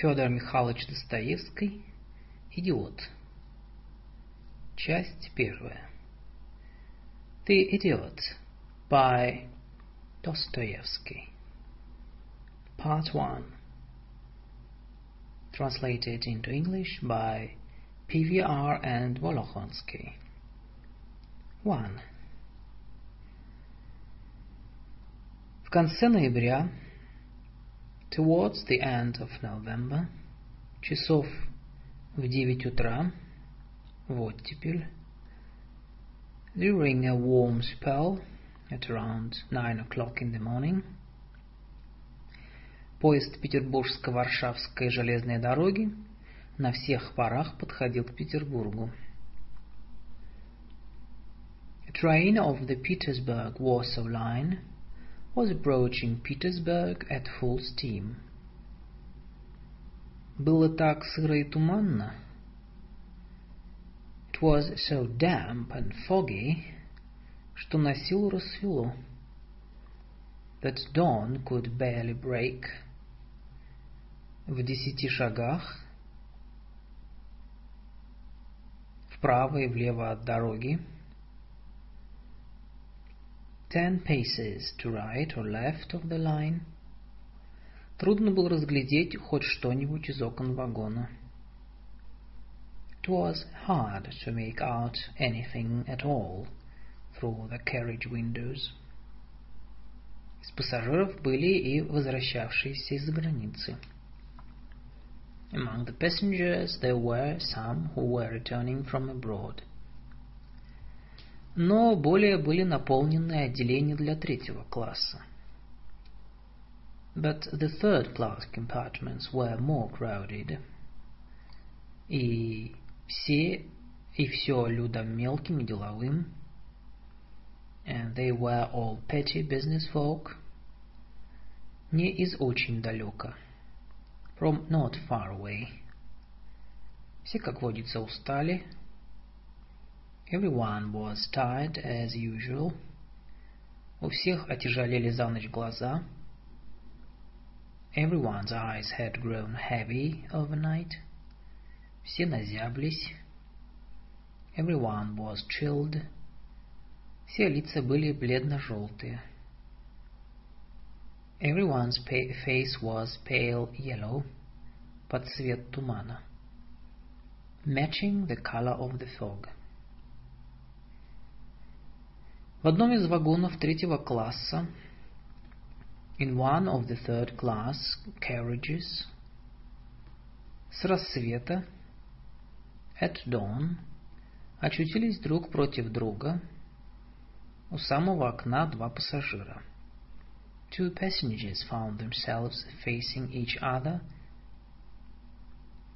Федор Михайлович Достоевский «Идиот». Часть первая. The Idiot by Dostoevsky. Part 1. Translated into English by PVR and Volokhonsky. 1. В конце ноября Towards the end of November, часов в девять утра, в оттепель, during a warm spell at around nine o'clock in the morning, поезд Петербургско-Варшавской железной дороги на всех парах подходил к Петербургу. A train of the Petersburg-Warsaw line was approaching Petersburg at full steam. Было так сыро и туманно. It was so damp and foggy, что на силу рассвело. That dawn could barely break. В десяти шагах вправо и влево от дороги ten paces to right or left of the line. Трудно было разглядеть хоть что-нибудь из окон вагона. It was hard to make out anything at all through the carriage windows. Из пассажиров были и возвращавшиеся из-за границы. Among the passengers there were some who were returning from abroad – но более были наполнены отделения для третьего класса. But the third class compartments were more crowded. И все, и все людям мелким и деловым. And they were all petty business folk. Не из очень далека. From not far away. Все, как водится, устали, Everyone was tired as usual. У всех отяжелели за ночь глаза. Everyone's eyes had grown heavy overnight. Все назяблись. Everyone was chilled. Все лица были бледно-желтые. Everyone's face was pale yellow, под цвет тумана, matching the color of the fog. В одном из вагонов третьего класса in one of the third class carriages с рассвета at dawn очутились друг против друга у самого окна два пассажира. Two passengers found themselves facing each other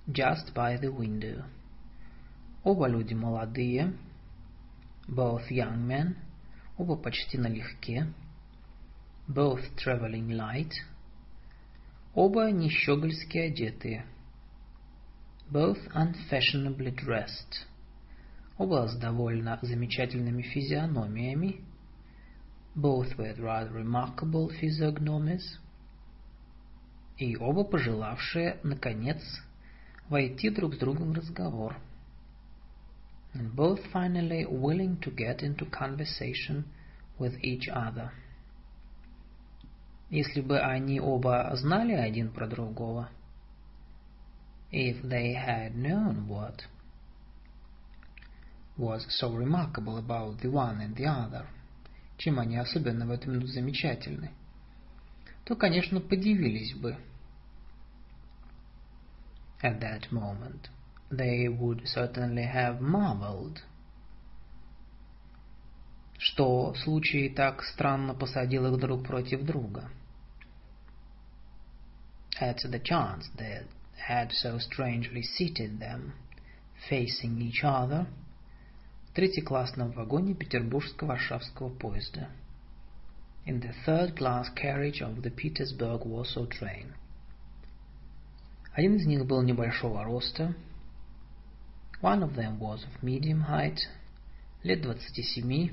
just by the window. Оба люди молодые, both young men, Оба почти налегке. Both traveling light. Оба нещегольски одетые. Both unfashionably dressed. Оба с довольно замечательными физиономиями. Both with rather remarkable physiognomies. И оба пожелавшие, наконец, войти друг с другом в разговор – and both finally willing to get into conversation with each other. Если бы они оба знали один про другого, if they had known what was so remarkable about the one and the other, чем они особенно в эту минуту замечательны, то, конечно, подивились бы at that moment – they would certainly have marveled, что случай так странно посадил их друг против друга. At the chance that had so strangely seated them, facing each other, в третьеклассном вагоне петербургско-варшавского поезда. In the third class carriage of the Petersburg-Warsaw train. Один из них был небольшого роста, One of them was of medium height, лет двадцати семи,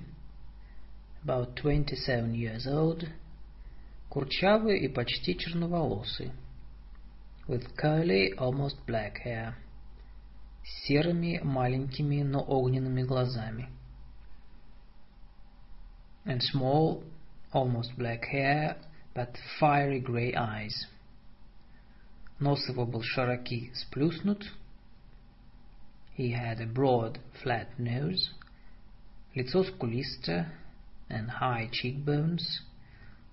about twenty-seven years old, курчавый и почти черноволосый, with curly, almost black hair, с серыми, маленькими, но огненными глазами, and small, almost black hair, but fiery grey eyes. Нос его был широкий, сплюснут. He had a broad, flat nose. Лицо скулистое, and high cheekbones.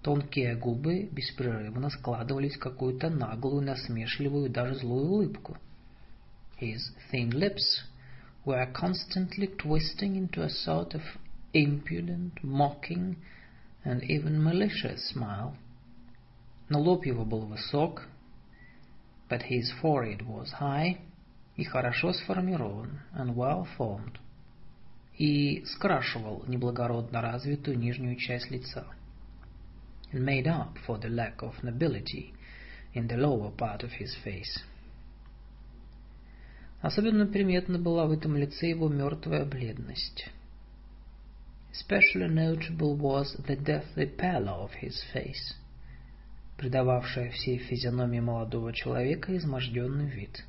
Тонкие губы беспрерывно складывались в какую-то наглую, насмешливую, даже злую улыбку. His thin lips were constantly twisting into a sort of impudent, mocking, and even malicious smile. Но лоб его был высок, but his forehead was high и хорошо сформирован, and well formed, и скрашивал неблагородно развитую нижнюю часть лица, and made up for the lack of nobility in the lower part of his face. Особенно приметна была в этом лице его мертвая бледность. Especially notable was the deathly pallor of his face, придававшая всей физиономии молодого человека изможденный вид,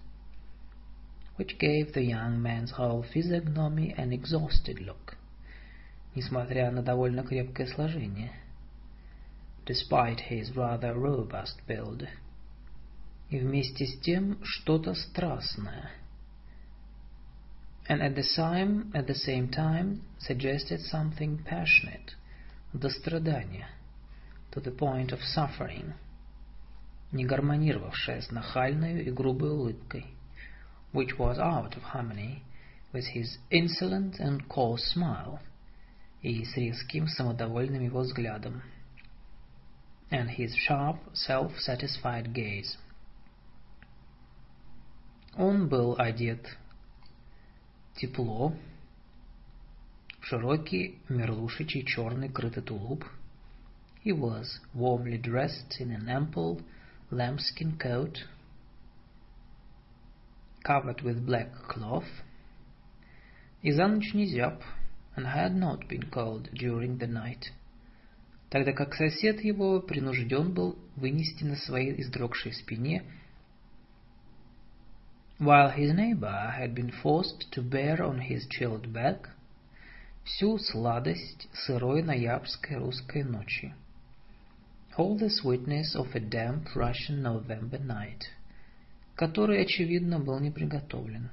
which gave the young man's whole physiognomy an exhausted look, несмотря на довольно крепкое сложение, despite his rather robust build, и вместе с тем что-то страстное — and at the same, at the same time suggested something passionate, до страдания, to the point of suffering, не гармонировавшее с нахальной и грубой улыбкой, which was out of harmony with his insolent and coarse smile и с резким самодовольным его взглядом, and his sharp, self-satisfied gaze. Он был одет тепло, широкий мерлушичий черный крытый тулуп. He was warmly dressed in an ample lambskin coat, covered with black cloth, и за ночь не зяб, and had not been cold during the night, тогда как сосед его принужден был вынести на своей издрогшей спине while his neighbor had been forced to bear on his chilled back всю сладость сырой ноябрьской русской ночи. All the sweetness of a damp Russian November night, Который, очевидно, был не приготовлен,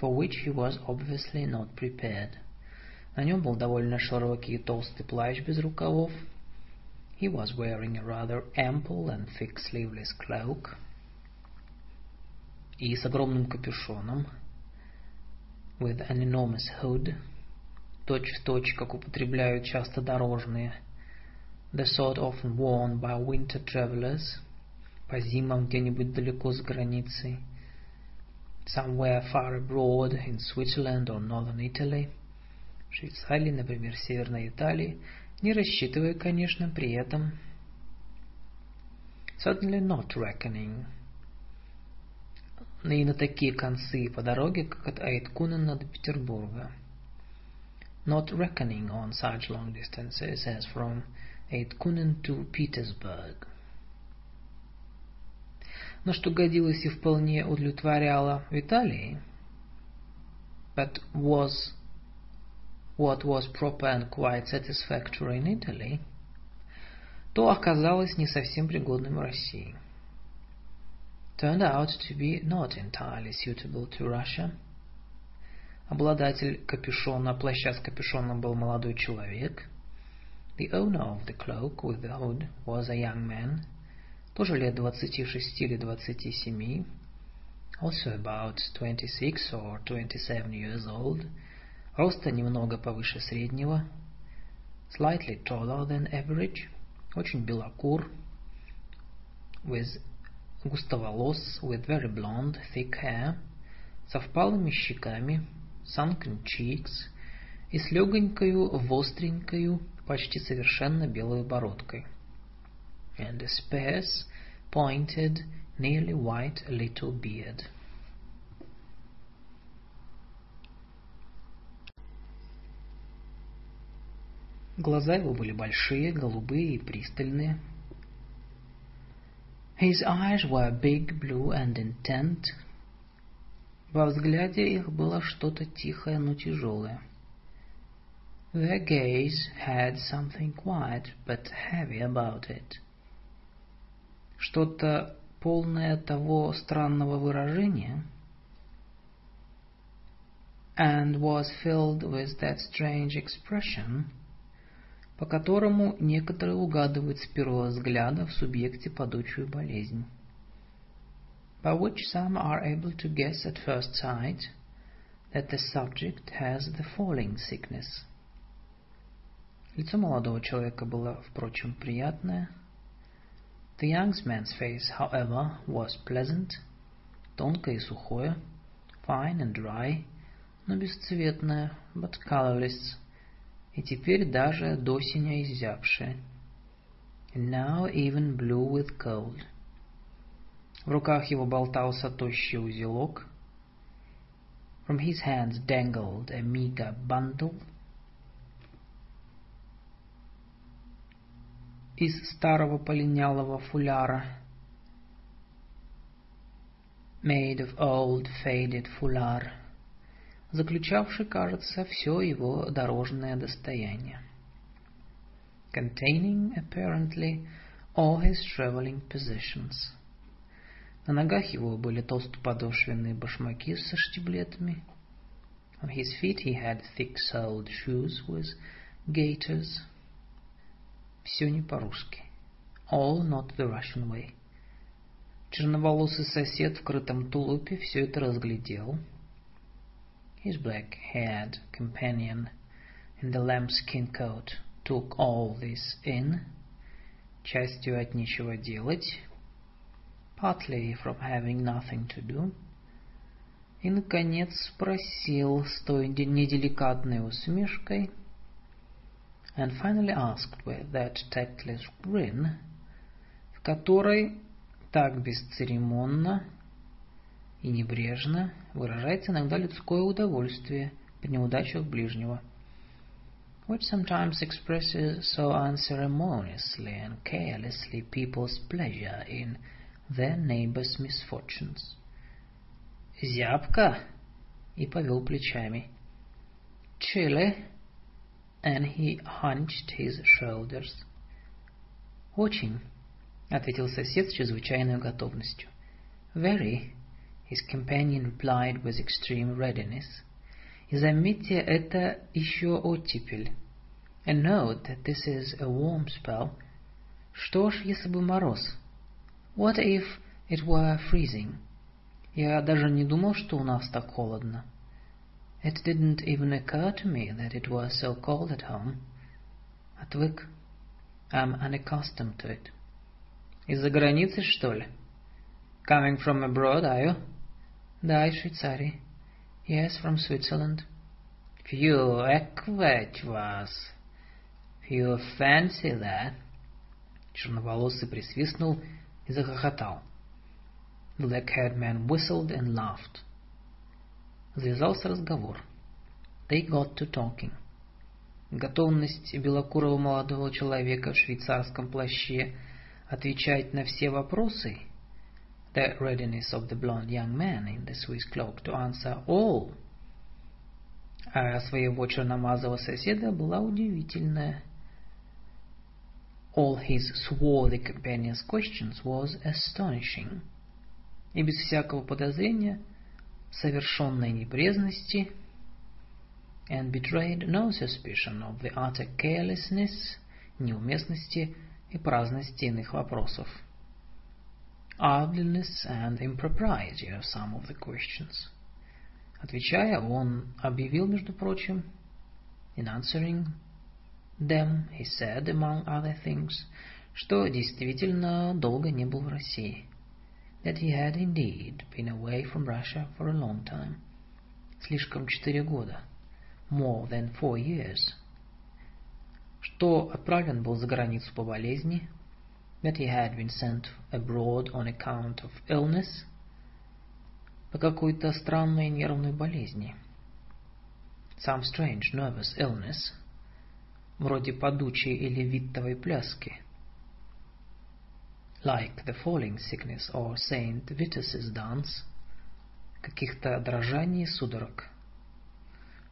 for which he was obviously not prepared. На нем был довольно широкий и толстый плащ без рукавов. He was wearing a rather ample and thick sleeveless cloak, и с огромным капюшоном, with an enormous hood, точь в точь, как употребляют часто дорожные, the sort often worn by winter travelers, по зимам где-нибудь далеко за границей, somewhere far abroad in Switzerland or northern Italy, Швейцарии, например, Северной Италии, не рассчитывая, конечно, при этом certainly not reckoning и на такие концы по дороге, как от Айткунена до Петербурга. Not reckoning on such long distances as from Айткунен to Petersburg. Но что годилось и вполне удовлетворяло в Италии, but was what was proper and quite satisfactory in Italy, то оказалось не совсем пригодным в России turned out to be not entirely suitable to Russia. Обладатель капюшона, плаща с капюшоном был молодой человек. The owner of the cloak with the hood was a young man, тоже лет 26 или 27, also about 26 or 27 years old, роста немного повыше среднего, slightly taller than average, очень белокур, with густоволос, with very blonde, thick hair, со впалыми щеками, sunken cheeks, и с легонькою, востренькою, почти совершенно белой бородкой. And a sparse, pointed, nearly white little beard. Глаза его были большие, голубые и пристальные, His eyes were big, blue and intent. Во взгляде их было что-то тихое, но тяжелое. Their gaze had something quiet but heavy about it. Что-то полное того странного выражения and was filled with that strange expression, по которому некоторые угадывают с первого взгляда в субъекте падучую болезнь. By which some are able to guess at first sight that the subject has the falling sickness. Лицо молодого человека было, впрочем, приятное. The young man's face, however, was pleasant, тонкое и сухое, fine and dry, но бесцветное, but colorless, и теперь даже до синя изябшее. And now even blue with cold. В руках его болтался тощий узелок. From his hands dangled a meager bundle. Из старого полинялого фуляра. Made of old faded fular. заключавший, кажется, все его дорожное достояние. Containing, apparently, all his traveling possessions. На ногах его были толстоподошвенные башмаки со штиблетами. On his feet he had thick-soled shoes with gaiters. Все не по-русски. All not the Russian way. Черноволосый сосед в крытом тулупе все это разглядел — His black-haired companion in the lambskin coat took all this in, частью от нечего делать, partly from having nothing to do, и, наконец, спросил с той неделикатной усмешкой, and finally asked with that tactless grin, в которой так бесцеремонно и небрежно выражается иногда людское удовольствие при неудачах ближнего, which sometimes expresses so unceremoniously and carelessly people's pleasure in their neighbor's misfortunes. Зябко, и повел плечами. Chilly, and he hunched his shoulders. Очень, ответил сосед с чрезвычайной готовностью. Very, his companion replied with extreme readiness. И заметьте, это еще оттепель. And note that this is a warm spell. Что ж, если бы мороз? What if it were freezing? Я даже не думал, что у нас так холодно. It didn't even occur to me that it was so cold at home. Отвык. I'm unaccustomed to it. Из-за границы, что ли? Coming from abroad, are you? Да, из Швейцарии. Yes, from Switzerland. Few эквать вас. Few fancy that. Черноволосый присвистнул и захохотал. The black-haired man whistled and laughed. Завязался разговор. They got to talking. Готовность белокурого молодого человека в швейцарском плаще отвечать на все вопросы the readiness of the blond young man in the Swiss cloak to answer all. А своего черномазого соседа была удивительная. All his swarthy companion's questions was astonishing. И без всякого подозрения, совершенной небрезности, and betrayed no suspicion of the utter carelessness, неуместности и праздности иных вопросов idleness and impropriety of some of the questions. Отвечая, он объявил, между прочим, in answering them, he said, among other things, что действительно долго не был в России. That he had indeed been away from Russia for a long time. Слишком четыре года. More than four years. Что отправлен был за границу по болезни, that he had been sent abroad on account of illness, по какой-то странной нервной болезни. Some strange nervous illness, вроде падучей или виттовой пляски. Like the falling sickness or Saint Vitus's dance, каких-то дрожаний и судорог,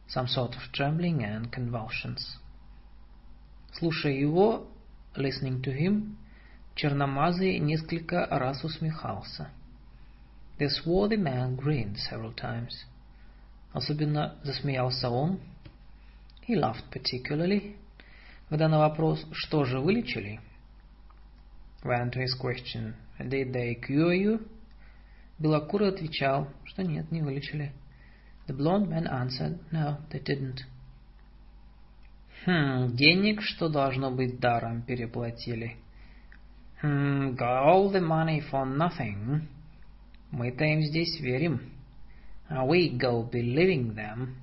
some sort of trembling and convulsions. Слушая его, listening to him, Черномазый несколько раз усмехался. The swarthy man grinned several times. Особенно засмеялся он. He laughed particularly, когда на вопрос «Что же вылечили?» When to his question «Did they cure you?» Белокурый отвечал, что нет, не вылечили. The blonde man answered, no, they didn't. Хм, денег, что должно быть даром, переплатили. Хм, got all the money for nothing. Мы-то им здесь верим. We go believing them.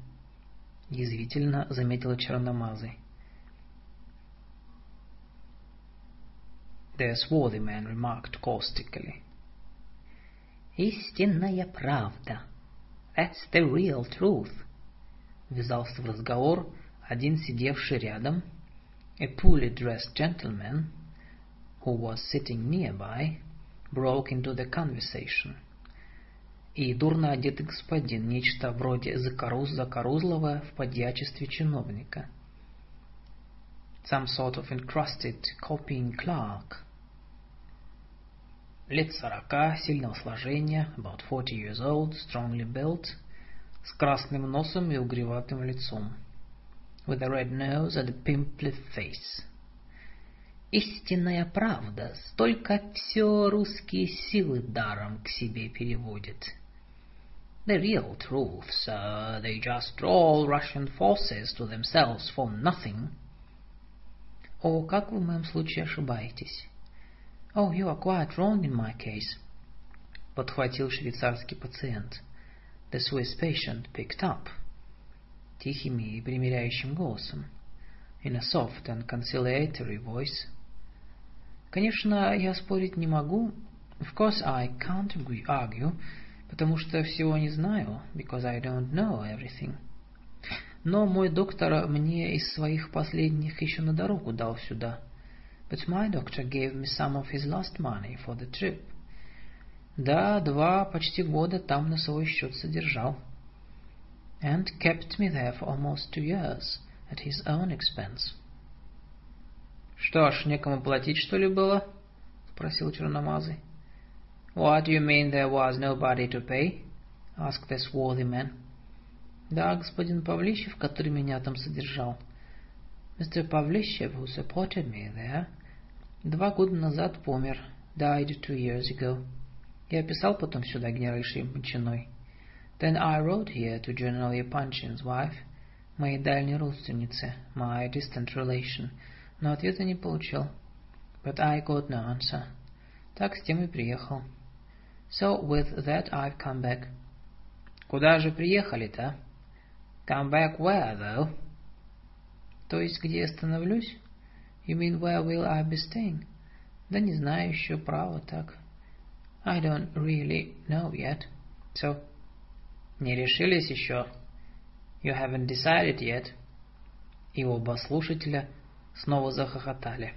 Язвительно заметила черномазый. The swarthy man remarked caustically. «Истинная правда. That's the real truth», — ввязался в разговор один сидевший рядом, a poorly dressed gentleman, who was sitting nearby, broke into the conversation. И дурно одетый господин, нечто вроде закоруз закорузлого в подьячестве чиновника. Some sort of encrusted copying clerk лет сорока, сильного сложения, about forty years old, strongly built, с красным носом и угреватым лицом, with a red nose and a pimply face. Истинная правда, столько все русские силы даром к себе переводят. The real truth, sir, they just draw Russian forces to themselves for nothing. О, как вы в моем случае ошибаетесь. «Oh, you are quite wrong in my case», — подхватил швейцарский пациент. The Swiss patient picked up. Тихим и примиряющим голосом. In a soft and conciliatory voice. Конечно, я спорить не могу. Of course, I can't argue, потому что всего не знаю, because I don't know everything. Но мой доктор мне из своих последних еще на дорогу дал сюда — but my doctor gave me some of his last money for the trip. Да, два почти года там на свой счет содержал. And kept me there for almost two years at his own expense. Что ж, некому платить, что ли, было? Спросил черномазый. What do you mean there was nobody to pay? Asked the swarthy man. Да, господин Павлищев, который меня там содержал. Mr. Pavlishev, who supported me there, Два года назад помер. Died two years ago. Я писал потом сюда генеральше Панчиной. Then I wrote here to General Yapanchin's wife, моей дальней родственнице, my distant relation, но ответа не получил. But I got no answer. Так с тем и приехал. So with that I've come back. Куда же приехали-то? Come back where, though? То есть, где остановлюсь? You mean where will I be staying? Да не знаю еще, право так. I don't really know yet. So, не решились еще? You haven't decided yet. И оба слушателя снова захохотали.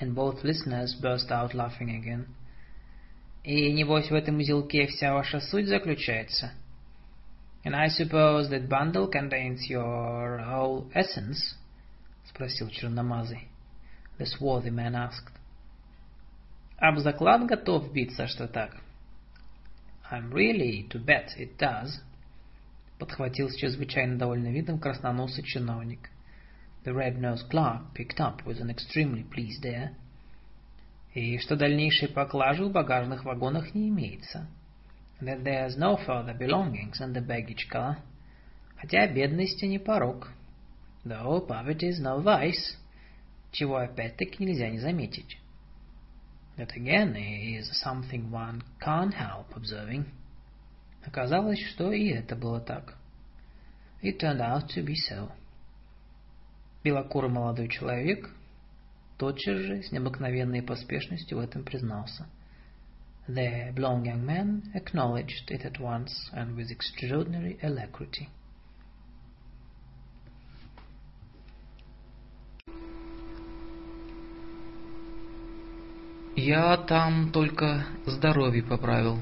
And both listeners burst out laughing again. И небось в этом узелке вся ваша суть заключается? And I suppose that bundle contains your whole essence? Спросил черномазый. The swarthy man asked. Об заклад готов биться, что так. I'm really to bet it does. Подхватил с чрезвычайно довольным видом красноносый чиновник. The red-nosed clerk picked up with an extremely pleased air. И что дальнейшей поклажи в багажных вагонах не имеется. That there's no further belongings in the baggage car. Хотя бедности не порог. Though poverty is no vice чего опять-таки нельзя не заметить. That again is something one can't help observing. Оказалось, что и это было так. It turned out to be so. Белокурый молодой человек тотчас же с необыкновенной поспешностью в этом признался. The blond young man acknowledged it at once and with extraordinary alacrity. Я там только здоровье поправил.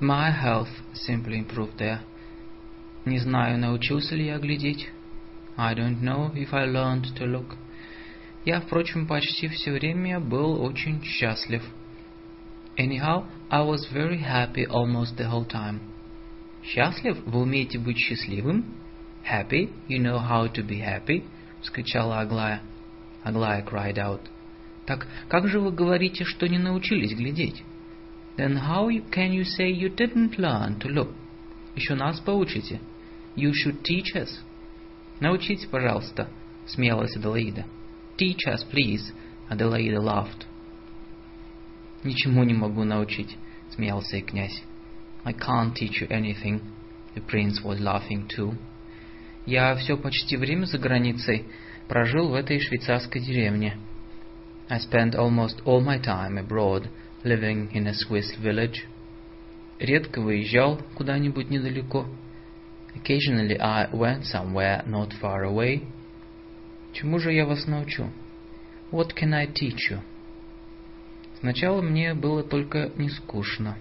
My health simply improved there. Не знаю, научился ли я глядеть. I don't know if I learned to look. Я, впрочем, почти все время был очень счастлив. Anyhow, I was very happy almost the whole time. Счастлив? Вы умеете быть счастливым? Happy? You know how to be happy? Вскричала Аглая. Аглая cried out. Так как же вы говорите, что не научились глядеть? Then how can you say you didn't learn to look? Еще нас поучите. You should teach us. Научите, пожалуйста, смеялась Аделаида. Teach us, please, Аделаида laughed. Ничему не могу научить, смеялся и князь. I can't teach you anything. The prince was laughing too. Я все почти время за границей прожил в этой швейцарской деревне. I spent almost all my time abroad, living in a Swiss village. Редко выезжал куда-нибудь недалеко. Occasionally I went somewhere not far away. Чему же я вас научу? What can I teach you? Сначала мне было только не скучно.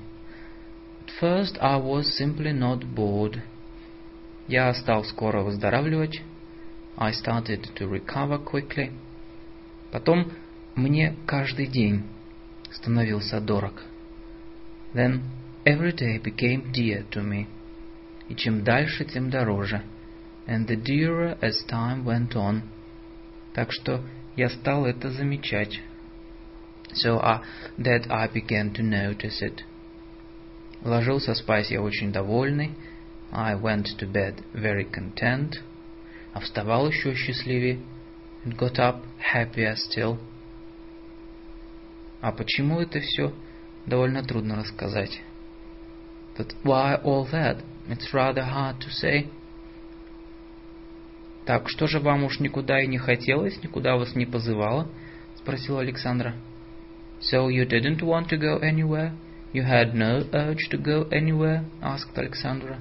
At first I was simply not bored. Я стал скоро выздоравливать. I started to recover quickly. Потом мне каждый день становился дорог. Then every day became dear to me. И чем дальше, тем дороже. And the dearer as time went on. Так что я стал это замечать. So I, that I began to notice it. Ложился спать я очень довольный. I went to bed very content. А вставал еще счастливее. And got up happier still. А почему это все довольно трудно рассказать. But why all that? It's rather hard to say. Так, что же вам уж никуда и не хотелось, никуда вас не позывало? Спросила Александра. So you didn't want to go anywhere? You had no urge to go anywhere? Asked Alexandra.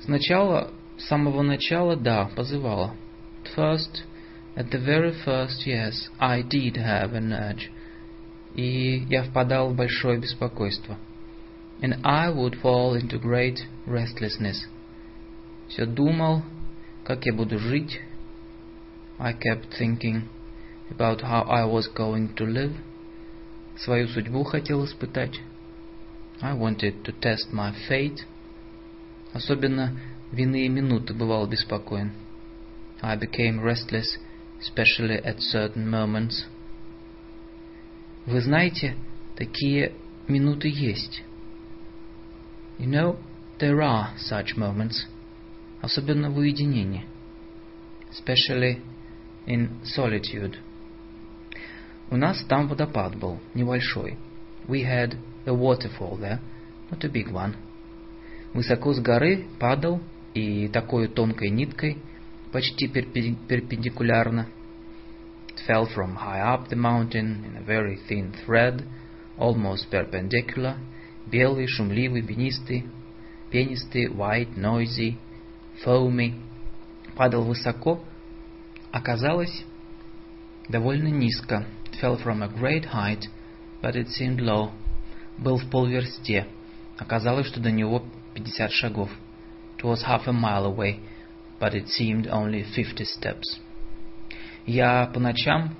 Сначала, с самого начала, да, позывала. At first, at the very first, yes, I did have an urge. И я впадал в большое беспокойство. And I would fall into great restlessness. Все думал, как я буду жить. I kept thinking about how I was going to live. Свою судьбу хотел испытать. I wanted to test my fate. Особенно в иные минуты бывал беспокоен. I became restless, especially at certain moments. Вы знаете, такие минуты есть. You know, there are such moments, особенно в уединении, especially in solitude. У нас там водопад был, небольшой. We had a waterfall there, not a big one. Высоко с горы падал и такой тонкой ниткой, почти перпендикулярно. It fell from high up the mountain in a very thin thread, almost perpendicular, белый, шумливый, пенистый, пенистый, white, noisy, foamy. Падал высоко, оказалось довольно низко. It fell from a great height, but it seemed low. Был в полверсте. Оказалось, что до него 50 шагов. It was half a mile away, but it seemed only 50 steps. Я по ночам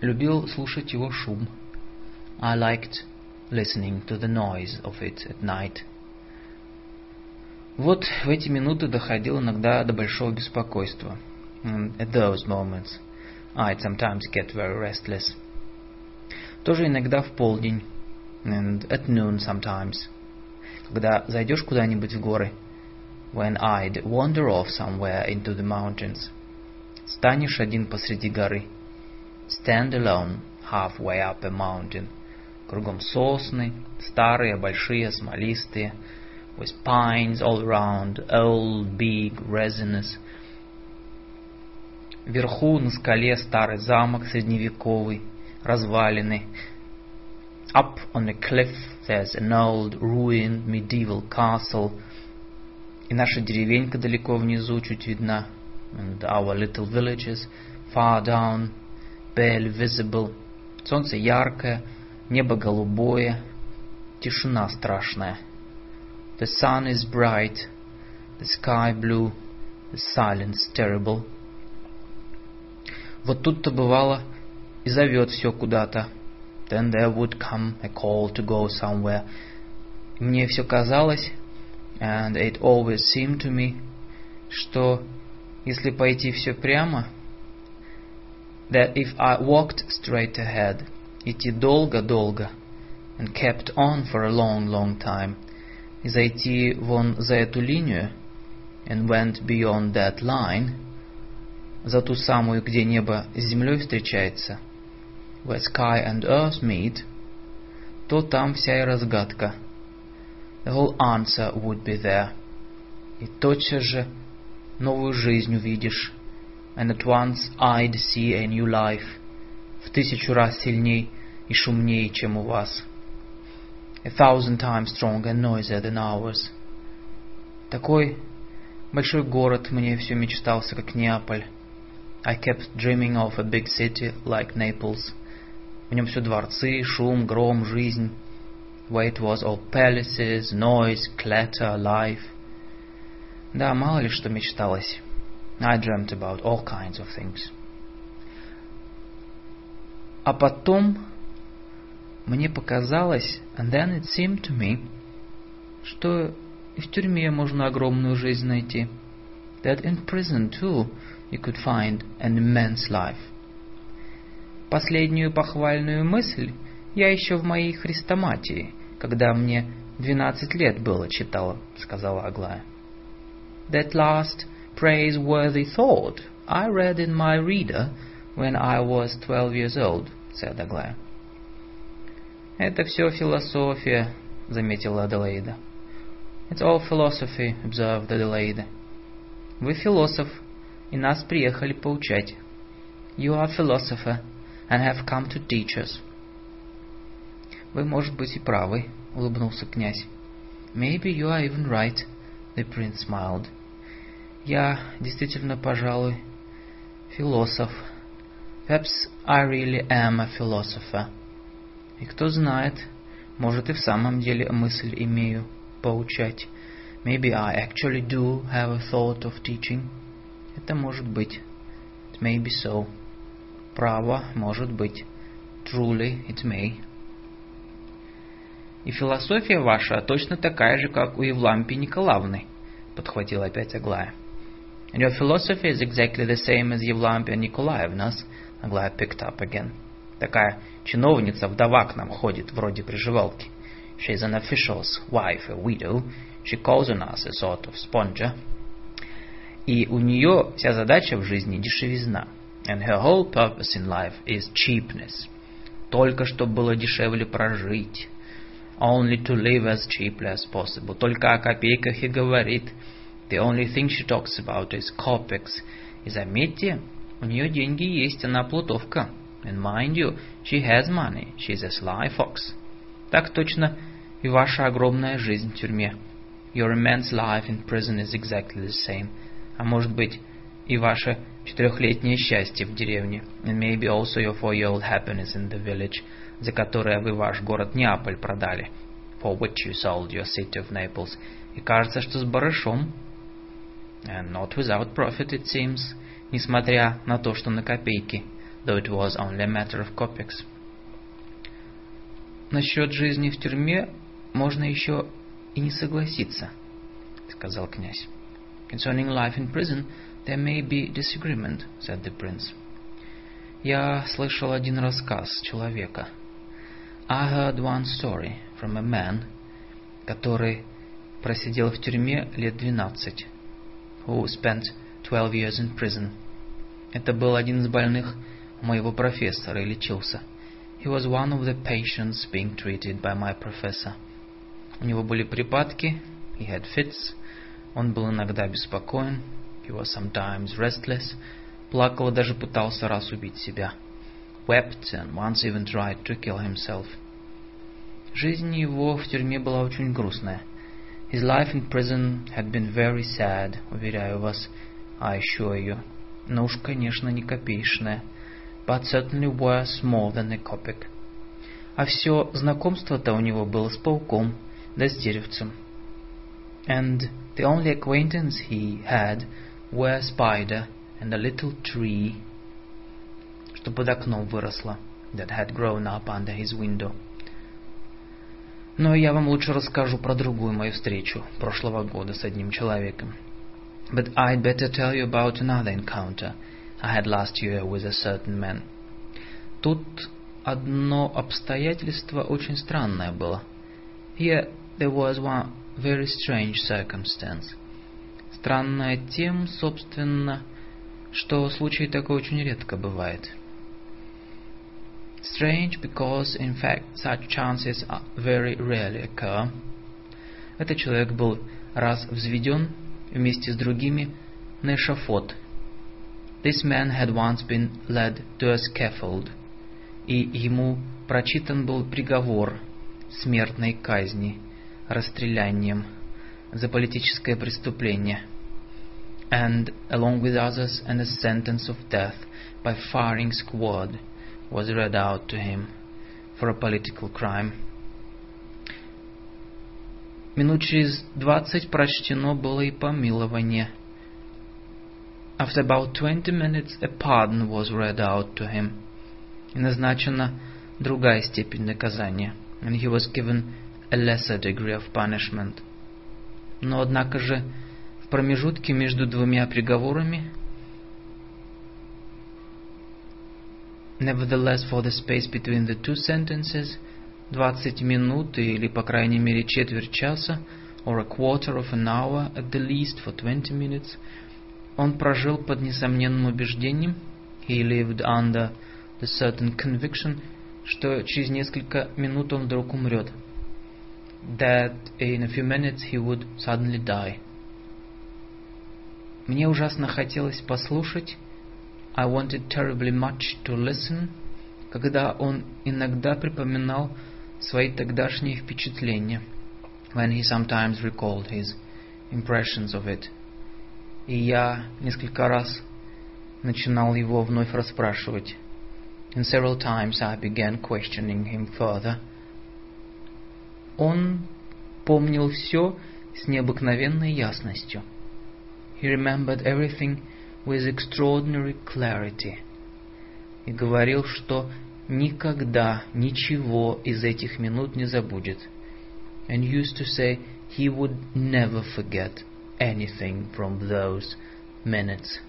любил слушать его шум. I liked listening to the noise of it at night. Вот в эти минуты доходил иногда до большого беспокойства. And at those moments I'd sometimes get very restless. Тоже иногда в полдень. And at noon sometimes. Когда зайдешь куда-нибудь в горы. When I'd wander off somewhere into the mountains. Станешь один посреди горы. Stand alone halfway up a mountain. Кругом сосны, старые, большие, смолистые, with pines all around, old, big, resinous. Вверху на скале старый замок средневековый, развалины. Up on a cliff there's an old, ruined, medieval castle. И наша деревенька далеко внизу чуть видна. And our little villages far down barely visible. Солнце яркое, небо голубое, тишина страшная. The sun is bright, the sky blue, the silence terrible. Вот тут-то бывало и зовет все куда-то. Then there would come a call to go somewhere. Мне все казалось, and it always seemed to me, что если пойти все прямо, that if I walked straight ahead, идти долго-долго, and kept on for a long, long time, и зайти вон за эту линию, and went beyond that line, за ту самую, где небо с землей встречается, where sky and earth meet, то там вся и разгадка. The whole answer would be there. И тотчас же новую жизнь увидишь. And at once I'd see a new life. В тысячу раз сильней и шумней, чем у вас. A thousand times stronger and noisier than ours. Такой большой город мне все мечтался, как Неаполь. I kept dreaming of a big city like Naples. В нем все дворцы, шум, гром, жизнь. Where it was all palaces, noise, clatter, life. Да, мало ли что мечталось. I dreamt about all kinds of things. А потом мне показалось, and then it seemed to me, что и в тюрьме можно огромную жизнь найти. That in prison too you could find an immense life. Последнюю похвальную мысль я еще в моей хрестоматии, когда мне двенадцать лет было, читала, сказала Аглая. That last praiseworthy thought I read in my reader when I was twelve years old, said Аглая. Это все философия, заметила Аделаида. It's all philosophy, observed Adelaide. Вы философ, и нас приехали поучать. You are a philosopher and have come to teach us. Вы, может быть, и правы, улыбнулся князь. Maybe you are even right, the prince smiled. Я действительно, пожалуй, философ. Perhaps I really am a philosopher. И кто знает, может и в самом деле мысль имею поучать. Maybe I actually do have a thought of teaching. Это может быть. It may be so. Право, может быть. Truly, it may. И философия ваша точно такая же, как у Евлампии Николаевны, подхватила опять Аглая. And your philosophy is exactly the same as Евлампия Николаевна's, Аглая picked up again. Такая чиновница, вдова к нам ходит, вроде приживалки. She's an official's wife, a widow. She calls on us a sort of sponger. И у нее вся задача в жизни дешевизна. And her whole purpose in life is cheapness. Только чтобы было дешевле прожить. Only to live as cheaply as possible. Только о копейках и говорит. The only thing she talks about is kopecks. И заметьте, у нее деньги есть, она плутовка. And mind you, she has money. She's a sly fox. Так точно и ваша огромная жизнь в тюрьме. Your immense life in prison is exactly the same. А может быть, и ваше четырехлетнее счастье в деревне. And maybe also your four-year-old happiness in the village, за которое вы ваш город Неаполь продали. For which you sold your city of Naples. И кажется, что с барышом. And not without profit, it seems, несмотря на то, что на копейки, though it was only a matter of kopecks. Насчет жизни в тюрьме можно еще и не согласиться, сказал князь. Concerning life in prison, there may be disagreement, said the prince. Я слышал один рассказ человека. I heard one story from a man, который просидел в тюрьме лет двенадцать, who spent twelve years in prison. Это был один из больных моего профессора и лечился. He was one of the patients being treated by my professor. У него были припадки, he had fits, он был иногда беспокоен, he was sometimes restless, плакал и даже пытался раз убить себя. Wept and once even tried to kill himself. Жизнь его в тюрьме была очень грустная. His life in prison had been very sad, уверяю вас, I assure you. Но уж, конечно, не копеечная. but certainly worth more than a kopeck. А все знакомство-то у него было с пауком, да с деревцем. And the only acquaintance he had were a spider and a little tree, что под окном выросло, that had grown up under his window. Но я вам лучше расскажу про другую мою встречу прошлого года с одним человеком. But I'd better tell you about another encounter I had last year with a certain man. Тут одно обстоятельство очень странное было. Here there was one very strange circumstance. Странное тем, собственно, что случай такой очень редко бывает. Strange because, in fact, such chances very rarely occur. Этот человек был раз взведен вместе с другими на эшафот. This man had once been led to a scaffold, и ему прочитан был приговор смертной казни, расстрелянием за политическое преступление, and, along with others, and a sentence of death by firing squad was read out to him for a political crime. Минут через двадцать прочтено было и помилование. After about twenty minutes a pardon was read out to him. И назначена другая степень наказания. And he was given a lesser degree of punishment. Но однако же в промежутке между двумя приговорами Nevertheless, for the space between the two sentences, 20 минут или, по крайней мере, четверть часа, or a quarter of an hour at the least for 20 minutes, он прожил под несомненным убеждением, he lived under the certain conviction, что через несколько минут он вдруг умрет, that in a few minutes he would suddenly die. Мне ужасно хотелось послушать, I wanted terribly much to listen, когда он иногда припоминал свои тогдашние впечатления, when he sometimes recalled his impressions of it. И я несколько раз начинал его вновь расспрашивать. And several times I began questioning him further. Он помнил все с необыкновенной ясностью. He remembered everything with extraordinary clarity. И говорил, что никогда ничего из этих минут не забудет. And used to say he would never forget anything from those minutes.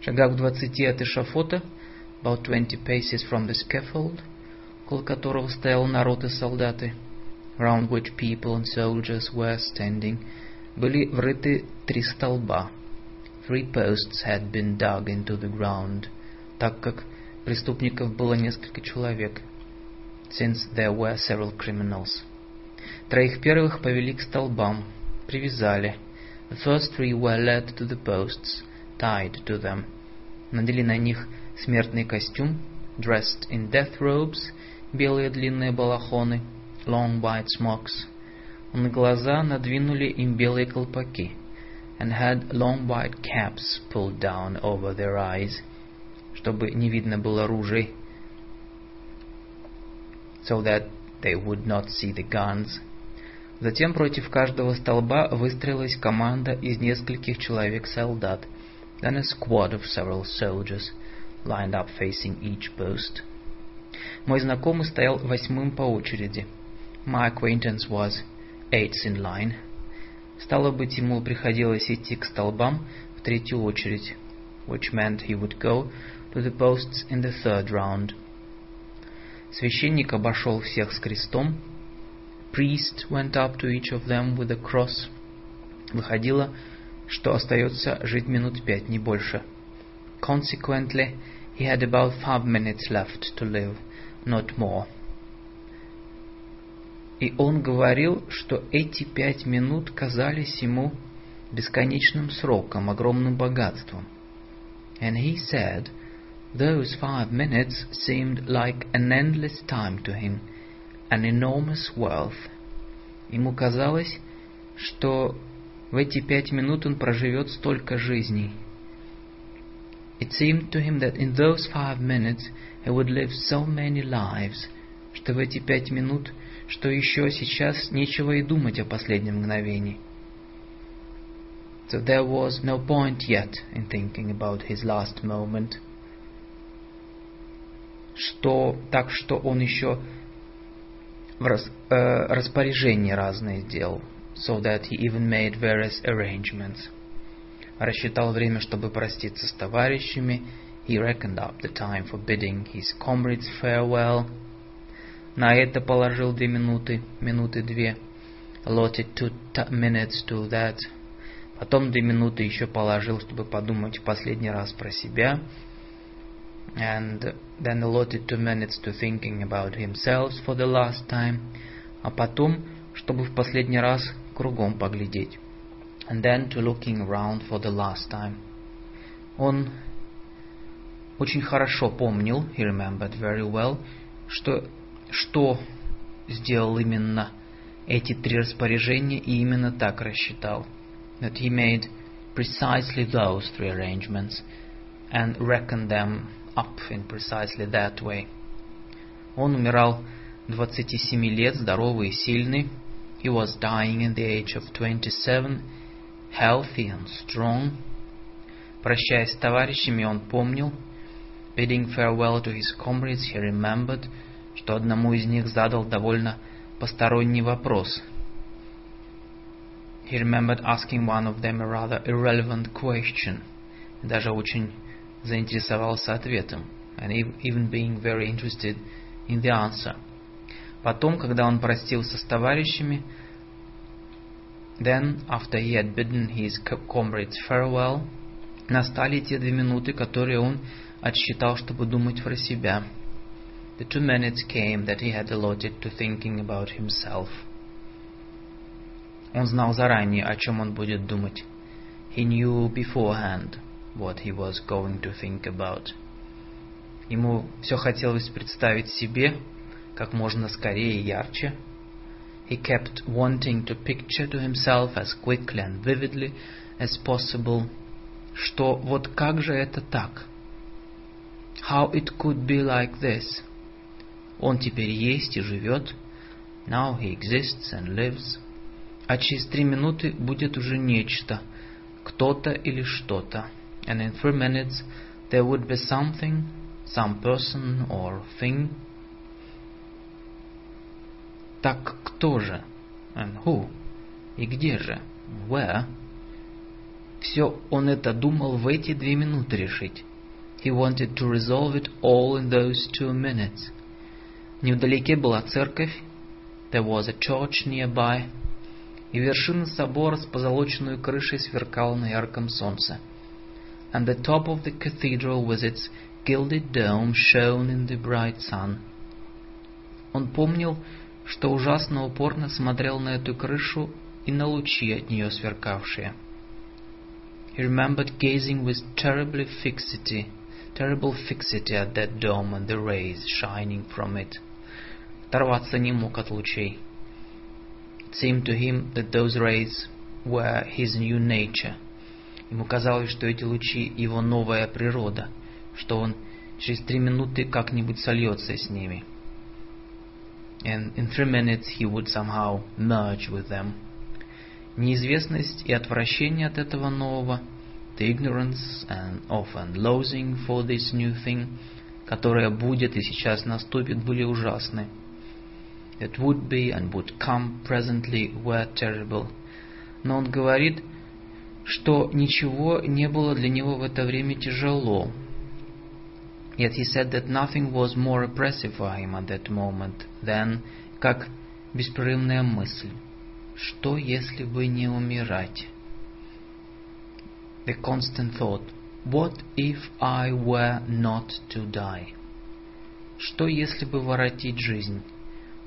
Шагах двадцати от эшафота, about twenty paces from the scaffold, около которого стоял народ и солдаты, round which people and soldiers were standing, были врыты три столба. Three posts had been dug into the ground, так как Преступников было несколько человек, since there were several criminals. Троих первых повели к столбам, привязали. The first three were led to the posts, tied to them. Надели на них смертный костюм, dressed in death robes, белые длинные балахоны, long white smocks. На глаза надвинули им белые колпаки, and had long white caps pulled down over their eyes – чтобы не видно было ружей, so that they would not see the guns. Затем против каждого столба выстроилась команда из нескольких человек-солдат. Then a squad of several soldiers lined up facing each post. Мой знакомый стоял восьмым по очереди. My acquaintance was eighth in line. Стало быть, ему приходилось идти к столбам в третью очередь, which meant he would go to the posts in the third round. Священник обошел всех с крестом. Priest went up to each of them with a cross. Выходило, что остается жить минут пять, не больше. Consequently, he had about five minutes left to live, not more. И он говорил, что эти пять минут казались ему бесконечным сроком, огромным богатством. And he said Those five minutes seemed like an endless time to him, an enormous wealth. Ему казалось, что в эти пять минут он проживет столько жизней. It seemed to him that in those five minutes he would live so many lives, что в эти пять минут, что еще сейчас нечего и думать о последнем мгновении. So there was no point yet in thinking about his last moment. Что, так что он еще в рас, э, распоряжении разные сделал. So that he even made various arrangements. Рассчитал время, чтобы проститься с товарищами. He reckoned up the time for bidding his comrades farewell. На это положил две минуты, минуты две. Allotted two minutes to that. Потом две минуты еще положил, чтобы подумать в последний раз про себя. And then allotted two minutes to thinking about himself for the last time. А потом, чтобы в последний раз кругом поглядеть. And then to looking around for the last time. Он очень хорошо помнил, he remembered very well, что, что сделал именно эти три распоряжения и именно так рассчитал. That he made precisely those three arrangements and reckoned them up in precisely that way. Он умирал 27 лет, здоровый и сильный. He was dying in the age of 27, healthy and strong. Прощаясь с товарищами, он помнил, bidding farewell to his comrades, he remembered, что одному из них задал довольно посторонний вопрос. He remembered asking one of them a rather irrelevant question. Даже очень заинтересовался ответом. And even being very interested in the answer. Потом, когда он простился с товарищами, then, after he had bidden his comrades farewell, настали те две минуты, которые он отсчитал, чтобы думать про себя. The two minutes came that he had allotted to thinking about himself. Он знал заранее, о чем он будет думать. He knew beforehand what he was going to think about. Ему все хотелось представить себе, как можно скорее и ярче. He kept wanting to picture to himself as quickly and vividly as possible, что вот как же это так? How it could be like this? Он теперь есть и живет. Now he exists and lives. А через три минуты будет уже нечто, кто-то или что-то. And in three minutes there would be something, some person or thing Так кто же? And who? И где же? Where? Все он это думал в эти две минуты решить. He wanted to resolve it all in those two minutes. Невдалеке была церковь. There was a church nearby. И вершина собора с позолоченной крышей сверкала на ярком солнце. And the top of the cathedral with its gilded dome shone in the bright sun. Он помнил, что ужасно упорно смотрел на эту крышу и на лучи от нее сверкавшие. He remembered gazing with terribly fixity, terrible fixity at that dome and the rays shining from it. Оторваться не мог от лучей. It seemed to him that those rays were his new nature. Ему казалось, что эти лучи — его новая природа, что он через три минуты как-нибудь сольется с ними — and in three minutes he would somehow merge with them. Неизвестность и отвращение от этого нового, the ignorance and often loathing for this new thing, которое будет и сейчас наступит, были ужасны. It would be and would come presently were terrible. Но он говорит, что ничего не было для него в это время тяжело, Yet he said that nothing was more oppressive for him at that moment than, как беспрерывная мысль, что если бы не умирать? The constant thought, what if I were not to die? Что если бы воротить жизнь?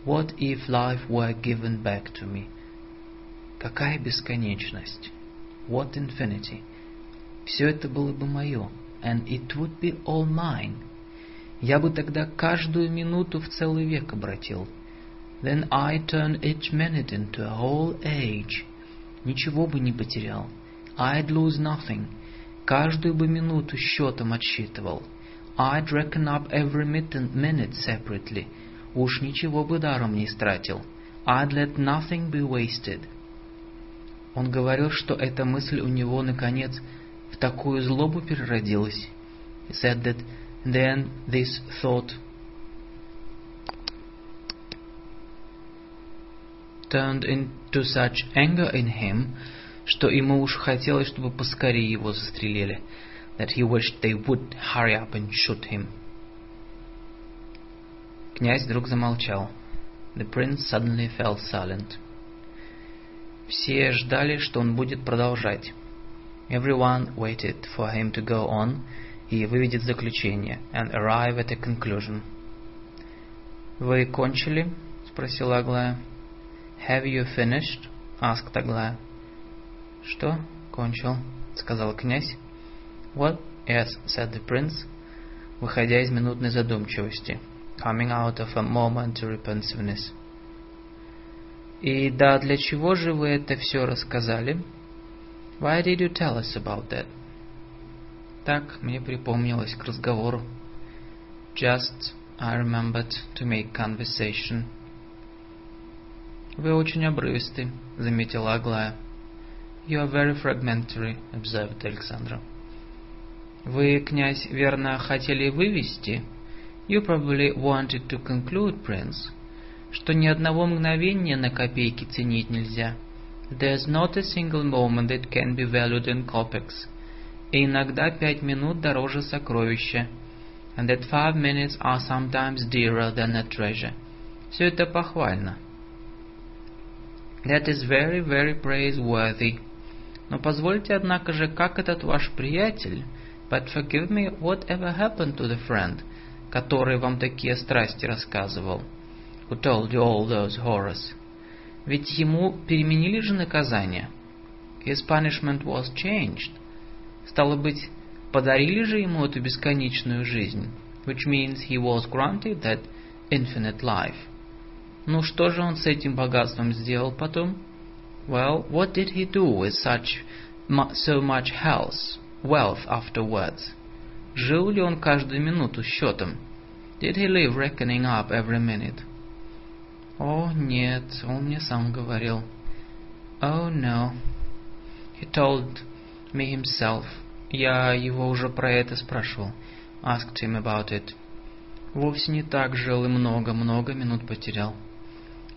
What if life were given back to me? Какая бесконечность? What infinity? Все это было бы мое and it would be all mine. Я бы тогда каждую минуту в целый век обратил. Then I turn each minute into a whole age. Ничего бы не потерял. I'd lose nothing. каждую бы минуту счетом отсчитывал. I'd reckon up every minute separately. Уж ничего бы даром не истратил. I'd let nothing be wasted. Он говорил, что эта мысль у него, наконец, в такую злобу переродилась. He said that then this thought turned into such anger in him, что ему уж хотелось, чтобы поскорее его застрелили, that he wished they would hurry up and shoot him. Князь вдруг замолчал. The prince suddenly fell silent. Все ждали, что он будет продолжать. Everyone waited for him to go on и выведет заключение and arrive at a conclusion. «Вы кончили?» — спросила Аглая. «Have you finished?» — asked Аглая. «Что?» — кончил, — сказал князь. «What?» «Yes», — said the prince, выходя из минутной задумчивости. Coming out of a momentary pensiveness. «И да, для чего же вы это все рассказали?» Why did you tell us about that? Так мне припомнилось к разговору. Just I remembered to make conversation. Вы очень обрывисты, заметила Аглая. You are very fragmentary, observed Alexandra. Вы, князь, верно хотели вывести? You probably wanted to conclude, prince, что ни одного мгновения на копейки ценить нельзя. There's not a single moment that can be valued in kopecks. И иногда пять минут дороже сокровища. And that five minutes are sometimes dearer than a treasure. Все это похвально. That is very, very praiseworthy. Но позвольте, однако же, как этот ваш приятель, but forgive me, whatever happened to the friend, который вам такие страсти рассказывал, who told you all those horrors, ведь ему переменили же наказание. His punishment was changed. Стало быть, подарили же ему эту бесконечную жизнь, which means he was granted that infinite life. Ну что же он с этим богатством сделал потом? Well, what did he do with such so much health, wealth afterwards? Жил ли он каждую минуту счетом? Did he live reckoning up every minute? О, нет, он мне сам говорил. Oh, no. He told me himself. Я его уже про это спрашивал. Asked him about it. Вовсе не так жил и много-много минут потерял.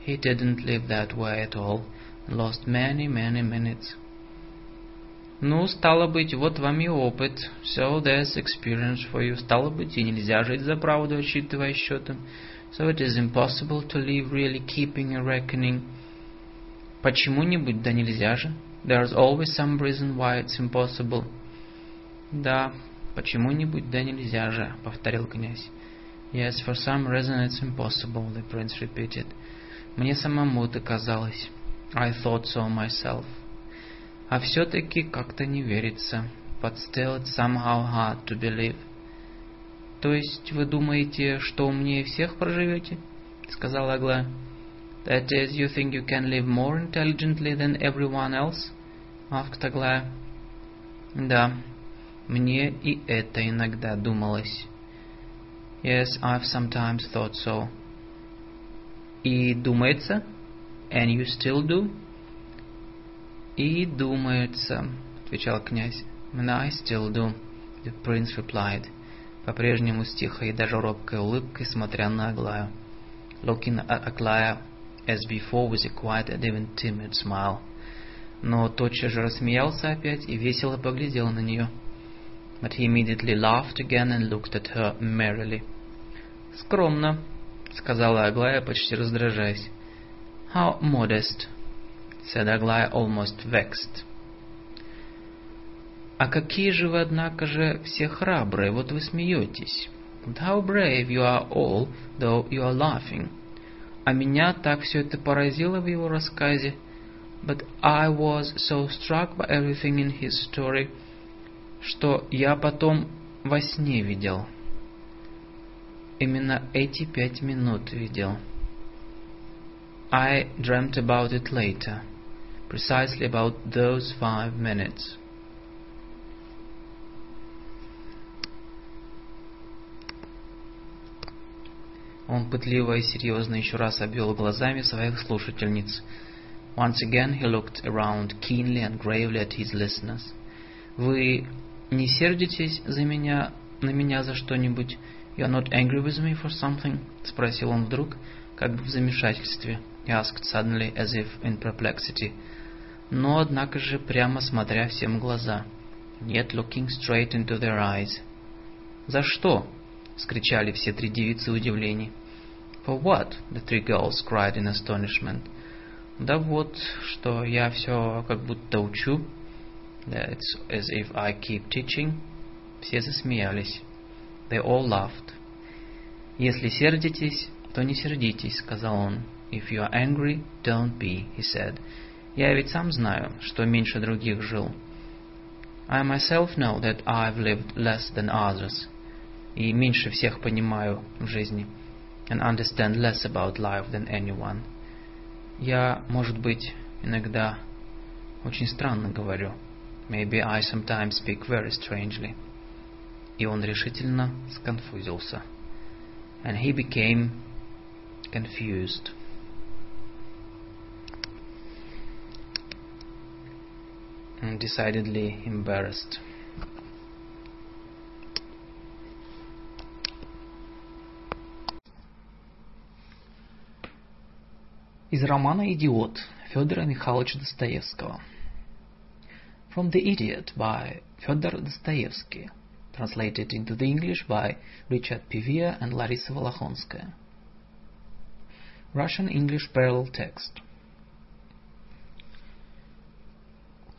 He didn't live that way at all. Lost many, many minutes. Ну, стало быть, вот вам и опыт. So there's experience for you. Стало быть, и нельзя жить за правду, отсчитывая счетом. So it is impossible to live really keeping a reckoning. Почему-нибудь, да нельзя же. There's always some reason why it's impossible. Да, почему-нибудь, да нельзя же, повторил князь. Yes, for some reason it's impossible, the prince repeated. Мне самому это казалось. I thought so myself. А все-таки как-то не верится. But still it's somehow hard to believe. То есть вы думаете, что умнее всех проживете? Сказала Аглая. That is, you think you can live more intelligently than everyone else? Asked Аглая. Да, мне и это иногда думалось. Yes, I've sometimes thought so. И думается? And you still do? И думается, отвечал князь. And I still do, the prince replied по-прежнему с тихой и даже робкой улыбкой, смотря на Аглаю. Looking at Aglaya as before with a quiet and even timid smile. Но тотчас же рассмеялся опять и весело поглядел на нее. But he immediately laughed again and looked at her merrily. «Скромно», — сказала Аглая, почти раздражаясь. «How modest», — said Aglaya, almost vexed. А какие же вы, однако же, все храбрые, вот вы смеетесь. And how brave you are all, though you are laughing. А меня так все это поразило в его рассказе. But I was so struck by everything in his story, что я потом во сне видел. Именно эти пять минут видел. I dreamt about it later, precisely about those five minutes. Он пытливо и серьезно еще раз обвел глазами своих слушательниц. Once again he looked around keenly and gravely at his listeners. Вы не сердитесь за меня, на меня за что-нибудь? You are not angry with me for something? Спросил он вдруг, как бы в замешательстве. He asked suddenly, as if in perplexity. Но, однако же, прямо смотря всем в глаза. Yet looking straight into their eyes. «За что?» — скричали все три девицы в удивлении. For what? The three girls cried in astonishment. Да вот, что я все как будто учу. That's as if I keep teaching. Все засмеялись. They all laughed. Если сердитесь, то не сердитесь, сказал он. If you are angry, don't be, he said. Я ведь сам знаю, что меньше других жил. I myself know that I've lived less than others. И меньше всех понимаю в жизни and understand less about life than anyone. Я, может быть, иногда очень странно говорю. Maybe I sometimes speak very strangely. И он решительно сконфузился. And he became confused. And decidedly embarrassed. Из романа «Идиот» Федора Михайловича Достоевского. From the Idiot by Fyodor Dostoevsky, translated into the English by Richard Pivia and Larissa Volokhonskaya. Russian-English parallel text.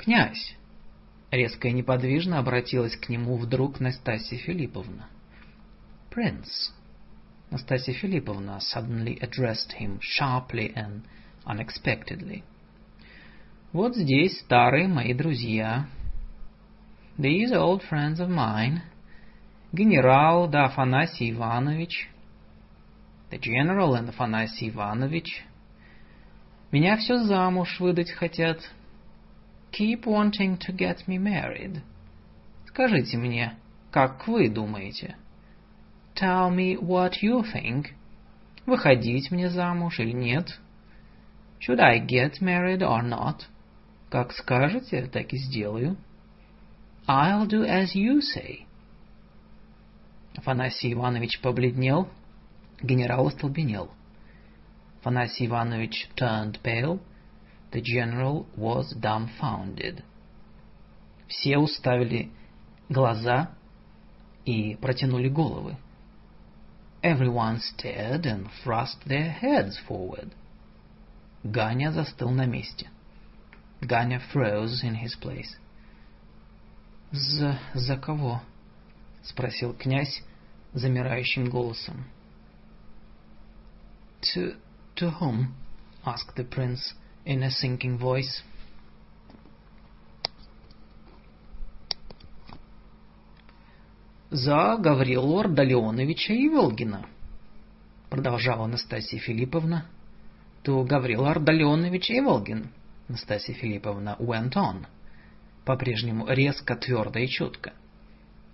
«Князь!» Резко и неподвижно обратилась к нему вдруг Настасья Филипповна. «Принц!» Настасья Филипповна suddenly addressed him sharply and unexpectedly. Вот здесь старые мои друзья. These old friends of mine. Генерал да Афанасий Иванович. The general and Афанасий Иванович. Меня все замуж выдать хотят. Keep wanting to get me married. Скажите мне, как вы думаете? — Tell me what you think. Выходить мне замуж или нет? Should I get married or not? Как скажете, так и сделаю. I'll do as you say. Афанасий Иванович побледнел, генерал остолбенел. Афанасий Иванович turned pale, the general was dumbfounded. Все уставили глаза и протянули головы. Everyone stared and thrust their heads forward. Ганя застыл на месте. Ганя froze in his place. «За... за кого?» — спросил князь замирающим голосом. «To... to whom?» — asked the prince in a sinking voice. за Гаврилу Ардалионовича Иволгина, продолжала Настасья Филипповна. То Гаврил Ардалионович Иволгин, Настасья Филипповна went on, по-прежнему резко, твердо и четко.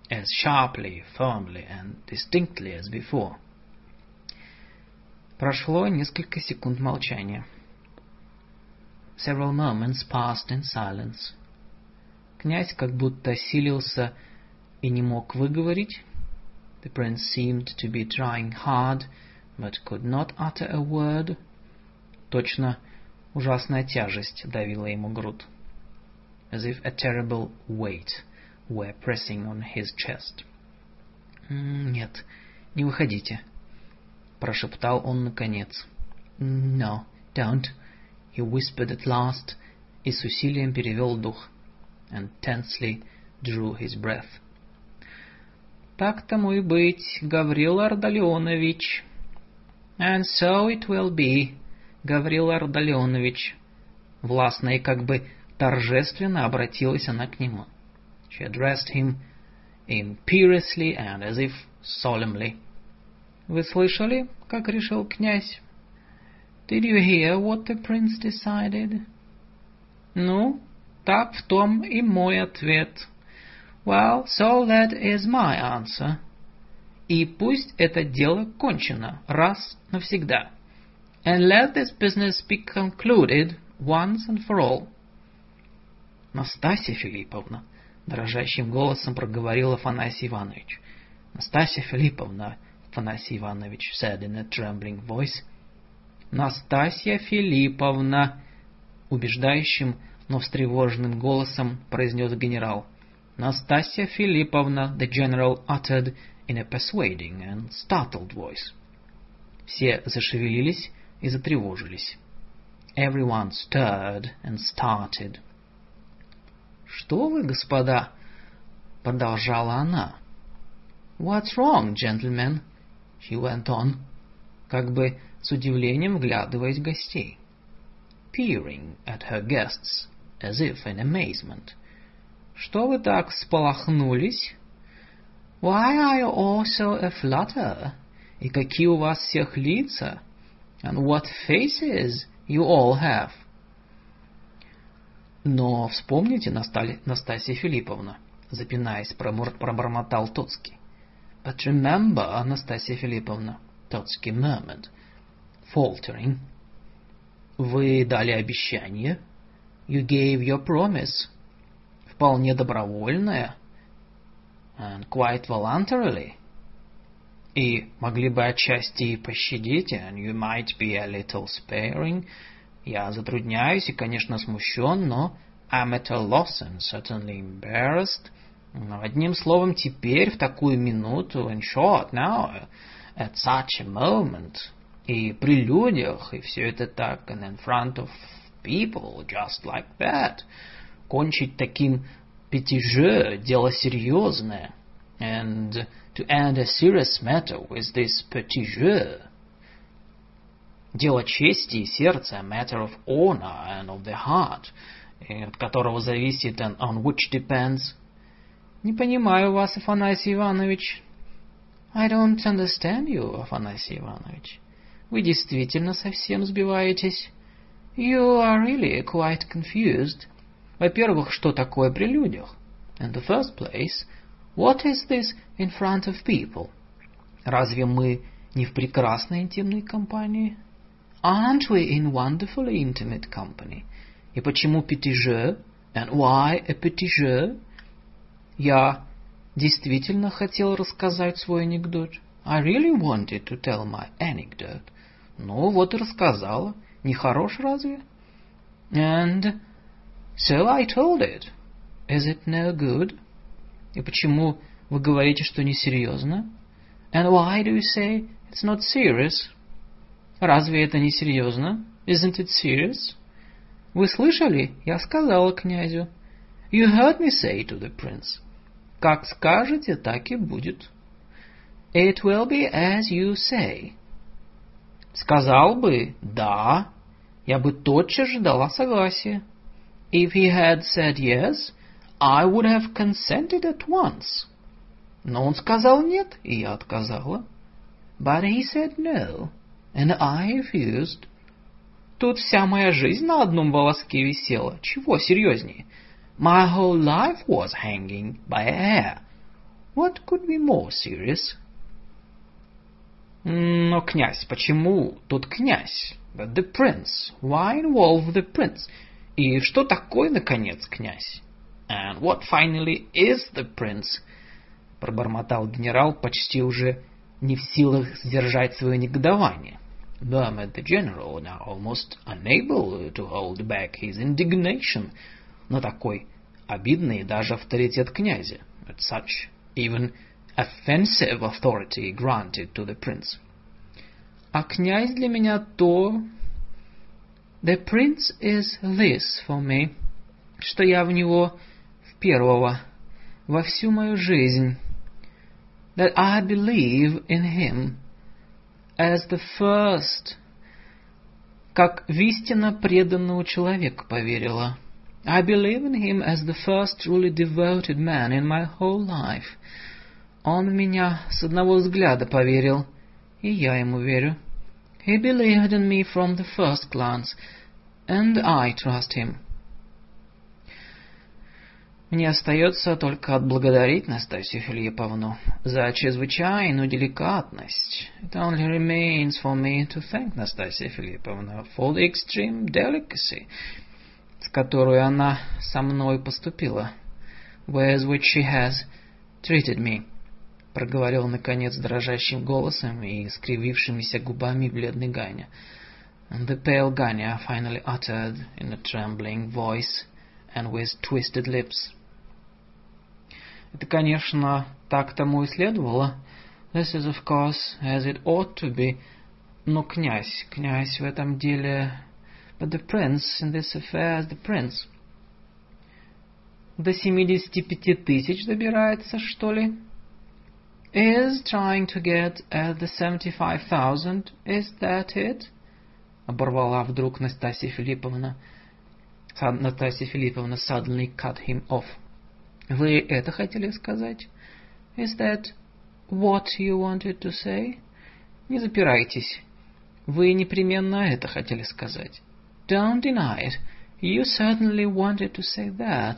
As sharply, firmly and distinctly as before. Прошло несколько секунд молчания. Several moments passed in silence. Князь как будто силился и не мог выговорить. The prince seemed to be trying hard, but could not utter a word. Точно ужасная тяжесть давила ему грудь. As if a terrible weight were pressing on his chest. «Нет, не выходите», — прошептал он наконец. «No, don't», — he whispered at last, и с усилием перевел дух, and tensely drew his breath. Так тому и быть, Гаврил Ардалионович. And so it will be, Гаврил Ардалионович. Властно и как бы торжественно обратилась она к нему. She addressed him imperiously and as if solemnly. Вы слышали, как решил князь? Did you hear what the prince decided? Ну, так в том и мой ответ. Well, so that is my answer. И пусть это дело кончено раз навсегда. And let this business be concluded once and for all. Настасья Филипповна, дрожащим голосом проговорил Афанасий Иванович. Настасья Филипповна, Афанасий Иванович said in a trembling voice. Настасья Филипповна, убеждающим, но встревоженным голосом произнес генерал. Настасья Филипповна, the general uttered in a persuading and startled voice. Все зашевелились и затревожились. Everyone stirred and started. «Что вы, господа?» — продолжала она. «What's wrong, gentlemen?» — she went on, как бы с удивлением вглядываясь в гостей. Peering at her guests, as if in amazement. «Что вы так сполохнулись?» Why are you all so aflutter? И какие у вас всех лица? And what faces you all have? Но вспомните, Настасья Филипповна, запинаясь, пробормотал Тоцкий. But remember, Анастасия Филипповна, Тоцкий murmured, faltering. Вы дали обещание. You gave your promise. Вполне добровольное and quite voluntarily. И могли бы отчасти пощадить, and you might be a little sparing. Я затрудняюсь и, конечно, смущен, но I'm at a loss and certainly embarrassed. Но одним словом, теперь, в такую минуту, in short, now, at such a moment, и при людях, и все это так, and in front of people, just like that, кончить таким Пятиже – дело серьезное. And to end a serious matter with this petit jeu. Дело чести и сердца, a matter of honor and of the heart, от которого зависит and on which depends. Не понимаю вас, Афанасий Иванович. I don't understand you, Афанасий Иванович. Вы действительно совсем сбиваетесь. You are really quite confused. Во-первых, что такое при людях? In the first place, what is this in front of people? Разве мы не в прекрасной интимной компании? Aren't we in wonderfully intimate company? И почему jeu? And why a jeu? Я действительно хотел рассказать свой анекдот. I really wanted to tell my anecdote. Ну, вот и рассказала. Не хорош разве? And So I told it. Is it no good? И почему вы говорите, что несерьезно? And why do you say it's not serious? Разве это не серьезно? Isn't it serious? Вы слышали? Я сказала князю. You heard me say to the prince. Как скажете, так и будет. It will be as you say. Сказал бы «да», я бы тотчас же дала согласие. If he had said yes, I would have consented at once. Но он сказал нет, и я отказала. But he said no, and I refused. Тут вся моя жизнь на одном волоске висела. Чего серьезнее? My whole life was hanging by a hair. What could be more serious? Но князь, почему тут князь? The prince. Why involve the prince? И что такое, наконец, князь? And what finally is the prince? Пробормотал генерал, почти уже не в силах сдержать свое негодование. Murmured the general, now almost unable to hold back his indignation. Но такой обидный даже авторитет князя. At such even offensive authority granted to the prince. А князь для меня то, The prince is this for me, что я в него в первого, во всю мою жизнь. That I believe in him as the first, как в истинно преданного человека поверила. I believe in him as the first truly devoted man in my whole life. Он меня с одного взгляда поверил, и я ему верю. He believed in me from the first glance, and I trust him. Мне остается только отблагодарить Настасью Филипповну за чрезвычайную деликатность. It only remains for me to thank Настасья Филипповна for the extreme delicacy, с которой она со мной поступила, with which she has treated me, проговорил наконец дрожащим голосом и скривившимися губами бледный Ганя. The pale Ganya finally uttered in a trembling voice and with twisted lips. Это, конечно, так тому и следовало. This is, of course, as it ought to be. Но князь, князь в этом деле... But the prince in this affair is the prince. До семидесяти пяти тысяч добирается, что ли? Is trying to get at the seventy-five thousand. Is that it? Оборвала вдруг Настасья Филипповна. Настасья Филипповна suddenly cut him off. Вы это хотели сказать? Is that what you wanted to say? Не запирайтесь. Вы непременно это хотели сказать. Don't deny it. You certainly wanted to say that.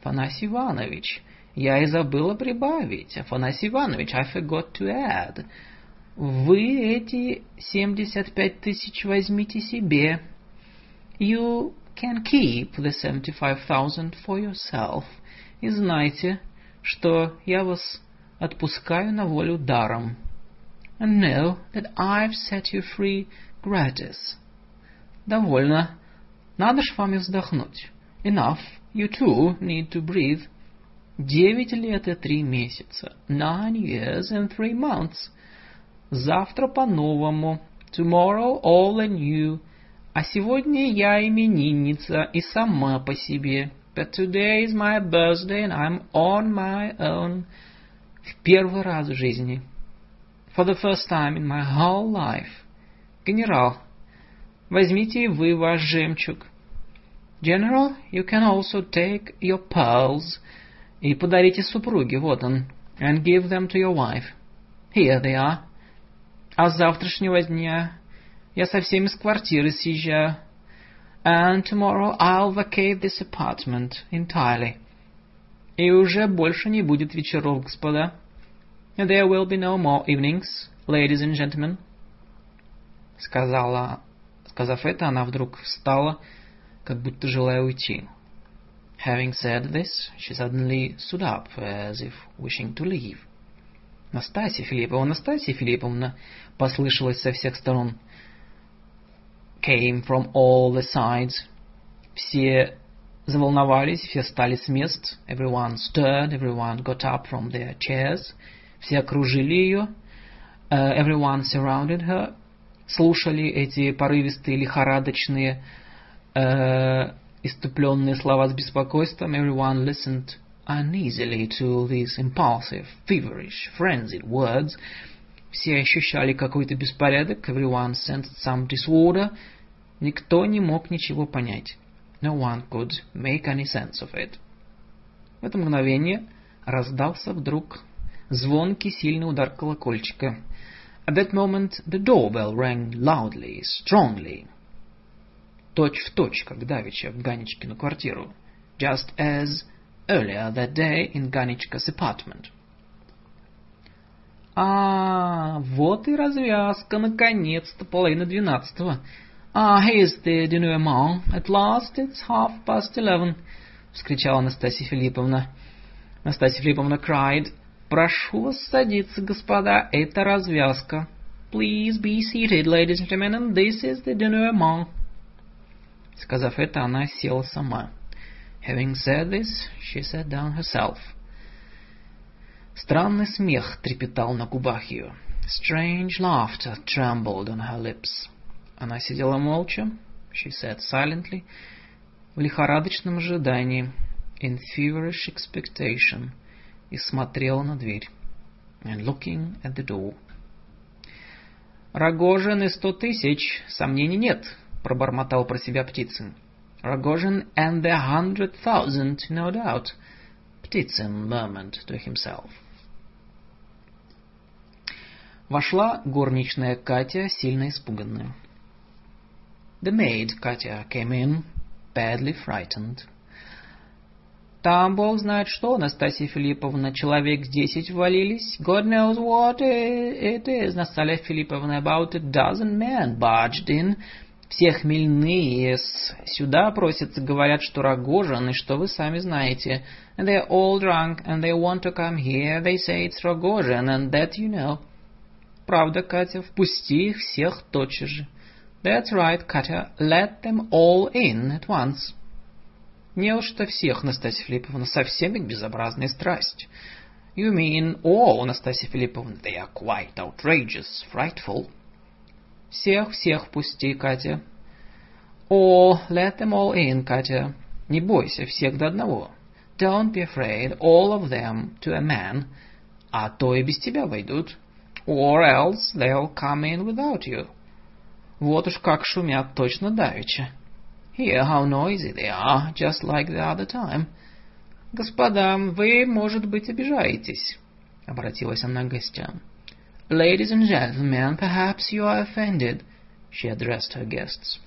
Афанасий Иванович, я и забыла прибавить. Афанасий Иванович, I forgot to add. Вы эти семьдесят пять тысяч возьмите себе. You can keep the seventy-five thousand for yourself. И знайте, что я вас отпускаю на волю даром. And know that I've set you free gratis. Довольно. Надо ж вам вздохнуть. Enough. You too need to breathe. Девять лет и три месяца. Nine years and three months. Завтра по-новому. Tomorrow all anew. А сегодня я именинница и сама по себе. But today is my birthday and I'm on my own. В первый раз в жизни. For the first time in my whole life. Генерал, возьмите и вы ваш жемчуг. General, you can also take your pearls и подарите супруге, вот он, and give them to your wife. Here they are. А с завтрашнего дня я со всеми с квартиры съезжаю and tomorrow I'll vacate this apartment entirely. И уже больше не будет вечеров, господа. There will be no more evenings, ladies and gentlemen. Сказала, сказав это, она вдруг встала, как будто желая уйти. Having said this, she suddenly stood up, as if wishing to leave. Настасья Филипповна, Настасья Филипповна, послышалось со всех сторон came from all the sides. Все заволновались, все встали с мест. Everyone stirred, everyone got up from their chairs. Все окружили ее. Uh, everyone surrounded her. Слушали эти порывистые, лихорадочные, uh, иступленные слова с беспокойством. Everyone listened uneasily to these impulsive, feverish, frenzied words. Все ощущали какой-то беспорядок. Everyone sensed some disorder. Никто не мог ничего понять. No one could make any sense of it. В это мгновение раздался вдруг звонкий сильный удар колокольчика. At that moment the doorbell rang loudly, strongly. Точь в точь, как давеча в Ганечкину квартиру. Just as earlier that day in Ганечка's apartment. А, вот и развязка, наконец-то, половина двенадцатого. Ah, here's the denouement. At last it's half past eleven, — вскричала Настасья Филипповна. Настасья Филипповна cried, «Прошу вас садиться, господа, это развязка. Please be seated, ladies and gentlemen, this is the denouement». Сказав это, она села сама. Having said this, she sat down herself. Странный смех трепетал на губах ее. Strange laughter trembled on her lips. Она сидела молча, she sat silently, в лихорадочном ожидании, in feverish expectation, и смотрела на дверь, and looking at the door. Рогожин и сто тысяч, сомнений нет, пробормотал про себя Птицын. Rogozhin and the hundred thousand, no doubt, Птицын murmured to himself. Вошла горничная Катя, сильно испуганная. The maid, Katya, came in, badly frightened. Там бог знает что, Настасья Филипповна, человек десять ввалились. God knows what it is, Настасья Филипповна, about a dozen men barged in. Все хмельные сюда просятся, говорят, что Рогожин, и что вы сами знаете. And they're all drunk, and they want to come here. They say it's Rogozhin, and that you know. Правда, Катя, впусти их всех тотчас же. That's right, Katya, let them all in at once. Неужто всех, Настасья Филипповна, совсем ведь безобразная страсть? You mean all, Настасья Филипповна, they are quite outrageous, frightful. Всех, всех пусти, Катя. All, let them all in, Катя. Не бойся, всех до одного. Don't be afraid, all of them to a man. А то и без тебя войдут. Or else they'll come in without you. Вот уж как шумят точно давеча. Hear how noisy they are, just like the other time. Господа, вы, может быть, обижаетесь, — обратилась она к гостям. Ladies and gentlemen, perhaps you are offended, — she addressed her guests.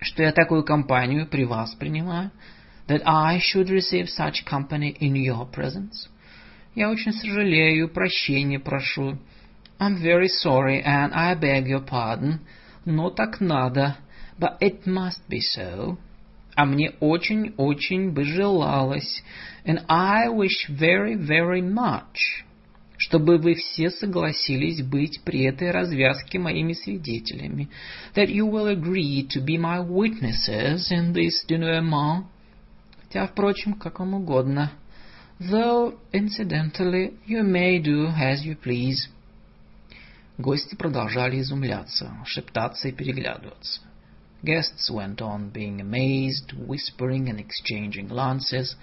Что я такую компанию при вас принимаю? That I should receive such company in your presence? Я очень сожалею, прощения прошу. I'm very sorry, and I beg your pardon. Но так надо. But it must be so. А мне очень-очень бы желалось. And I wish very, very much. Чтобы вы все согласились быть при этой развязке моими свидетелями. That you will agree to be my witnesses in this denouement. Хотя, впрочем, как вам угодно. Though, incidentally, you may do as you please. Гости продолжали изумляться, шептаться и переглядываться. Guests went on being amazed, whispering and exchanging glances,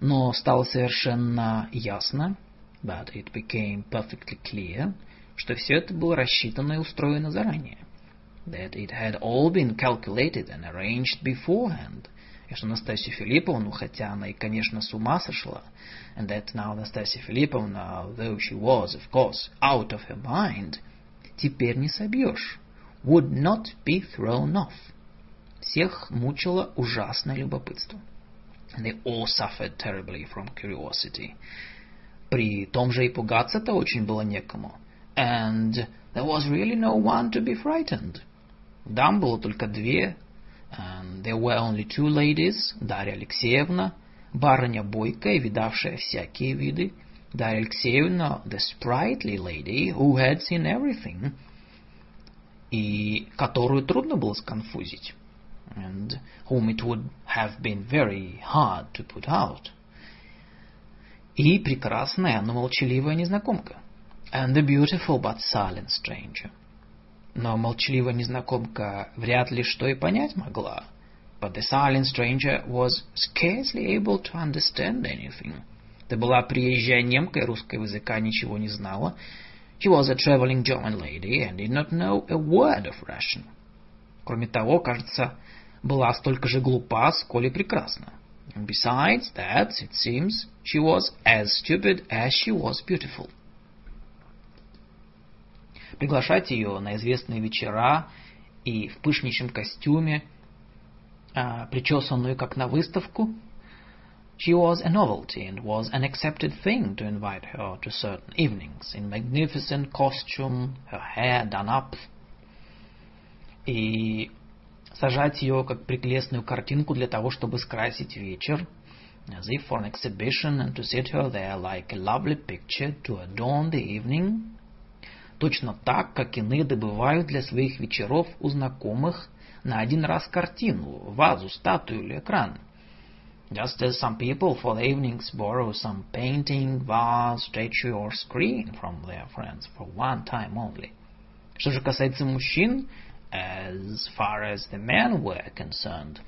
но стало совершенно ясно, but it became perfectly clear, что все это было рассчитано и устроено заранее, that it had all been calculated and arranged beforehand, и что Настасью Филипповну, хотя она и, конечно, с ума сошла, and that now Настасья Филипповна, though she was, of course, out of her mind, теперь не собьешь, would not be thrown off. Всех мучило ужасное любопытство. And they all suffered terribly from curiosity. При том же и пугаться-то очень было некому. And there was really no one to be frightened. Дам было только две, and there were only two ladies, Дарья Алексеевна, барыня бойкая, видавшая всякие виды, Дарья Алексеевна, the sprightly lady who had seen everything, и которую трудно было сконфузить, and whom it would have been very hard to put out, и прекрасная, но молчаливая незнакомка, and the beautiful but silent stranger. Но молчаливая незнакомка вряд ли что и понять могла. But the silent stranger was scarcely able to understand anything. Это была приезжая немка и русского языка ничего не знала. She was a traveling German lady and did not know a word of Russian. Кроме того, кажется, была столько же глупа, сколь и прекрасна. And besides that, it seems, she was as stupid as she was beautiful. Приглашать ее на известные вечера и в пышнейшем костюме, причесанную как на выставку, She was a novelty and was an accepted thing to invite her to certain evenings in magnificent costume, her hair done up. И сажать ее как прелестную картинку для того, чтобы скрасить вечер, as if for an exhibition, and to sit her there like a lovely picture to adorn the evening, точно так, как иные добывают для своих вечеров у знакомых на один раз картину, вазу, статую или экран. Just as some people for the evenings borrow some painting, vase, statue or screen from their friends for one time only. Что же касается мужчин, as far as the men were concerned,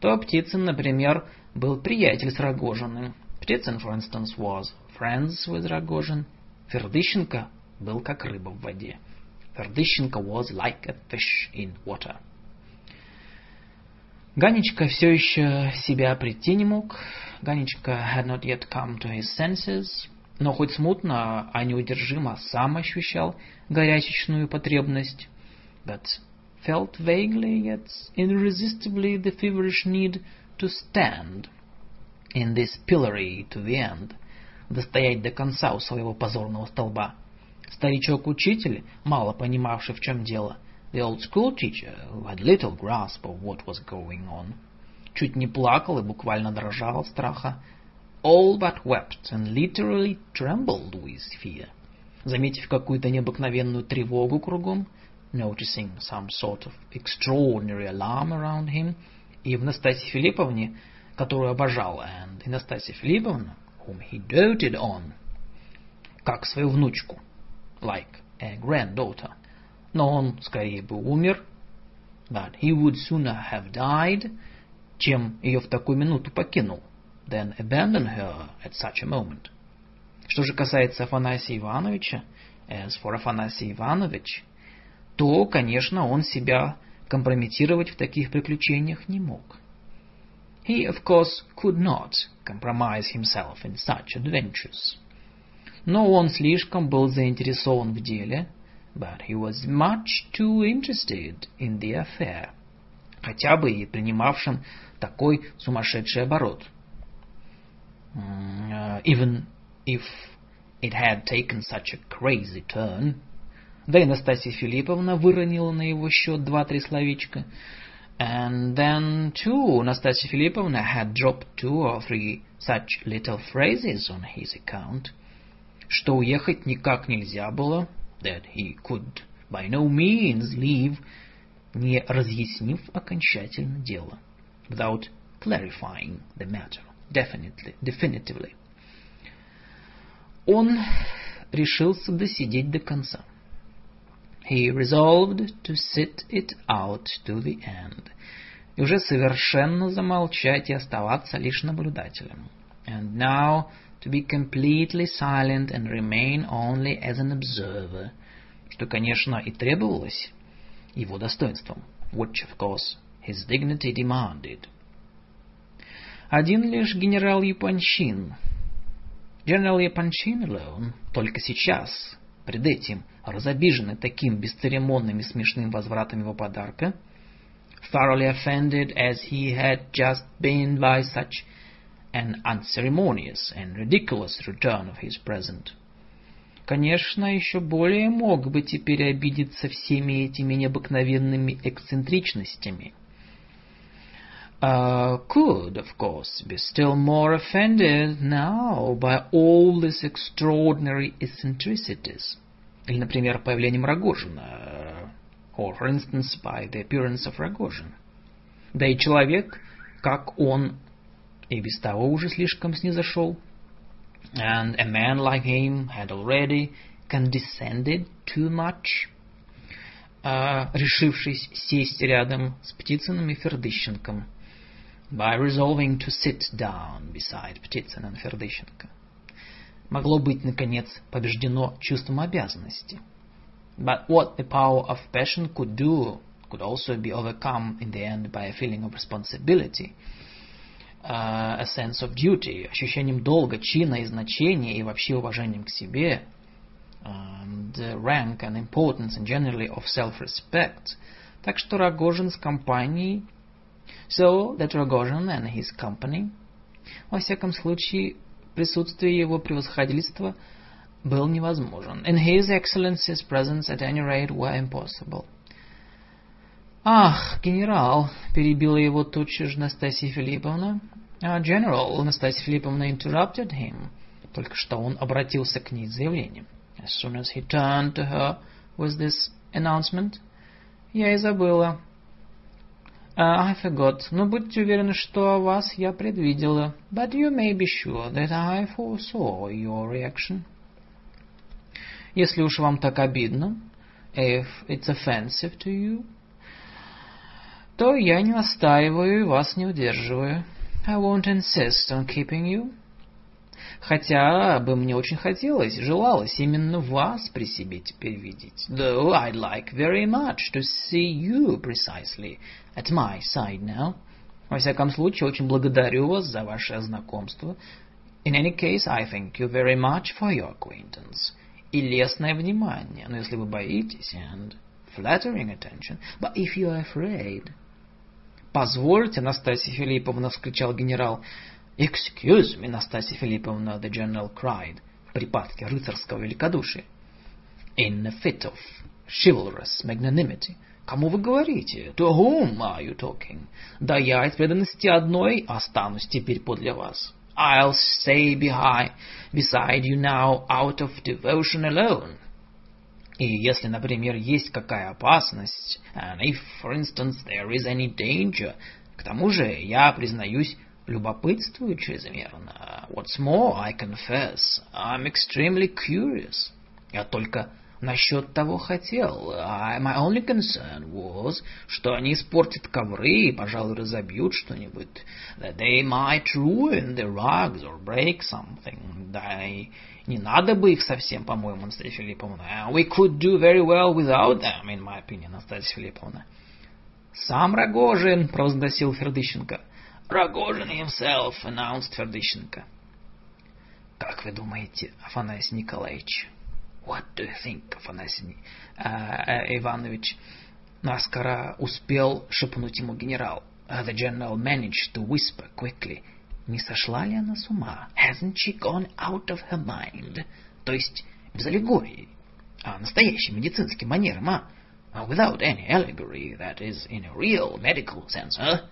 то Птицын, например, был приятель с Рогожиным. Птицын, for instance, was friends with Rogozhin. Фердыщенко был как рыба в воде. Фердыщенко was like a fish in water. Ганечка все еще себя прийти не мог. Ганечка had not yet come to his senses, но хоть смутно, а неудержимо сам ощущал горячечную потребность. But felt vaguely, yet irresistibly the feverish need to stand. in this pillory to the end, достоять до конца у своего позорного столба. Старичок-учитель, мало понимавший, в чем дело, the old school teacher, who had little grasp of what was going on, чуть не плакал и буквально дрожал от страха, all but wept and literally trembled with fear. Заметив какую-то необыкновенную тревогу кругом, noticing some sort of extraordinary alarm around him, и в Настасье Филипповне, которую обожал, and in Настасья Филипповна, whom he doted on, как свою внучку, like a granddaughter. Но он скорее бы умер, but he would sooner have died, чем ее в такую минуту покинул, than abandon her at such a moment. Что же касается Афанасия Ивановича, as for Афанасий Иванович, то, конечно, он себя компрометировать в таких приключениях не мог. He, of course, could not compromise himself in such adventures. Но он слишком был заинтересован в деле, but he was much too interested in the affair, хотя бы и принимавшим такой сумасшедший оборот. Uh, even if it had taken such a crazy turn, да и Настасья Филипповна выронила на его счет два-три словечка, And then, too, Nastasia Filipovna had dropped two or three such little phrases on his account, что уехать никак нельзя было, that he could by no means leave, не разъяснив окончательно дело, without clarifying the matter definitely, definitively. Он решился досидеть до конца. He resolved to sit it out to the end. И уже совершенно замолчать и оставаться лишь наблюдателем. And now to be completely silent and remain only as an observer, что, конечно, и требовалось его достоинством, which, of course, his dignity demanded. Один лишь генерал Япончин, General Япончин alone, только сейчас, пред этим, разобиженный таким бесцеремонным и смешным возвратом его подарка, thoroughly offended as he had just been by such an unceremonious and ridiculous return of his present. Конечно, еще более мог бы теперь обидеться всеми этими необыкновенными эксцентричностями. Uh, could, of course, be still more offended now by all these extraordinary eccentricities. Или, например, появлением Рогожина, or, for instance, by the appearance of Rogozhin. Да и человек, как он и без того уже слишком снизошел, and a man like him had already condescended too much, uh, решившись сесть рядом с Птицыным и Фердыщенком, by resolving to sit down beside Птицын and Фердыщенко могло быть, наконец, побеждено чувством обязанности. But what the power of passion could do could also be overcome in the end by a feeling of responsibility, uh, a sense of duty, ощущением долга, чина и значения и вообще уважением к себе, and rank and importance and generally of self-respect. Так что Рогожин с компанией, so that Rogozhin and his company, во всяком случае, присутствие его превосходительства был невозможен. In his excellency's presence at any rate were impossible. Ах, генерал, перебила его тотчас же Настасья Филипповна. Uh, general, Настасья Филипповна interrupted him. Только что он обратился к ней с заявлением. As soon as he turned to her with this announcement, я и забыла. Uh, I forgot. Но будьте уверены, что о вас я предвидела. But you may be sure that I foresaw your reaction. Если уж вам так обидно, if it's offensive to you, то я не настаиваю и вас не удерживаю. I won't insist on keeping you. Хотя бы мне очень хотелось, желалось именно вас при себе теперь видеть. Though I'd like very much to see you precisely at my side now. Во всяком случае, очень благодарю вас за ваше знакомство. In any case, I thank you very much for your acquaintance. И лестное внимание, но если вы боитесь, and flattering attention. But if you are afraid... Позвольте, Настасья Филипповна, вскричал генерал, Excuse me, Настасья Филипповна, the general cried, в припадке рыцарского великодушия. In a fit of chivalrous magnanimity. Кому вы говорите? To whom are you talking? Да я из преданности одной останусь теперь подле вас. I'll stay behind, beside you now out of devotion alone. И если, например, есть какая опасность, and if, for instance, there is any danger, к тому же я, признаюсь, любопытствую чрезмерно. What's more, I confess, I'm extremely curious. Я только насчет того хотел. I, my only concern was, что они испортят ковры и, пожалуй, разобьют что-нибудь. That they might ruin the rugs or break something. Да и не надо бы их совсем, по-моему, Анастасия Филипповна. We could do very well without them, in my opinion, Анастасия Филипповна. Сам Рогожин, провозгласил Фердыщенко. Rogozhin himself, announced Фердыщенко. Как вы думаете, Афанасий Николаевич? What do you think, Афанасий uh, Иванович? Наскоро успел шепнуть ему генерал. Uh, the general managed to whisper quickly. Не сошла ли она с ума? Hasn't she gone out of her mind? То есть без аллегории, а настоящим медицинским манером, а? Without any allegory, that is, in a real medical sense, huh?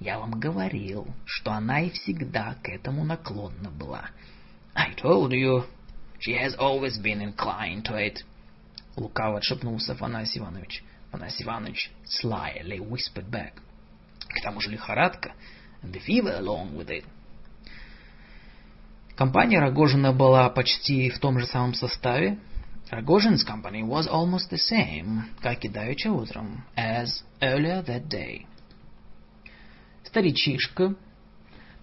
Я вам говорил, что она и всегда к этому наклонна была. I told you, she has always been inclined to it. Лукаво отшепнулся Афанасий Иванович. Афанасий Иванович slyly whispered back. К тому же лихорадка, and the fever along with it. Компания Рогожина была почти в том же самом составе. Rogozhin's company was almost the same, как и давеча утром, as earlier that day. Старичишка,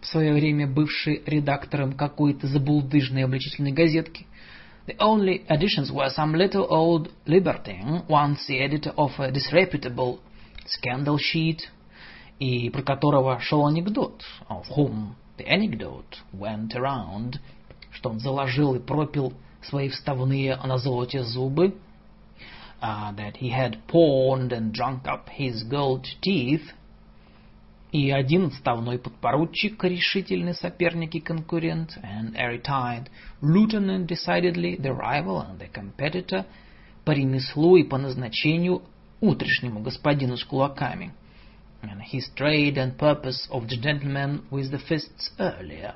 в свое время бывший редактором какой-то забулдыжной обличительной газетки. The only additions were some little old libertine, once the editor of a disreputable scandal sheet, и про которого шел анекдот, of whom the anecdote went around, что он заложил и пропил свои вставные на золоте зубы, uh, that he had pawned and drunk up his gold teeth, и один отставной подпоручик, решительный соперник и конкурент, and a retired lieutenant, decidedly the rival and the competitor, по ремеслу и по назначению утрешнему господину с кулаками, and his trade and purpose of the gentleman with the fists earlier.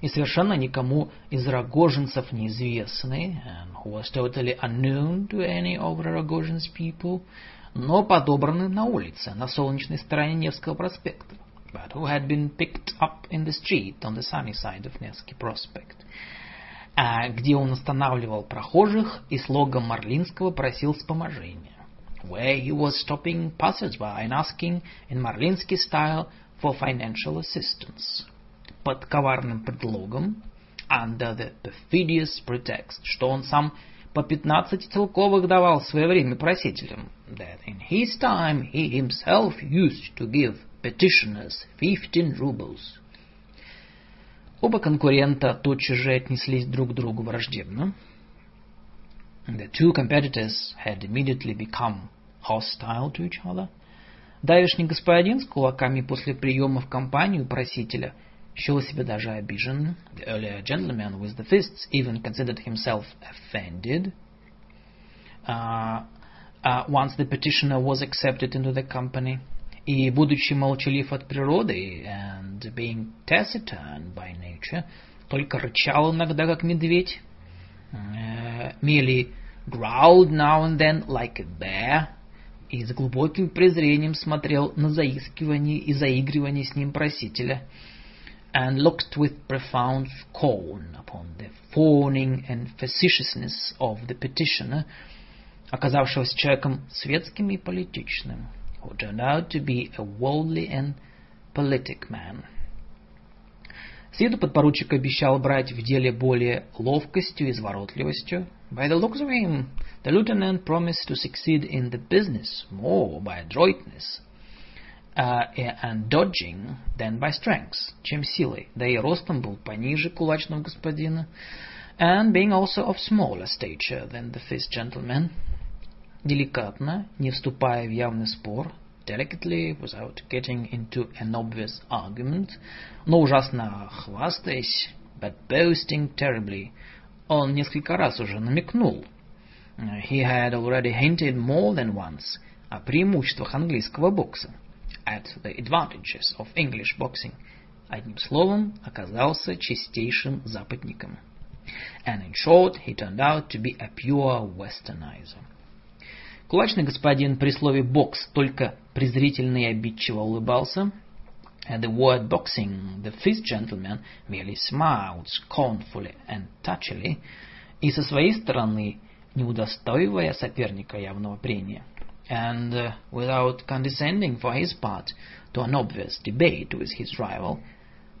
И совершенно никому из рогожинцев неизвестный, and who was totally unknown to any of Rogozhin's people, но подобраны на улице, на солнечной стороне Невского проспекта, but who had been picked up in the street on the sunny side of Nevsky Prospect, где он останавливал прохожих и слогом Марлинского просил вспоможения, where he was stopping passers-by and asking in Marlinsky style for financial assistance, под коварным предлогом, under the perfidious pretext, что он сам по 15 целковых давал в свое время просителям. That in his time he himself used to give petitioners 15 rubles. Оба конкурента тотчас же отнеслись друг к другу враждебно. The two competitors had immediately become hostile to each other. Давешний господин с кулаками после приема в компанию просителя – счел себя даже обижен. The earlier gentleman with the fists even considered himself offended. Uh, uh, once the petitioner was accepted into the company, и, будучи молчалив от природы, and being taciturn by nature, только рычал иногда, как медведь, uh, merely growled now and then like a bear, и с глубоким презрением смотрел на заискивание и заигрывание с ним просителя – and looked with profound scorn upon the fawning and facetiousness of the petitioner, оказавшегося человеком светским и политичным, who turned out to be a worldly and politic man. С виду подпоручик обещал брать в деле более ловкостью и изворотливостью. By the looks of him, the lieutenant promised to succeed in the business more by adroitness uh, and dodging than by strength, чем силой, да и ростом был пониже кулачного господина, and being also of smaller stature than the fist gentleman, деликатно, не вступая в явный спор, delicately, without getting into an obvious argument, но ужасно хвастаясь, but boasting terribly. Он несколько раз уже намекнул. He had already hinted more than once о преимуществах английского бокса, at the advantages of English boxing. Одним словом, оказался чистейшим западником. And in short, he turned out to be a pure westernizer. Кулачный господин при слове «бокс» только презрительно и обидчиво улыбался. At the word boxing, the fifth gentleman merely smiled scornfully and touchily, и со своей стороны, не удостоивая соперника явного прения, and uh, without condescending for his part to an obvious debate with his rival,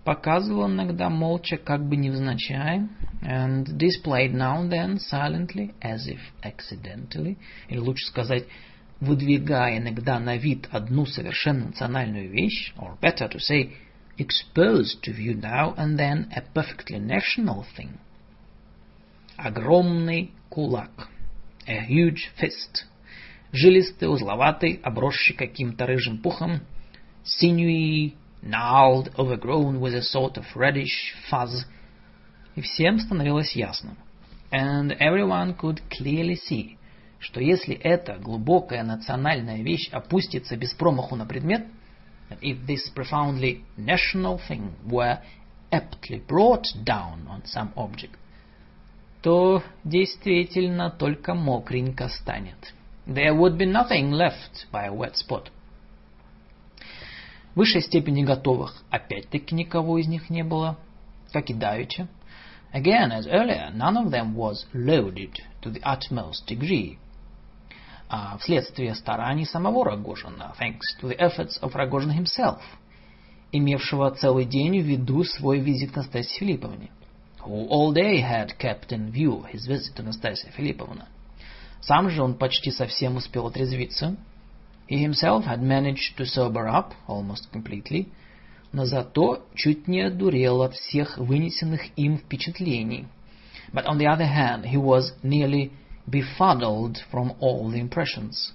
показывал иногда молча, как бы невзначай, and displayed now and then silently, as if accidentally, или лучше сказать, выдвигая иногда на вид одну совершенно национальную вещь, or better to say, exposed to view now and then a perfectly national thing. Огромный кулак, a huge fist, жилистый, узловатый, обросший каким-то рыжим пухом, sinewy, gnarled, overgrown with a sort of reddish fuzz, и всем становилось ясно. And everyone could clearly see, что если эта глубокая национальная вещь опустится без промаху на предмет, if this profoundly national thing were aptly brought down on some object, то действительно только мокренько станет. There would be nothing left by a wet spot. Высшей степени готовых опять-таки никого из них не было, как и давеча. Again, as earlier, none of them was loaded to the utmost degree. А вследствие стараний самого Рогожина, thanks to the efforts of Rogozhin himself, имевшего целый день в виду свой визит к Настасье Филипповне, who all day had kept in view his visit to Настасья Филипповна. Сам же он почти совсем успел отрезвиться, He himself had managed to sober up almost completely, но зато чуть не одурел от всех вынесенных им впечатлений. But on the other hand, he was nearly befuddled from all the impressions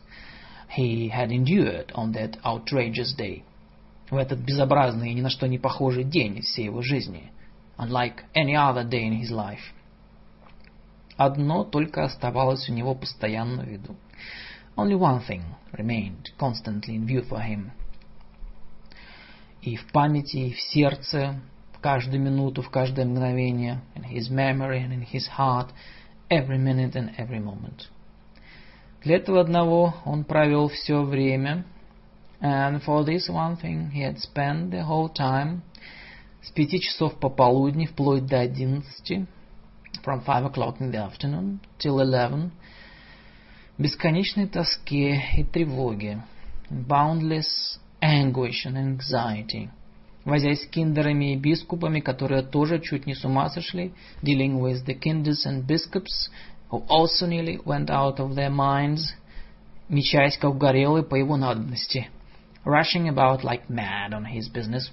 he had endured on that outrageous day. В этот безобразный и ни на что не похожий день всей его жизни, unlike any other day in his life. Одно только оставалось у него постоянно в виду. Only one thing remained constantly in view for him. И в памяти, и в сердце, в каждую минуту, в каждое мгновение, in his memory and in his heart, every minute and every moment. Для этого одного он провел все время, and for this one thing he had spent the whole time, с пяти часов пополудни вплоть до одиннадцати, from five o'clock in the afternoon till eleven, бесконечной тоске и тревоге, boundless anguish and anxiety, возясь с киндерами и бискупами, которые тоже чуть не с ума сошли, dealing with the kinders and bishops, who also nearly went out of their minds, мечаясь как угорелый по его надобности, rushing about like mad on his business.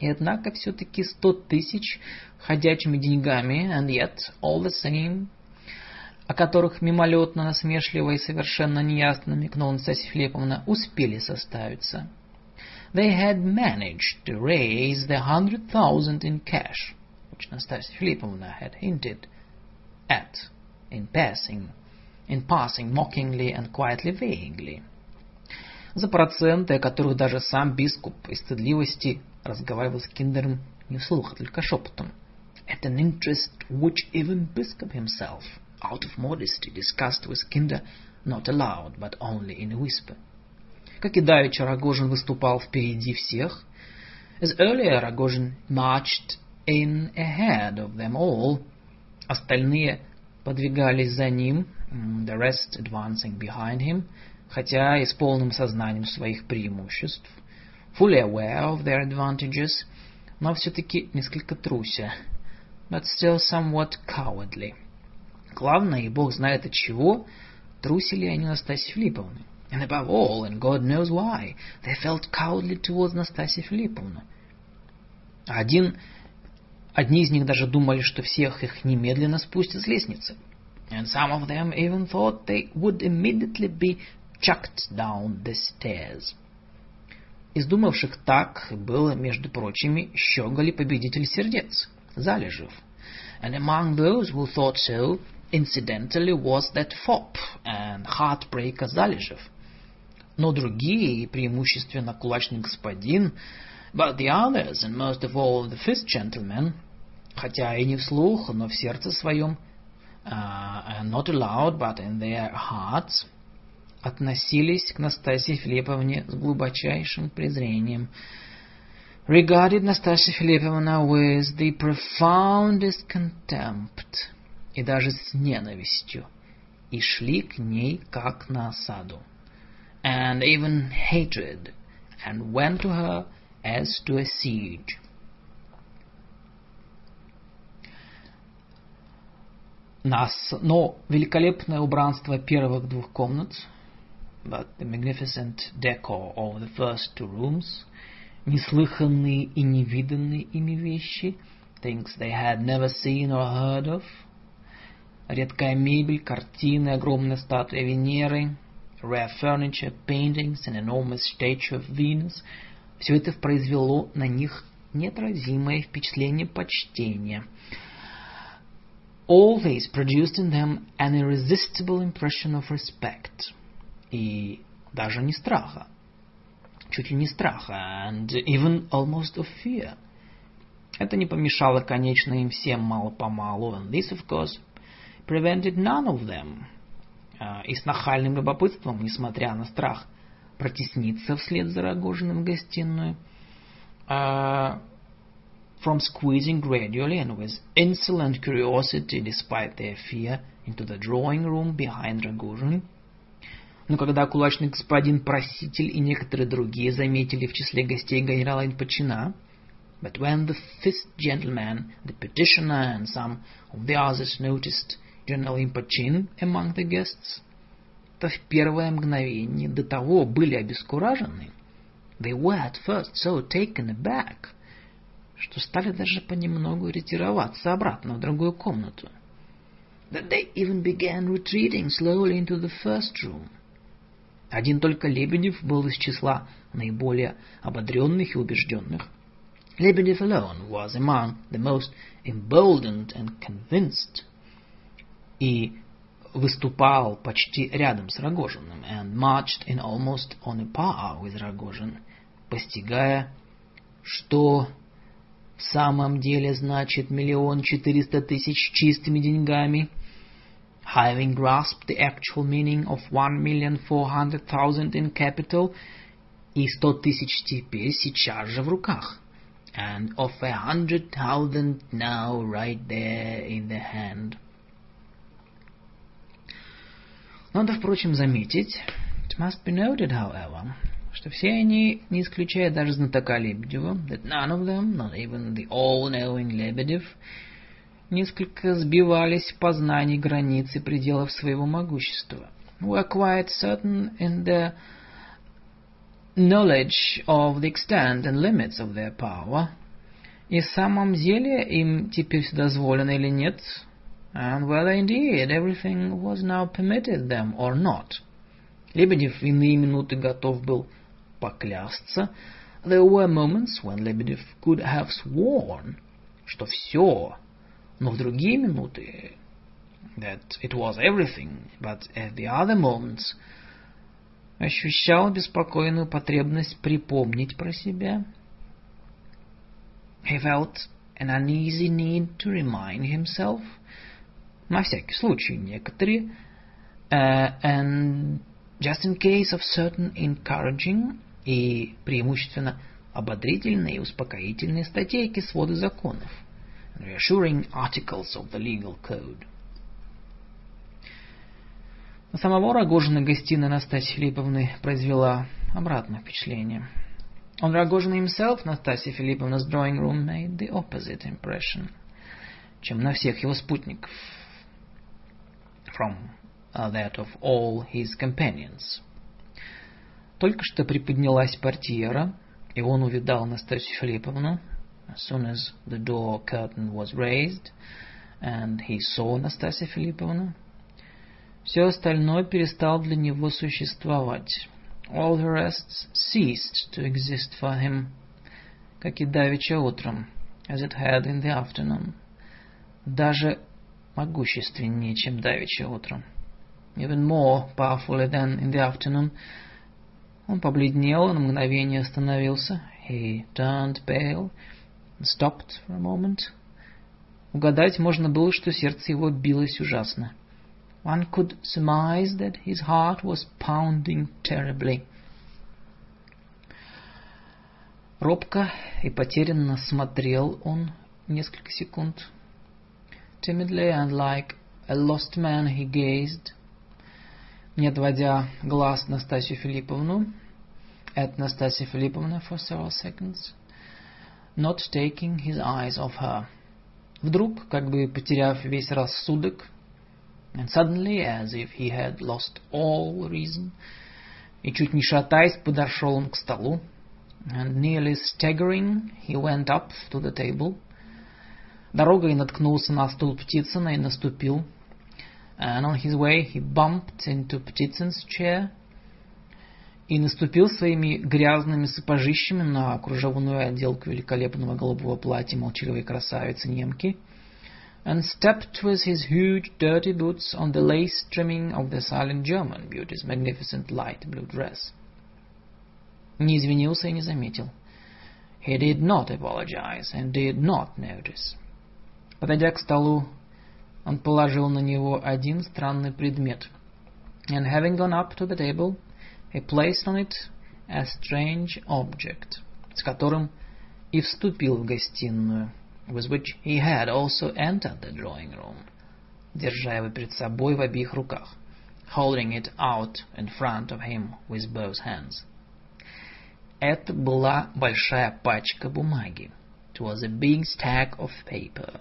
И однако все-таки сто тысяч ходячими деньгами, and yet, all the same, о которых мимолетно, насмешливо и совершенно неясно намекнула Настасья Филипповна, успели составиться. They had managed to raise the hundred thousand in cash, which Настасья Филипповна had hinted at in passing, in passing mockingly and quietly vaguely. За проценты, о которых даже сам бискуп из стыдливости разговаривал с Киндером не вслух, а только шепотом. At an interest which even Biscup himself out of modesty, discussed with Kinder not aloud, but only in a whisper. Как и давеча Рогожин выступал впереди всех, as earlier Rogozhin marched in ahead of them all, остальные подвигались за ним, the rest advancing behind him, хотя и с полным сознанием своих преимуществ, fully aware of their advantages, но все-таки несколько труся, but still somewhat cowardly. Главное, и Бог знает от чего, трусили они Настасьи Филипповны. And above all, and God knows why, they felt cowardly towards Настасья Филипповна. Один, одни из них даже думали, что всех их немедленно спустят с лестницы. And some of them even thought they would immediately be chucked down the stairs. Из так был, между прочими, Щеголь победитель сердец, Залежев. And among those who thought so, incidentally, was that fop and heartbreaker Залежев. Но другие, и преимущественно кулачный господин, but the others, and most of all the fifth gentleman, хотя и не вслух, но в сердце своем, uh, not aloud, but in their hearts, относились к Настасье Филипповне с глубочайшим презрением. Regarded Настасья Филипповна with the profoundest contempt. И даже с ненавистью. И шли к ней как на осаду. And even hatred. And went to her as to a siege. Нас, но великолепное убранство первых двух комнат, but the magnificent decor of the first two rooms, неслыханные и невиданные ими вещи, things they had never seen or heard of, редкая мебель, картины, огромная статуя Венеры, rare furniture, paintings, an enormous statue of Venus, все это произвело на них неотразимое впечатление почтения. All this produced in them an irresistible impression of respect. И даже не страха. Чуть ли не страха, and even almost of fear. Это не помешало, конечно, им всем мало-помалу, and this, of course, prevented none of them, uh, и с нахальным любопытством, несмотря на страх, протесниться вслед за Рогожиным в гостиную, uh, from squeezing gradually and with insolent curiosity, despite their fear, into the drawing room behind Rogozhin. Но когда кулачный господин проситель и некоторые другие заметили в числе гостей генерала Инпочина, but when the fifth gentleman, the petitioner, and some of the others noticed General Impochin among the guests, то в первое мгновение до того были обескуражены, they were at first so taken aback, что стали даже понемногу ретироваться обратно в другую комнату, that they even began retreating slowly into the first room. Один только Лебедев был из числа наиболее ободренных и убежденных. Lebedev alone was among the most emboldened and convinced. И выступал почти рядом с Рогожиным and marched in almost on a par with Rogozhin, постигая, что в самом деле значит миллион четыреста тысяч чистыми деньгами – having grasped the actual meaning of one million four hundred thousand in capital и сто тысяч теперь сейчас же в руках, and of a hundred thousand now right there in the hand. Надо, впрочем, заметить, it must be noted, however, что все они, не исключая даже знатока Лебедева, that none of them, not even the all-knowing Lebedev, несколько сбивались в познании границ и пределов своего могущества. Were quite certain in the knowledge of the extent and limits of their power. И в самом деле им теперь дозволено или нет? And whether indeed everything was now permitted them or not. Лебедев в иные минуты готов был поклясться. There were moments when Lebedev could have sworn, что все но в другие минуты that it was everything, but at the other moments ощущал беспокойную потребность припомнить про себя. He felt an uneasy need to remind himself, на всякий случай некоторые, uh, and just in case of certain encouraging и преимущественно ободрительные и успокоительные статейки своды законов – reassuring articles of the legal code. На самого Рогожина гостиная Настасьи Филипповны произвела обратное впечатление. On Rogozhin himself, Настасья Филипповна's drawing room made the opposite impression, чем на всех его спутников, from uh, that of all his companions. Только что приподнялась портьера, и он увидал Настасью Филипповну, as soon as the door curtain was raised, and he saw Nastasia Filipovna, Все остальное перестало для него существовать. All the rest ceased to exist for him, как и давеча утром, as it had in the afternoon. Даже могущественнее, чем давеча утром. Even more powerfully than in the afternoon. Он побледнел, на мгновение остановился. He turned pale and stopped for a moment. Угадать можно было, что сердце его билось ужасно. One could surmise that his heart was pounding terribly. Робко и потерянно смотрел он несколько секунд. Timidly and like a lost man he gazed, не отводя глаз Настасью Филипповну, at Настасья Филипповна for several seconds, not taking his eyes off her. Вдруг, как бы потеряв весь рассудок, and suddenly, as if he had lost all reason, и чуть не шатаясь, подошел он к столу, and nearly staggering, he went up to the table, дорогой наткнулся на стул Птицына и наступил, and on his way he bumped into Птицын's chair, и наступил своими грязными сапожищами на кружевную отделку великолепного голубого платья молчаливой красавицы немки, and stepped with his huge dirty boots on the lace trimming of the silent German beauty's magnificent light blue dress. Не извинился и не заметил. He did not apologize and did not notice. Подойдя к столу, он положил на него один странный предмет. And having gone up to the table, he placed on it a strange object, с которым и вступил в гостиную, with which he had also entered the drawing room, держа его перед собой в обеих руках, holding it out in front of him with both hands. Это была большая пачка бумаги. It was a big stack of paper.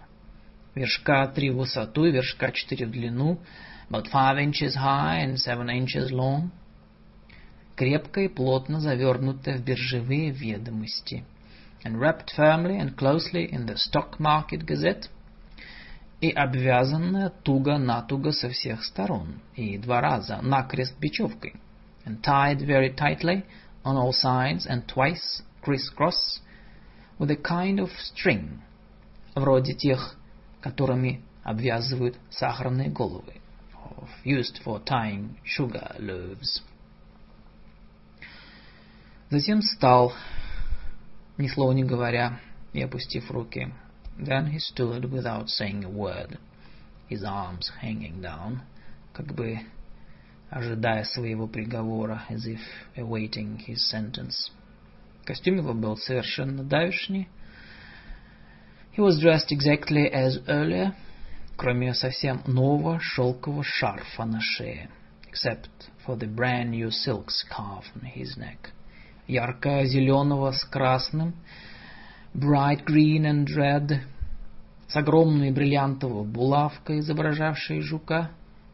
Вершка три в высоту и вершка четыре в длину, about five inches high and seven inches long. Крепко и плотно завернутая в биржевые ведомости. And wrapped firmly and closely in the stock market gazette. И обвязанная туго-натуго со всех сторон, и два раза накрест бечевкой. And tied very tightly on all sides and twice criss-cross with a kind of string, вроде тех, которыми обвязывают сахарные головы, used for tying sugar loaves. Затем встал, ни слова не говоря, и опустив руки. Then he stood without saying a word, his arms hanging down, как бы ожидая своего приговора, as if awaiting his sentence. Костюм его был совершенно давешний. He was dressed exactly as earlier, кроме совсем нового шелкового шарфа на шее, except for the brand new silk scarf on his neck. Ярко-зеленого с красным, bright green and red, с огромной бриллиантовой булавкой, изображавшей жука,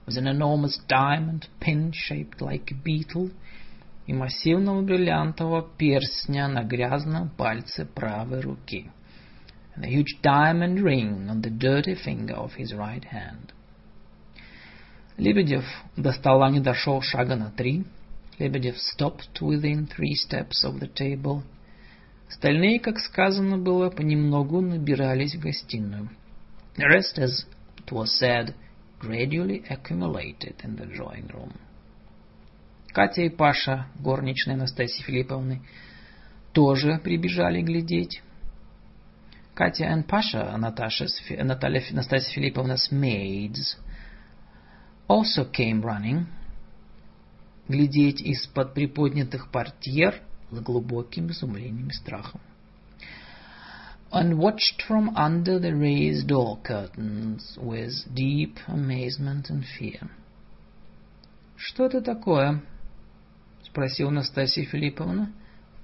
with an enormous diamond pin shaped like a beetle, и массивного бриллиантового перстня на грязном пальце правой руки, and a huge diamond ring on the dirty finger of his right hand. Лебедев до стола не дошел шага на три. Лебедев stopped within three steps of the table. Остальные, как сказано было, понемногу набирались в гостиную. The rest, as it was said, gradually accumulated in the drawing room. Катя и Паша, горничные Настасьи Филипповны, тоже прибежали глядеть. Катя and Pasha, Natasha's, Natalia, Nastasia Filipovna's maids, also came running, глядеть из-под приподнятых портьер с глубоким изумлением и страхом. and watched from under the raised door curtains with deep amazement and fear. «Что это такое?» — спросил Настасья Филипповна.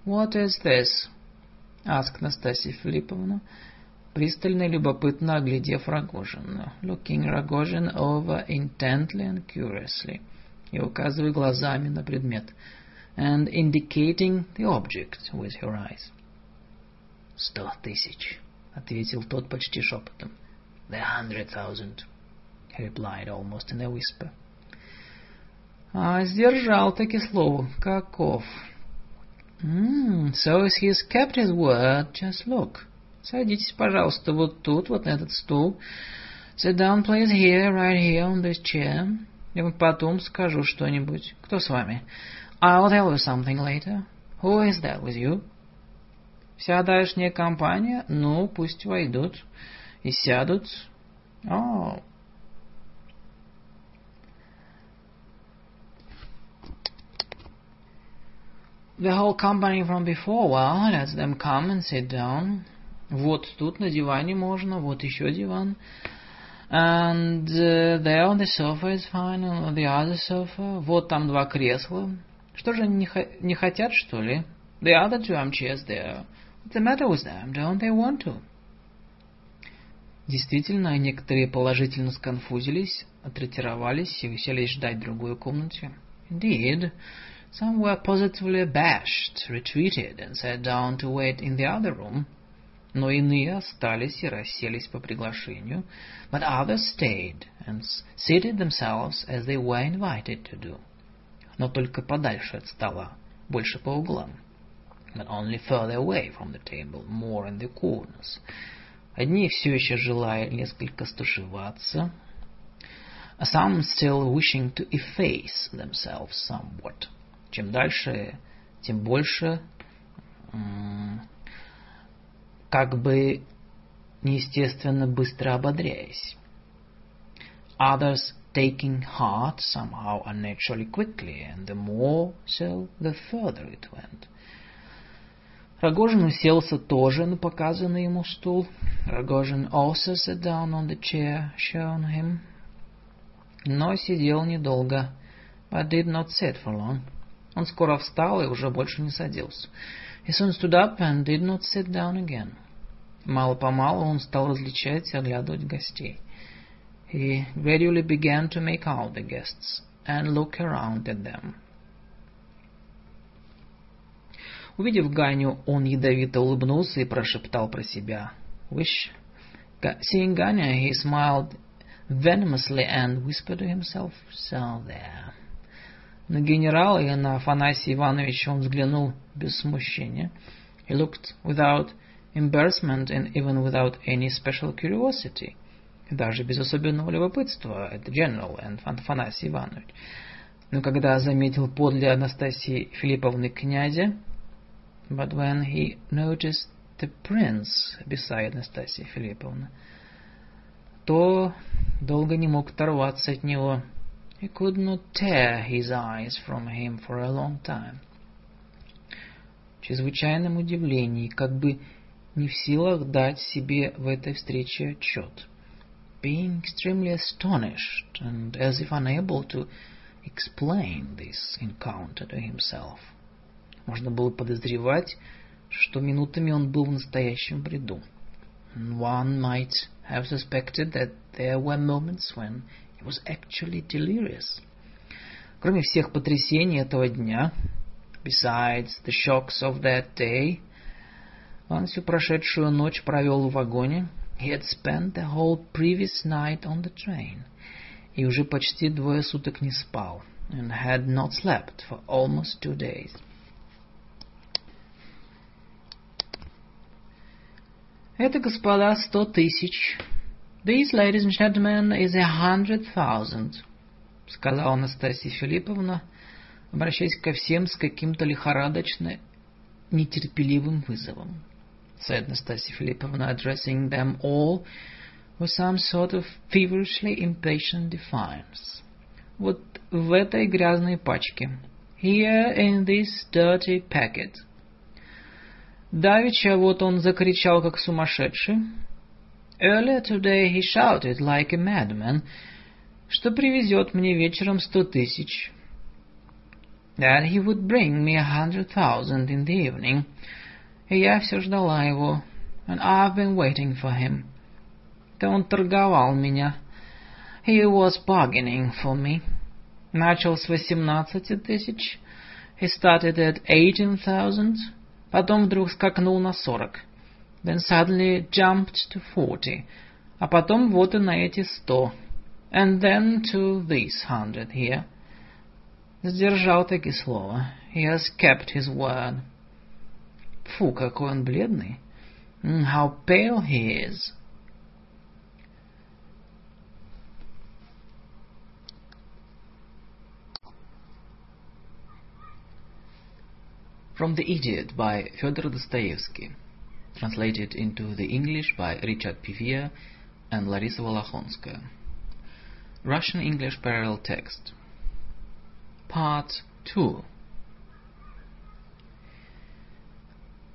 «What is this?» — asked Настасья Филипповна, пристально и любопытно оглядев Рогожина, looking Rogojin over intently and curiously, и указывая глазами на предмет, and indicating the object with her eyes. «Сто тысяч», — ответил тот почти шепотом. «The hundred thousand», he replied almost in a whisper. А, сдержал таки слово. Каков? Mm, so kept his word. Just look. Садитесь, пожалуйста, вот тут, вот на этот стул. Sit down, please, here, right here, on this chair. Я потом скажу что-нибудь. Кто с вами? I'll tell you something later. Who is that with you? Вся дальняя компания? Ну, пусть войдут и сядут. Oh. The whole company from before, well, let them come and sit down. Вот тут на диване можно, вот еще диван. And uh, there on the sofa is fine, on the other sofa. Вот там два кресла. Что же не, не хотят, что ли? The other two armchairs there. What's the matter with them? Don't they want to? Действительно, некоторые положительно сконфузились, отретировались и уселись ждать другую комнате. Indeed, some were positively abashed, retreated, and sat down to wait in the other room. Но иные остались и расселись по приглашению, but others stayed and seated themselves as they were invited to do. Но только подальше от стола, больше по углам. But only further away from the table, more in the corners. Одни все еще желая несколько стушеваться, some still wishing to efface themselves somewhat. Чем дальше, тем больше как бы неестественно быстро ободряясь. Others taking heart somehow unnaturally quickly, and the more so, the further it went. Рогожин уселся тоже на показанный ему стул. Рогожин also sat down on the chair shown him. Но сидел недолго, but did not sit for long. Он скоро встал и уже больше не садился. He soon stood up and did not sit down again. Мало-помалу он стал различать и оглядывать гостей. He gradually began to make out the guests and look around at them. Увидев Ганю, он ядовито улыбнулся и прошептал про себя. Wish. Seeing Ganya, he smiled venomously and whispered to himself, so there. На генерала и на Афанасия Ивановича он взглянул без смущения. He looked without embarrassment and even without any special curiosity. Даже без особенного любопытства at the general and Афанасий Иванович. Но когда заметил подле Анастасии Филипповны князя, but when he noticed the prince beside Анастасия Филипповна, то долго не мог оторваться от него. He could not tear his eyes from him for a long time. В чрезвычайном удивлении, как бы не в силах дать себе в этой встрече отчет. Being extremely astonished and as if unable to explain this encounter to himself. Можно было подозревать, что минутами он был в настоящем бреду. One might have suspected that there were moments when He was actually delirious. Кроме всех потрясений этого дня, besides the shocks of that day, он всю прошедшую ночь провел в вагоне. He had spent the whole previous night on the train. И уже почти двое суток не спал. And had not slept for almost two days. Это, господа, сто тысяч This, ladies and gentlemen, is a hundred thousand, сказала Анастасия Филипповна, обращаясь ко всем с каким-то лихорадочно нетерпеливым вызовом. Said Anastasia Philippovna, addressing them all with some sort of feverishly impatient defiance. Вот в этой грязной пачке. Here in this dirty packet. Давеча вот он закричал, как сумасшедший. Earlier today he shouted like a madman, что привезет мне вечером сто тысяч. That he would bring me a hundred thousand in the evening. И я все ждала его, and I've been waiting for him. Да он торговал меня. He was bargaining for me. Начал с восемнадцати тысяч. He started at eighteen thousand. Потом вдруг скакнул на сорок then suddenly jumped to forty, а потом вот и на эти сто, and then to this hundred here. Сдержал таки слово. He has kept his word. Фу, какой он бледный. How pale he is. From the Idiot by Fyodor Dostoevsky. Translated into the English by Richard Pivia and Larisa Volokhonskaya. Russian-English parallel text. Part 2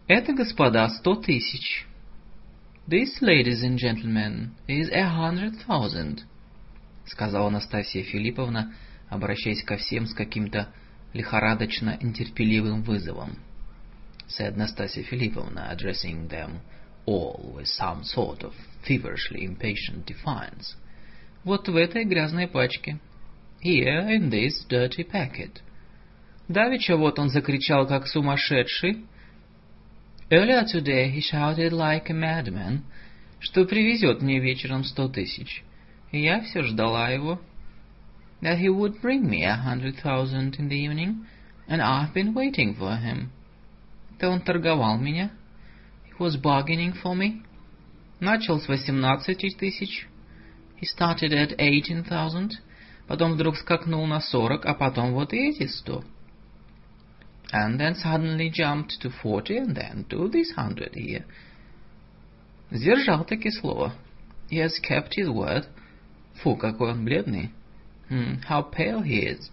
Это, господа, сто тысяч. This, ladies and gentlemen, is a hundred thousand, сказала Анастасия Филипповна, обращаясь ко всем с каким-то лихорадочно нетерпеливым вызовом. Said Nastasia Philippovna, addressing them all with some sort of feverishly impatient defiance. Вот в этой грязной пачке. Here, in this dirty packet. Давеча вот он закричал, как сумасшедший. Earlier today he shouted like a madman, что привезет мне вечером сто тысяч. И я все ждала его. that he would bring me a hundred thousand in the evening, and I've been waiting for him. То он торговал меня. He was bargaining for me. Начал с восемнадцати тысяч. He started at eighteen thousand, потом вдруг скакнул на сорок, а потом вот и эти сто. And then suddenly jumped to forty, and then to this hundred here. Сдержал таки слово. He has kept his word. Фу, какой он бледный. Hmm, how pale he is.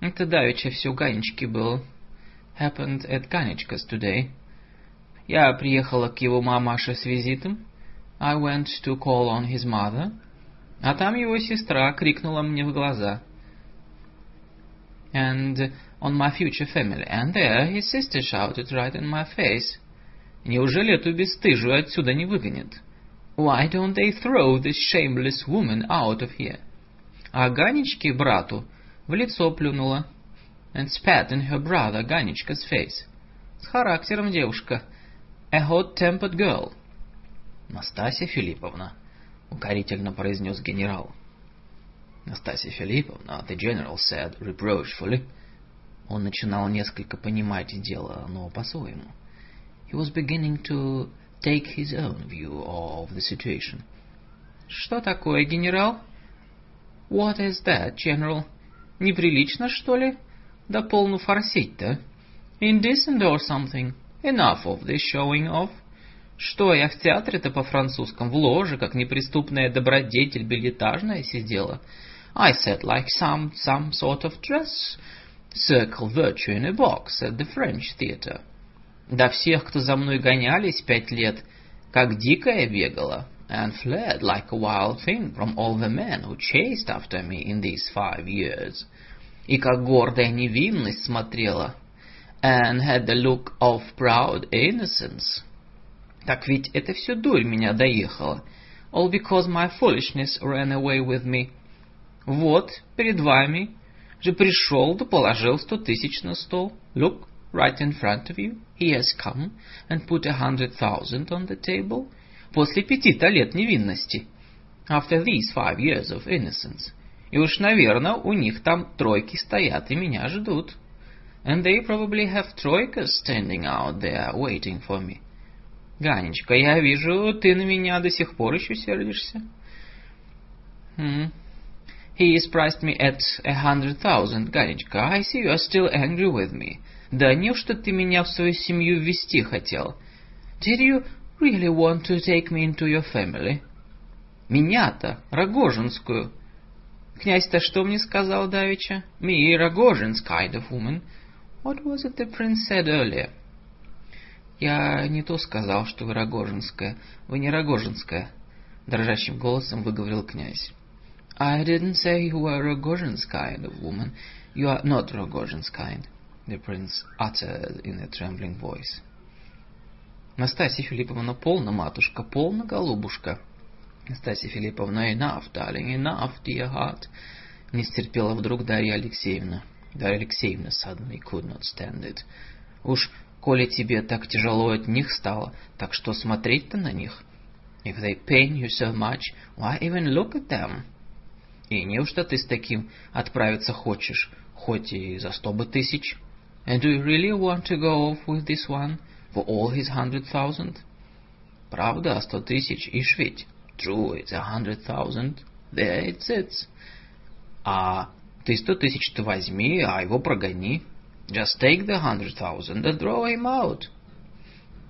Это давеча все у Ганечки было. Happened at Ганечка's today. Я приехала к его мамаше с визитом. I went to call on his mother. А там его сестра крикнула мне в глаза. And on my future family. And there his sister shouted right in my face. Неужели эту бесстыжую отсюда не выгонят? Why don't they throw this shameless woman out of here? а Ганечке, брату, в лицо плюнула. And spat in her brother Ганечка's face. С характером девушка. A hot-tempered girl. Настасья Филипповна, укорительно произнес генерал. Настасья Филипповна, the general said reproachfully. Он начинал несколько понимать дело, но по-своему. He was beginning to take his own view of the situation. Что такое, генерал? What is that, General? Неприлично, что ли? Да полну форсить-то. Indecent or something. Enough of this showing off. Что, я в театре-то по-французском в ложе, как неприступная добродетель билетажная сидела? I sat like some, some sort of dress, circle virtue in a box at the French theatre. Да всех, кто за мной гонялись пять лет, как дикая бегала and fled like a wild thing from all the men who chased after me in these five years. И как гордая невинность смотрела, and had the look of proud innocence. Так ведь это все дурь меня доехала. All because my foolishness ran away with me. Вот, перед вами, же пришел да положил сто тысяч на стол. Look, right in front of you, he has come and put a hundred thousand on the table после пяти-то лет невинности. After these five years of innocence. И уж, наверное, у них там тройки стоят и меня ждут. And they probably have troikas standing out there waiting for me. Ганечка, я вижу, ты на меня до сих пор еще сердишься. Hmm. He is priced me at a hundred thousand, Ганечка. I see you are still angry with me. Да неужто ты меня в свою семью ввести хотел? Did you really want to take me into your family? Меня-то, Рогожинскую. Князь-то что мне сказал давеча? Me, Rogojin's kind of woman. What was it the prince said earlier? Я не то сказал, что вы Рогожинская. Вы не Рогожинская. Дрожащим голосом выговорил князь. I didn't say you were Rogojin's kind of woman. You are not Rogojin's kind, the prince uttered in a trembling voice. Настасья Филипповна, полно, матушка, полно, голубушка. Настасья Филипповна, enough, darling, enough, dear heart. Не стерпела вдруг Дарья Алексеевна. Дарья Алексеевна suddenly could not stand it. Уж, коли тебе так тяжело от них стало, так что смотреть-то на них? If they pain you so much, why even look at them? И неужто ты с таким отправиться хочешь? хоть и за сто бы тысяч. And do you really want to go off with this one for all his hundred thousand? Правда, сто тысяч, ишь ведь. True, it's a hundred thousand. There it sits. А ты сто тысяч-то возьми, а его прогони. Just take the hundred thousand and throw him out.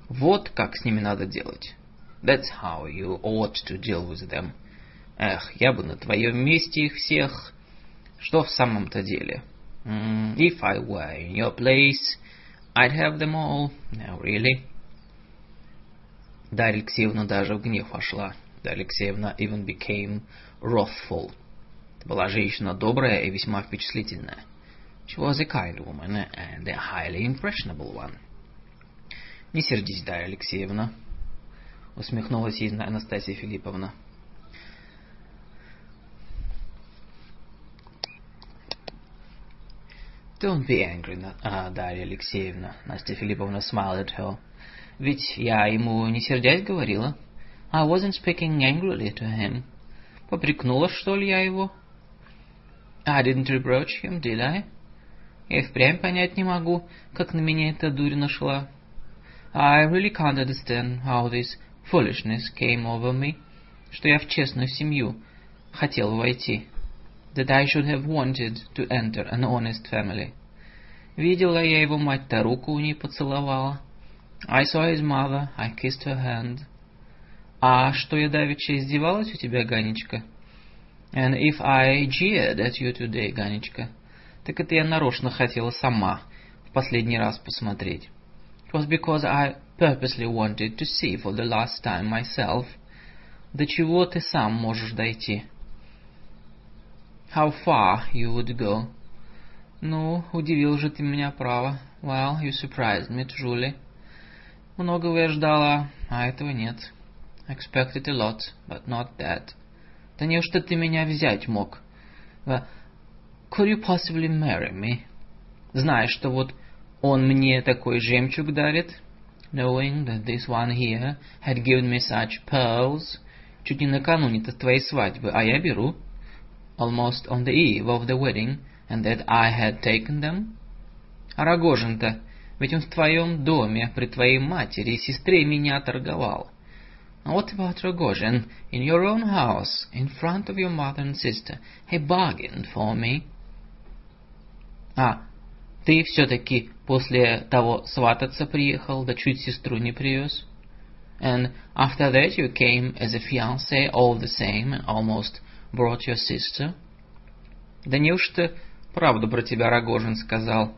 Вот как с ними надо делать. That's how you ought to deal with them. Эх, я бы на твоем месте их всех... Что в самом-то деле? Mm, if I were in your place, I'd have them all. No, really. Дарья Алексеевна даже в гнев вошла. Алексеевна even became wrathful. Это была женщина добрая и весьма впечатлительная. She was a kind woman and a highly impressionable one. Не сердись, Дарья Алексеевна, усмехнулась ей Анастасия Филипповна. Don't be angry, uh, Дарья Алексеевна. Настя Филипповна smiled at her. Ведь я ему не сердясь говорила. I wasn't speaking angrily to him. Попрекнула, что ли, я его? I didn't reproach him, did I? Я впрямь понять не могу, как на меня эта дурь нашла. I really can't understand how this foolishness came over me, что я в честную семью хотел войти. That I should have wanted to enter an honest family. Видела я его мать-то, руку у ней поцеловала. I saw his mother, I kissed her hand. А что я давеча издевалась у тебя, Ганечка? And if I jeered at you today, Ганечка, так это я нарочно хотела сама в последний раз посмотреть. It was because I purposely wanted to see for the last time myself. До чего ты сам можешь дойти? How far you would go? Ну, удивил же ты меня, право. Well, you surprised me, truly. Многого я ждала, а этого нет. Expected a lot, but not that. Да неужто ты меня взять мог? Could you possibly marry me? Знаешь, что вот он мне такой жемчуг дарит? Knowing that this one here had given me such pearls, чуть не накануне-то твоей свадьбы, а я беру. Almost on the eve of the wedding, and that I had taken them. А Рогожин-то, ведь он в твоем доме, при твоей матери и сестре меня торговал. What about Rogozhin? In your own house, in front of your mother and sister, he bargained for me. А, ты все-таки после того свататься приехал, да чуть сестру не привез? And after that you came as a fiancé all the same and almost brought your sister? Да неужто правду про тебя Рогожин сказал?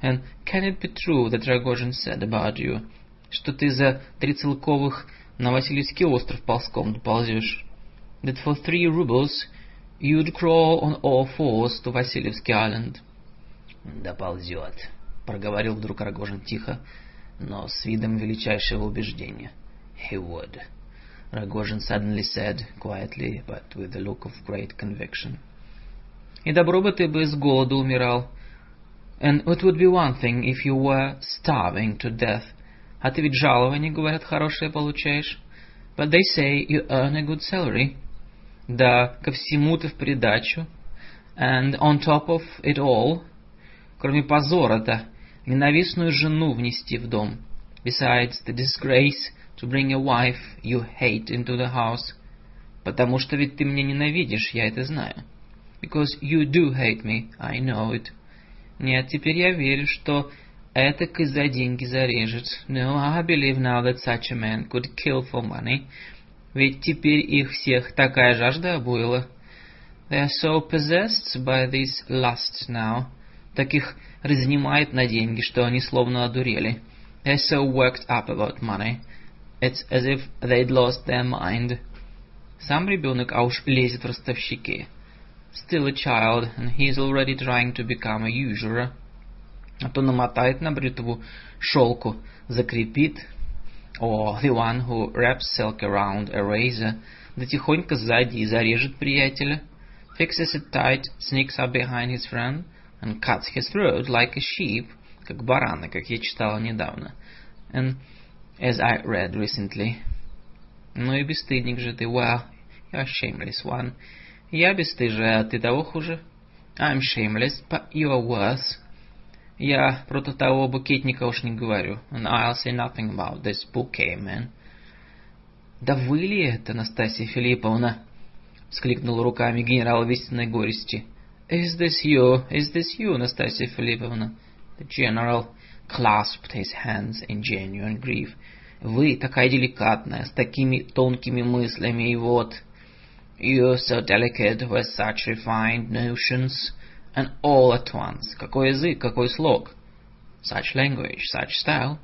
And can it be true that Rogozhin said about you, что ты за три целковых на Васильевский остров ползком доползешь? That for three rubles you'd crawl on all fours to Васильевский island? Доползет, проговорил вдруг Рогожин тихо, но с видом величайшего убеждения. He would. Rogozhin suddenly said, quietly, but with a look of great conviction. И добро бы ты бы с голоду умирал. And it would be one thing if you were starving to death. А ты ведь жалование, говорят, хорошее получаешь. But they say you earn a good salary. Да, ко всему ты в придачу. And on top of it all, кроме позора-то, ненавистную жену внести в дом. Besides the disgrace to bring a wife you hate into the house. Потому что ведь ты меня ненавидишь, я это знаю. Because you do hate me, I know it. Нет, теперь я верю, что этак и за деньги зарежет. No, I believe now that such a man could kill for money. Ведь теперь их всех такая жажда обуяла. They are so possessed by this lust now. Так их разнимает на деньги, что они словно одурели. They're so worked up about money. It's as if they'd lost their mind. Сам ребенок, а уж лезет в ростовщики. Still a child, and he's already trying to become a usurer. А то намотает на бритву шелку, закрепит, or the one who wraps silk around a razor, да тихонько сзади и зарежет приятеля, fixes it tight, sneaks up behind his friend, and cuts his throat like a sheep, как барана, как я читала недавно, and as I read recently. Ну и бесстыдник же ты, well, you're a shameless one. Я бесстыжая, а ты того хуже. I'm shameless, but you're worse. Я про того букетника уж не говорю. And I'll say nothing about this bouquet, man. Да вы ли это, Настасья Филипповна? Скликнул руками генерал в истинной горести. Is this you? Is this you, Настасья Филипповна? The general clasped his hands in genuine grief. Вы такая деликатная, с такими тонкими мыслями, и вот... You're so delicate with such refined notions, and all at once. Какой язык, какой слог. Such language, such style.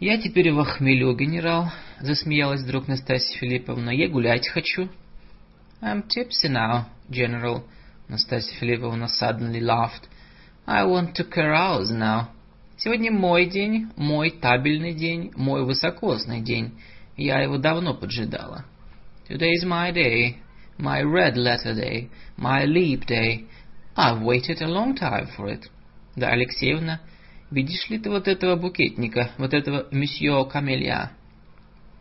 Я теперь в охмелю, генерал, засмеялась вдруг Настасья Филипповна. Я гулять хочу. I'm tipsy now, general, Настасья Филипповна suddenly laughed. I want to carouse now. Сегодня мой день, мой табельный день, мой высокосный день. Я его давно поджидала. Today is my day, my red letter day, my leap day. I've waited a long time for it. Да, Алексеевна, видишь ли ты вот этого букетника, вот этого месье Камелья?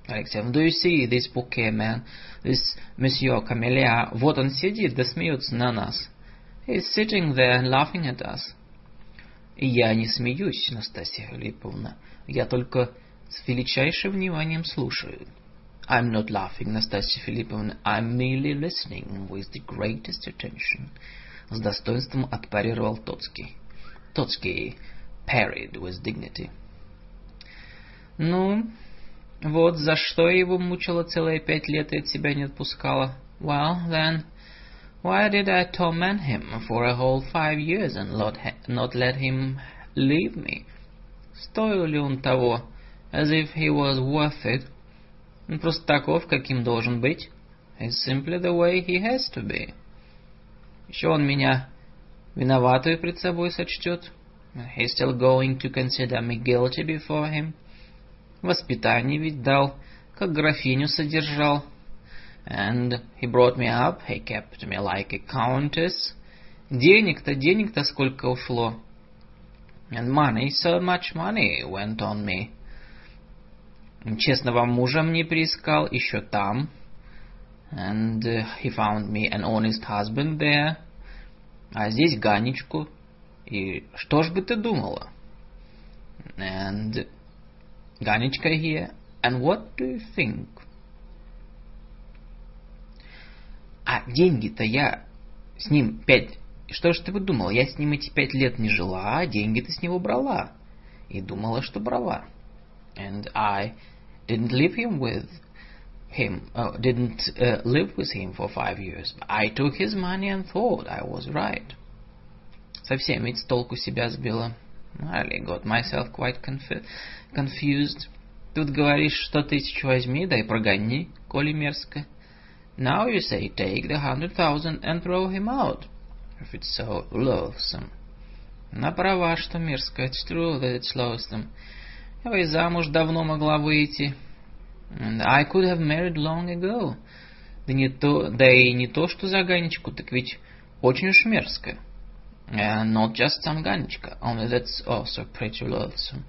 Алексеевна, do you see this bouquet man, this месье Камелья? Вот он сидит, да смеется на нас. He's sitting there and laughing at us. Я не смеюсь, Настасья Филипповна. Я только с величайшим вниманием слушаю. I'm not laughing, Настасья Филипповна. I'm merely listening with the greatest attention. С достоинством отпарировал Тоцкий. Тоцкий parried with dignity. Ну, вот за что его мучила целые пять лет и от себя не отпускала. Well, then, why did I torment him for a whole five years and not, not let him leave me? Стоил ли он того, as if he was worth it? Он просто таков, каким должен быть. It's simply the way he has to be. Еще он меня виноватую пред собой сочтет. He's still going to consider me guilty before him. Воспитание ведь дал, как графиню содержал. And he brought me up, he kept me like a countess. Денег-то, денег-то сколько ушло. And money, so much money went on me. Честного мужа мне приискал еще там. And he found me an honest husband there. А здесь Ганечку. И что ж бы ты думала? And Ганечка here. And what do you think? А деньги-то я с ним пять... Что ж ты бы думала? Я с ним эти пять лет не жила, а деньги-то с него брала. И думала, что брала. And I didn't live him with him, uh, didn't uh, live with him for five years. I took his money and thought I was right. Совсем ведь с толку себя сбила. I got myself quite conf- confused. Тут говоришь, что тысячу возьми, да и прогони, коли мерзко. Now you say take the hundred thousand and throw him out, if it's so loathsome. На права, что мерзко. It's true that it's loathsome. Я и замуж давно могла выйти. And I could have married long ago. Да, не то, да и не то, что за Ганечку, так ведь очень уж мерзко. And not just some Ганечка, only that's also pretty loathsome.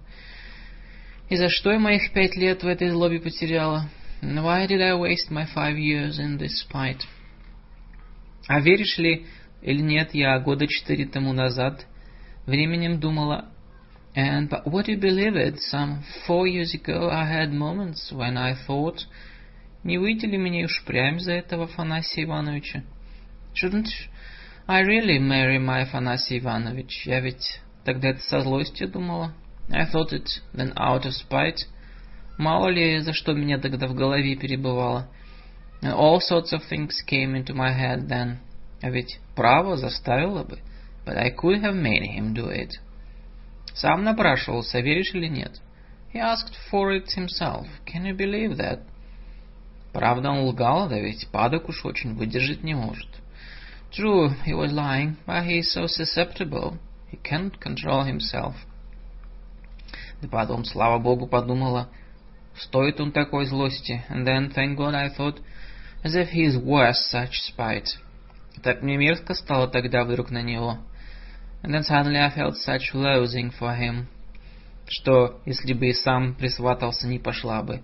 И за что я моих пять лет в этой злобе потеряла? Why did I waste my five years in this spite? А веришь ли или нет, я года четыре тому назад временем думала And but would you believe it? Some four years ago I had moments when I thought, не выйти ли мне уж прям за этого Афанасия Ивановича? Shouldn't I really marry my Афанасий Иванович? Я ведь тогда это со злостью думала. I thought it then out of spite. Мало ли, за что меня тогда в голове перебывало. And all sorts of things came into my head then. А ведь право заставило бы. But I could have made him do it. Сам напрашивался, веришь или нет? He asked for it himself. Can you believe that? Правда, он лгал, да ведь падок уж очень выдержать не может. True, he was lying, but he is so susceptible. He can't control himself. Да потом, слава богу, подумала, стоит он такой злости. And then, thank God, I thought, as if he is worth such spite. Так мне мерзко стало тогда вдруг на него. And then suddenly I felt such loathing for him, что если бы и сам присватался, не пошла бы.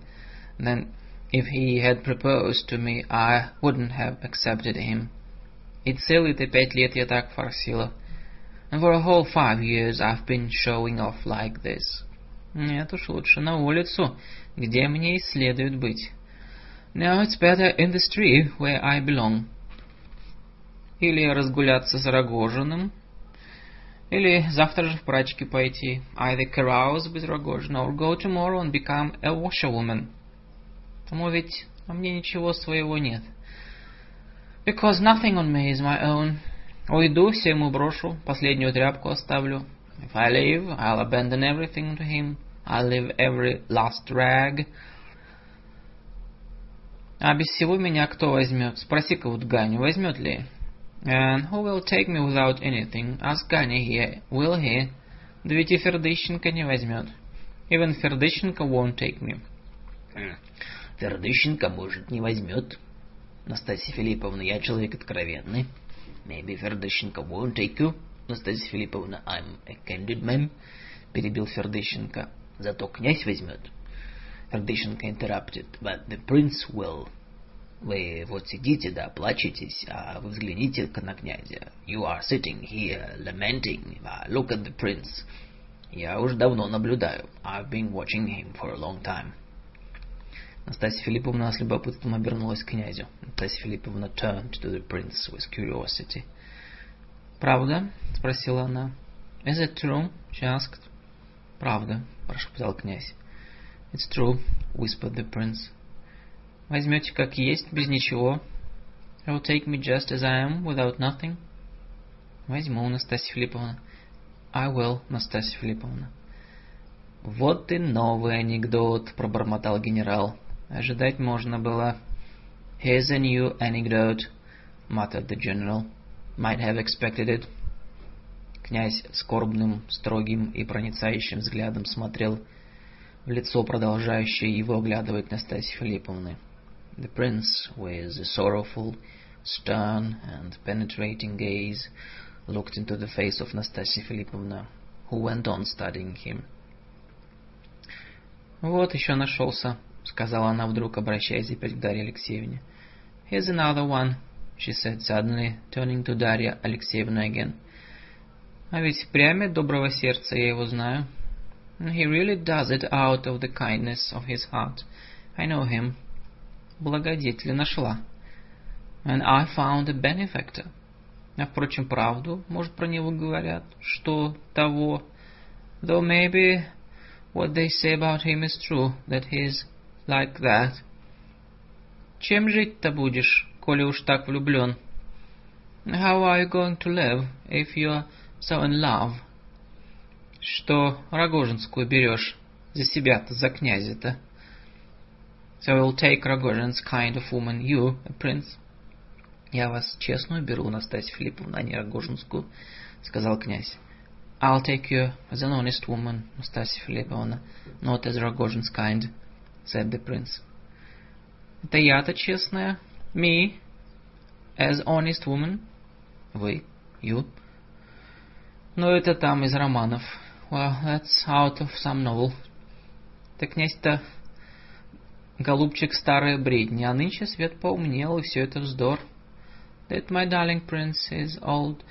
Then if he had proposed to me, I wouldn't have accepted him. И целые-то пять лет я так форсила. And for a whole five years I've been showing off like this. Нет уж, лучше на улицу, где мне и следует быть. No, it's better in the street where I belong. Или разгуляться с Рогожиным, или завтра же в прачки пойти. Either carouse with Rogozhin or go tomorrow and become a washerwoman. Тому ведь а мне ничего своего нет. Because nothing on me is my own. Уйду, всему брошу, последнюю тряпку оставлю. If I leave, I'll abandon everything to him. I'll leave every last rag. А без всего меня кто возьмет? Спроси-ка вот Ганю, возьмет ли? And who will take me without anything? Ask Ганя here, will he? Да ведь и Фердыщенко не возьмет. Even Фердыщенко won't take me. Фердыщенко, может, не возьмет. Настасья Филипповна, я человек откровенный. Maybe Фердыщенко won't take you. Настасья Филипповна, I'm a candid man. Перебил Фердыщенко. Зато князь возьмет. Фердыщенко interrupted. But the prince will. Вы вот сидите, да, плачетесь, а вы взгляните-ка на князя. You are sitting here lamenting. Uh, look at the prince. Я уж давно наблюдаю. I've been watching him for a long time. Настасья Филипповна с любопытством обернулась к князю. Настасья Филипповна turned to the prince with curiosity. «Правда?» — спросила она. «Is it true?» — she asked. «Правда», — прошептал князь. «It's true», — whispered the prince. Возьмете как есть, без ничего. You will take me just as I am, without nothing. Возьму, Настасья Филипповна. I will, Настасья Филипповна. Вот и новый анекдот, пробормотал генерал. Ожидать можно было. Here's a new anecdote, muttered the general. Might have expected it. Князь скорбным, строгим и проницающим взглядом смотрел в лицо продолжающее его оглядывать Настасьи Филипповны. The prince, with a sorrowful, stern, and penetrating gaze, looked into the face of Nastasya Philippovna, who went on studying him. «Вот еще нашелся», — сказала она вдруг, обращаясь опять к Дарье Алексеевне. «Here's another one», — she said suddenly, turning to Дарья Алексеевна again. «А ведь прямо доброго сердца я его знаю. He really does it out of the kindness of his heart. I know him Благодетеля нашла. And I found a benefactor. А, впрочем, правду, может, про него говорят, что того. Though maybe what they say about him is true, that he's like that. Чем жить-то будешь, коли уж так влюблен? How are you going to live if you're so in love? Что Рогожинскую берешь за себя-то, за князя-то? So you'll take Rogozhin's kind of woman, you, a prince. Я вас честную беру, Настасья Филипповна, а не Рогожинскую, сказал князь. I'll take you as an honest woman, Настасья Филипповна, not as Rogozhin's kind, said the prince. Это я-то честная, me, as honest woman, вы, you. Но это там из романов. Well, that's out of some novel. Так князь-то Голубчик старая бредни, а нынче свет поумнел, и все это вздор. That my darling prince is old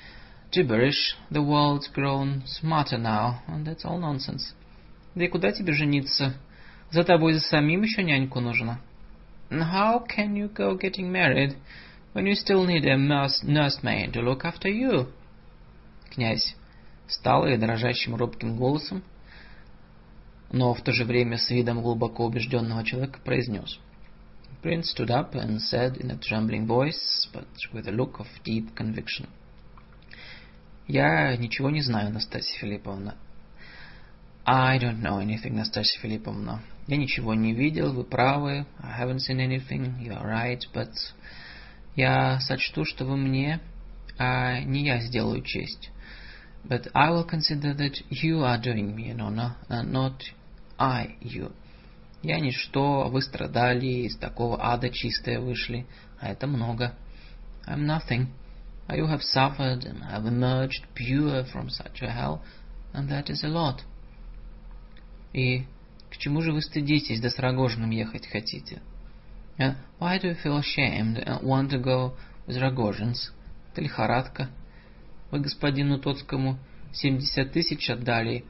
gibberish, the world's grown smarter now, and that's all nonsense. Да и куда тебе жениться? За тобой за самим еще няньку нужно. How can you go getting married when you still need a nursemaid to look after you? Князь встал и дрожащим робким голосом но в то же время с видом глубоко убежденного человека произнес. Prince stood up and said in a trembling voice, but with a look of deep conviction. «Я ничего не знаю, Настасья Филипповна». «I don't know anything, Настасья Филипповна. Я ничего не видел, вы правы. I haven't seen anything, you are right, but...» «Я сочту, что вы мне, а не я сделаю честь». But I will consider that you are doing me an honor, and not I you. Я ничто, вы страдали, из такого ада чистые вышли, а это много. I'm nothing, а you have suffered and have emerged pure from such a hell, and that is a lot. И к чему же вы стыдитесь, да с Рогожиным ехать хотите? And why do you feel ashamed and want to go with Rogozhins? Это лихорадка. Вы господину Тоцкому семьдесят тысяч отдали.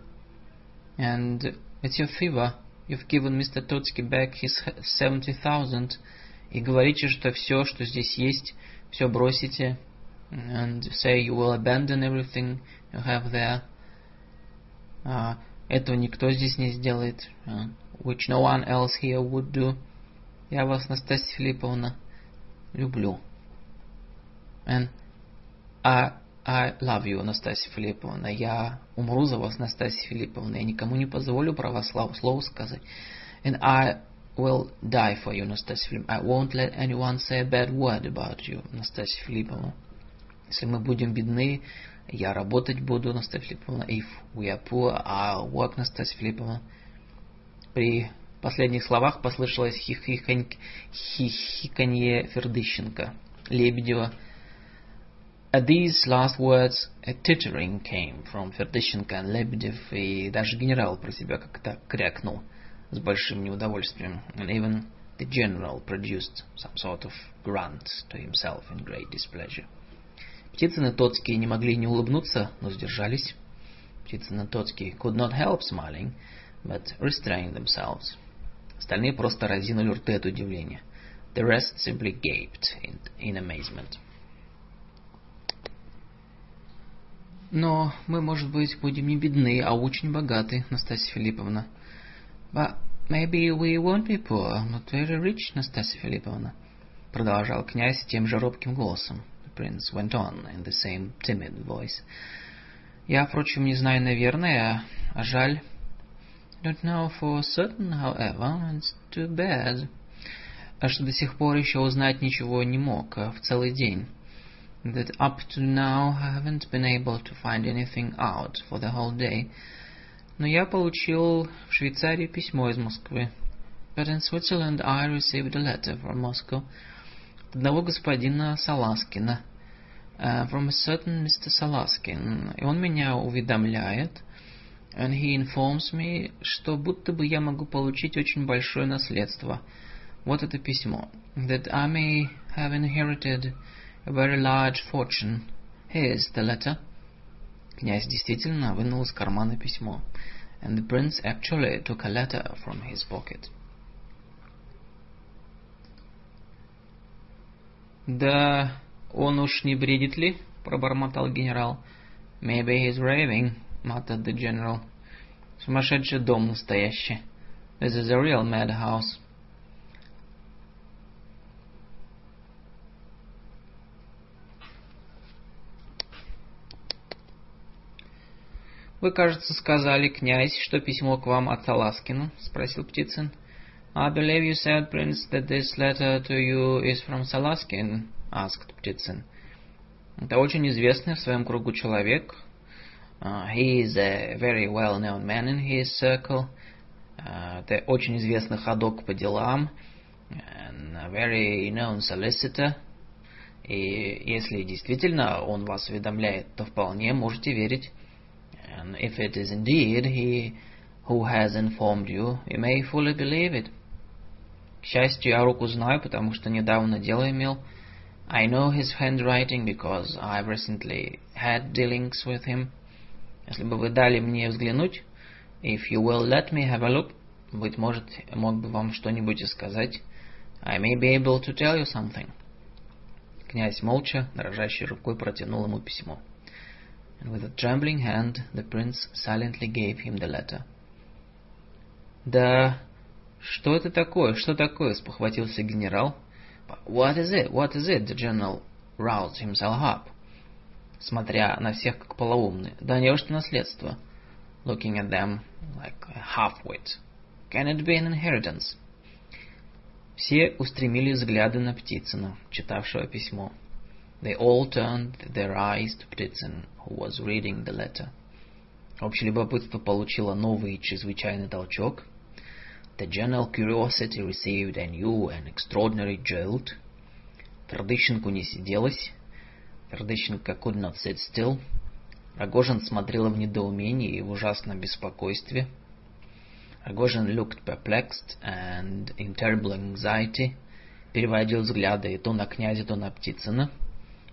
And it's your fever. You've given Mr. Totsky back his seventy thousand. И говорите, что все, что здесь есть, все бросите. And say you will abandon everything you have there. Uh, этого никто здесь не сделает. Uh, which no one else here would do. Я вас, Настасья Филипповна, люблю. And I, I love you, Настасья Филипповна. Я умру за вас, Настасья Филипповна. Я никому не позволю про вас слово сказать. And I will die for you, Настасья Филипповна. I won't let anyone say a bad word about you, Настасья Филипповна. Если мы будем бедны, я работать буду, Настасья Филипповна. If we are poor, I'll work, Настасья Филипповна. При последних словах послышалось хихиканье Фердыщенко, Лебедева. At these last words, a tittering came from Фердыщенко and Лебедев, и даже генерал про себя как-то крякнул с большим неудовольствием. And even the general produced some sort of grunt to himself in great displeasure. Птицын и Тоцкий не могли не улыбнуться, но сдержались. Птицын и Тоцкий could not help smiling, but restrained themselves. Остальные просто разинули рты от удивления. The rest simply gaped in, in amazement. Но мы, может быть, будем не бедны, а очень богаты, Настасья Филипповна. But maybe we won't be poor, not very rich, Настасья Филипповна. Продолжал князь тем же робким голосом. The prince went on in the same timid voice. Я, впрочем, не знаю, наверное, а жаль. Don't know for certain, however, it's too bad. А что до сих пор еще узнать ничего не мог, а в целый день. That up to now I haven't been able to find anything out for the whole day. Но я получил в Швейцарии письмо из Москвы. But in Switzerland I received a letter from Moscow. От одного господина Саласкина. Uh, from a certain Mr. Salaskin. И он меня уведомляет, and he informs me, что будто бы я могу получить очень большое наследство. Вот это письмо. That I may have inherited a very large fortune. Here's the letter. Князь действительно вынул из кармана письмо. And the prince actually took a letter from his pocket. Да он уж не бредит ли? пробормотал генерал. Maybe he's raving, muttered the general. Сумасшедший дом настоящий. This is a real madhouse. «Вы, кажется, сказали, князь, что письмо к вам от Саласкина?» — спросил Птицын. «I believe you said, prince, that this letter to you is from Salaskin», — asked Птицын. «Это очень известный в своем кругу человек. Uh, he is a very well-known man in his circle. Uh, это очень известный ходок по делам. And a very known solicitor. И если действительно он вас уведомляет, то вполне можете верить. And if it is indeed he who has informed you, you may fully believe it. К счастью, я руку знаю, потому что недавно дело имел. I know his handwriting because I've recently had dealings with him. Если бы вы дали мне взглянуть, if you will let me have a look, быть может, мог бы вам что-нибудь сказать. I may be able to tell you something. Князь молча, дрожащей рукой протянул ему письмо. and with a trembling hand the prince silently gave him the letter. «Да что это такое? Что такое?» — спохватился генерал. «What is it? What is it?» — the general roused himself up. Смотря на всех как полоумный. «Да неужто наследство?» Looking at them like a half-wit. «Can it be an inheritance?» Все устремили взгляды на Птицына, читавшего письмо. They all turned their eyes to Птицын, who was reading the letter. Общее любопытство получило новый чрезвычайный толчок. The general curiosity received a new and extraordinary jolt. Фердыщенку не сиделось. Фердыщенко could not sit still. Рогожин смотрел в недоумении и в ужасном беспокойстве. Рогожин looked perplexed and in terrible anxiety. Переводил взгляды то на князя, то на Птицына.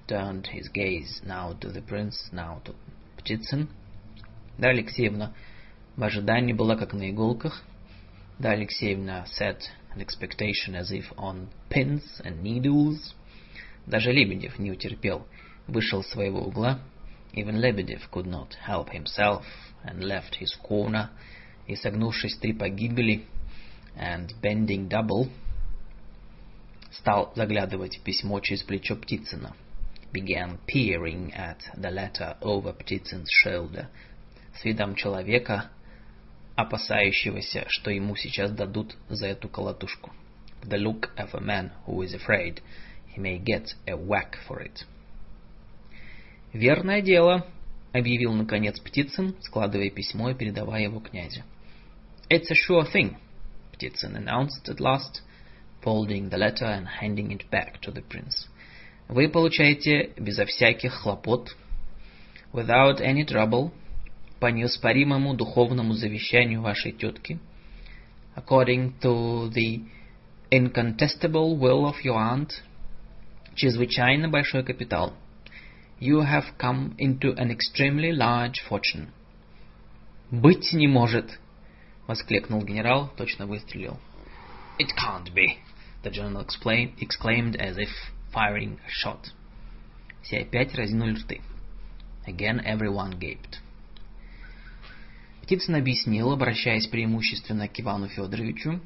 Turned his gaze now to the prince, now to Птицын. Дарья Алексеевна в ожидании была как на иголках. Дарья Алексеевна sat in expectation as if on pins and needles. Даже Лебедев не утерпел, вышел из своего угла. Even Lebedev could not help himself and left his corner, и согнувшись три погибели, and bending double, стал заглядывать в письмо через плечо Птицына. Began peering at the letter over Птицын's shoulder, с видом человека, опасающегося, что ему сейчас дадут за эту колотушку. The look of a man who is afraid he may get a whack for it. «Верное дело», — объявил наконец Птицын, складывая письмо и передавая его князю. «It's a sure thing», — Птицын announced at last, folding the letter and handing it back to the prince. «Вы получаете безо всяких хлопот, without any trouble, по неоспоримому духовному завещанию вашей тетки, according to the incontestable will of your aunt, чрезвычайно большой капитал. You have come into an extremely large fortune. «Быть не может!» — воскликнул генерал, точно выстрелил. It can't be, the general exclaimed as if firing a shot. Все опять разинули рты. Again everyone gaped. Птицын объяснил, обращаясь преимущественно к Ивану Федоровичу,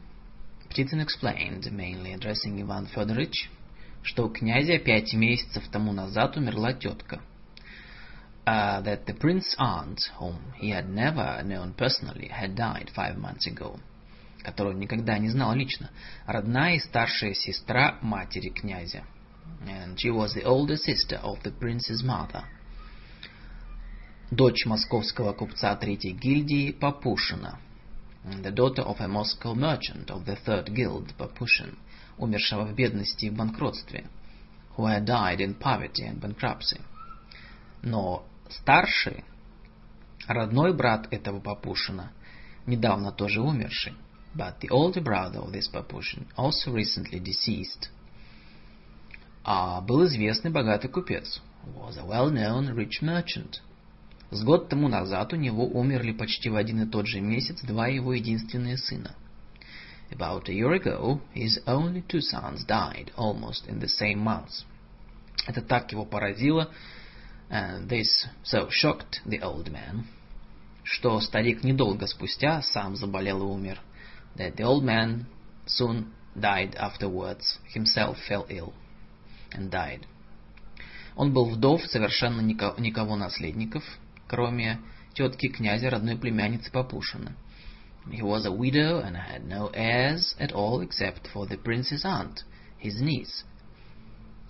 Птицын explained, mainly addressing Иван Федорович, что у князя пять месяцев тому назад умерла тетка. Uh, that the prince's aunt, whom he had never known personally, had died five months ago, которую никогда не знал лично, родная и старшая сестра матери князя. And she was the older sister of the prince's mother дочь московского купца третьей гильдии Папушина, the daughter of a Moscow merchant of the third guild, Papushin, умершего в бедности и в банкротстве, who had died in poverty and bankruptcy. Но старший, родной брат этого Папушина, недавно тоже умерший, but the older brother of this Papushin, also recently deceased, а был известный богатый купец, was a well-known rich merchant, С год тому назад у него умерли почти в один и тот же месяц два его единственные сына. About a year ago, his only two sons died almost in the same months. Это так его поразило, and this so shocked the old man, что старик недолго спустя сам заболел и умер. That the old man soon died afterwards, himself fell ill and died. Он был вдов, совершенно никого наследников, кроме тетки князя, родной племянницы Папушина. He was a widow and had no heirs at all except for the prince's aunt, his niece.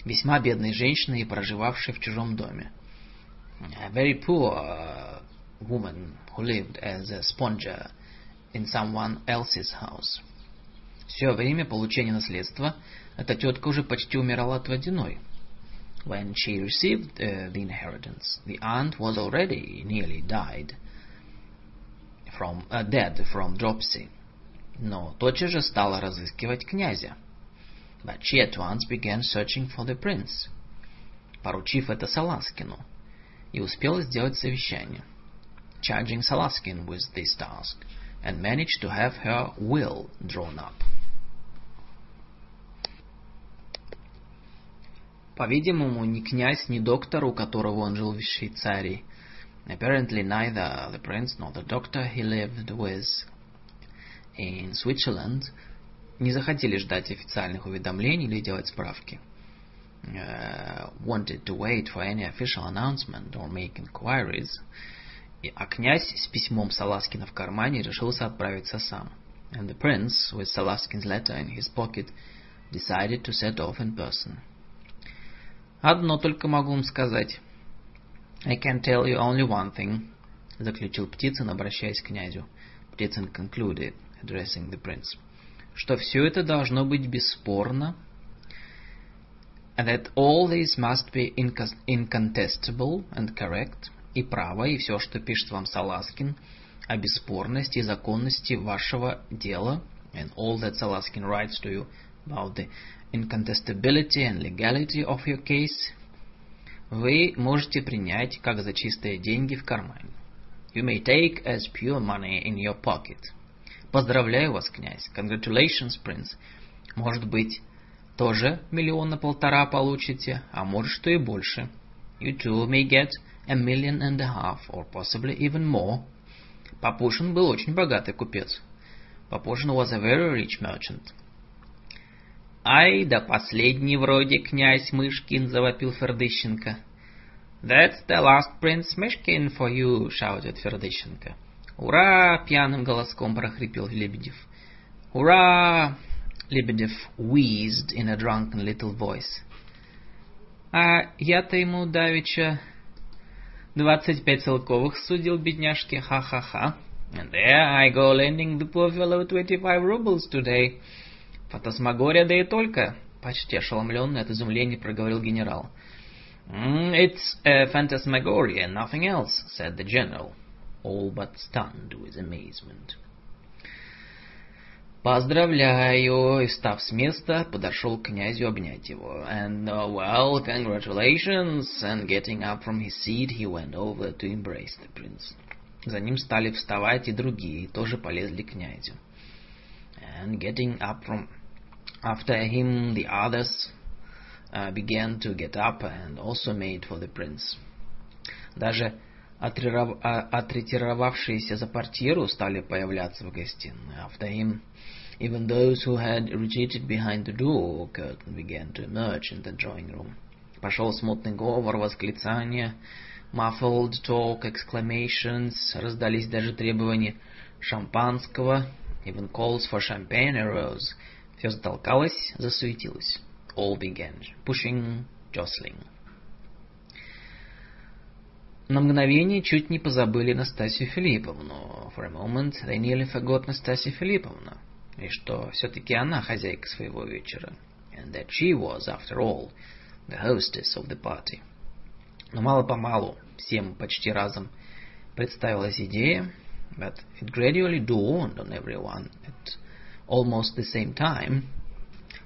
Весьма бедной женщиной, проживавшей в чужом доме. A very poor uh, woman who lived as a sponger in someone else's house. Все время получения наследства эта тетка уже почти умирала от водяной. When she received uh, the inheritance, the aunt was already nearly died from uh, dead from dropsy. Но тотчас же стала разыскивать князя. But she at once began searching for the prince, поручив это Саласкину, и успела сделать совещание. Charging Salaskin with this task, and managed to have her will drawn up. По-видимому, ни князь, ни доктор, у которого он жил в Швейцарии, apparently neither the prince nor the doctor he lived with in Switzerland не захотели ждать официальных уведомлений или делать справки. Uh, wanted to wait for any official announcement or make inquiries. А князь с письмом Саласкина в кармане решился отправиться сам. And the prince, with Salaskin's letter in his pocket, decided to set off in person. Одно только могу вам сказать. I can tell you only one thing, заключил Птицын, обращаясь к князю. Птицын concluded, addressing the prince, что все это должно быть бесспорно, and that all this must be incontestable and correct, и право, и все, что пишет вам Саласкин, о бесспорности и законности вашего дела, and all that Salaskin writes to you about the incontestability and legality of your case, вы можете принять как за чистые деньги в кармане. You may take as pure money in your pocket. Поздравляю вас, князь. Congratulations, prince. Может быть, тоже миллиона полтора получите, а может, что и больше. You too may get a million and a half, or possibly even more. Папушин был очень богатый купец. Папушин was a very rich merchant. «Ай, да последний вроде князь Мышкин!» — завопил Фердыщенко. «That's the last Prince Mishkin for you!» — shouted Фердыщенко. «Ура!» — пьяным голоском прохрипел Лебедев. «Ура!» — Лебедев wheezed in a drunken little voice. «А я-то ему давеча двадцать пять целковых судил, бедняжки, ха-ха-ха. And there I go lending the poor fellow twenty-five rubles today». «Фантасмагория, да и только!» — почти ошеломленный от изумления проговорил генерал. Mm, «It's a phantasmagoria, nothing else», — said the general, all but stunned with amazement. «Поздравляю!» И, став с места, подошел к князю обнять его. And, uh, well, congratulations! And getting up from his seat, he went over to embrace the prince. За ним стали вставать и другие, тоже полезли к князю. And getting up from After him, the others uh, began to get up and also made for the prince. Даже отретировавшиеся за портьеру стали появляться в гостиной. After him, even those who had retreated behind the door curtain began to emerge in the drawing room. Пошел смутный говор, восклицания, muffled talk, exclamations, раздались даже требования шампанского, even calls for champagne arose, Все затолкалось, засуетилось. All began pushing, jostling. На мгновение чуть не позабыли Настасью Филипповну. For a moment they nearly forgot Настасью Филипповну. И что все-таки она хозяйка своего вечера. And that she was, after all, the hostess of the party. Но мало-помалу всем почти разом представилась идея, but it gradually dawned on everyone at almost the same time,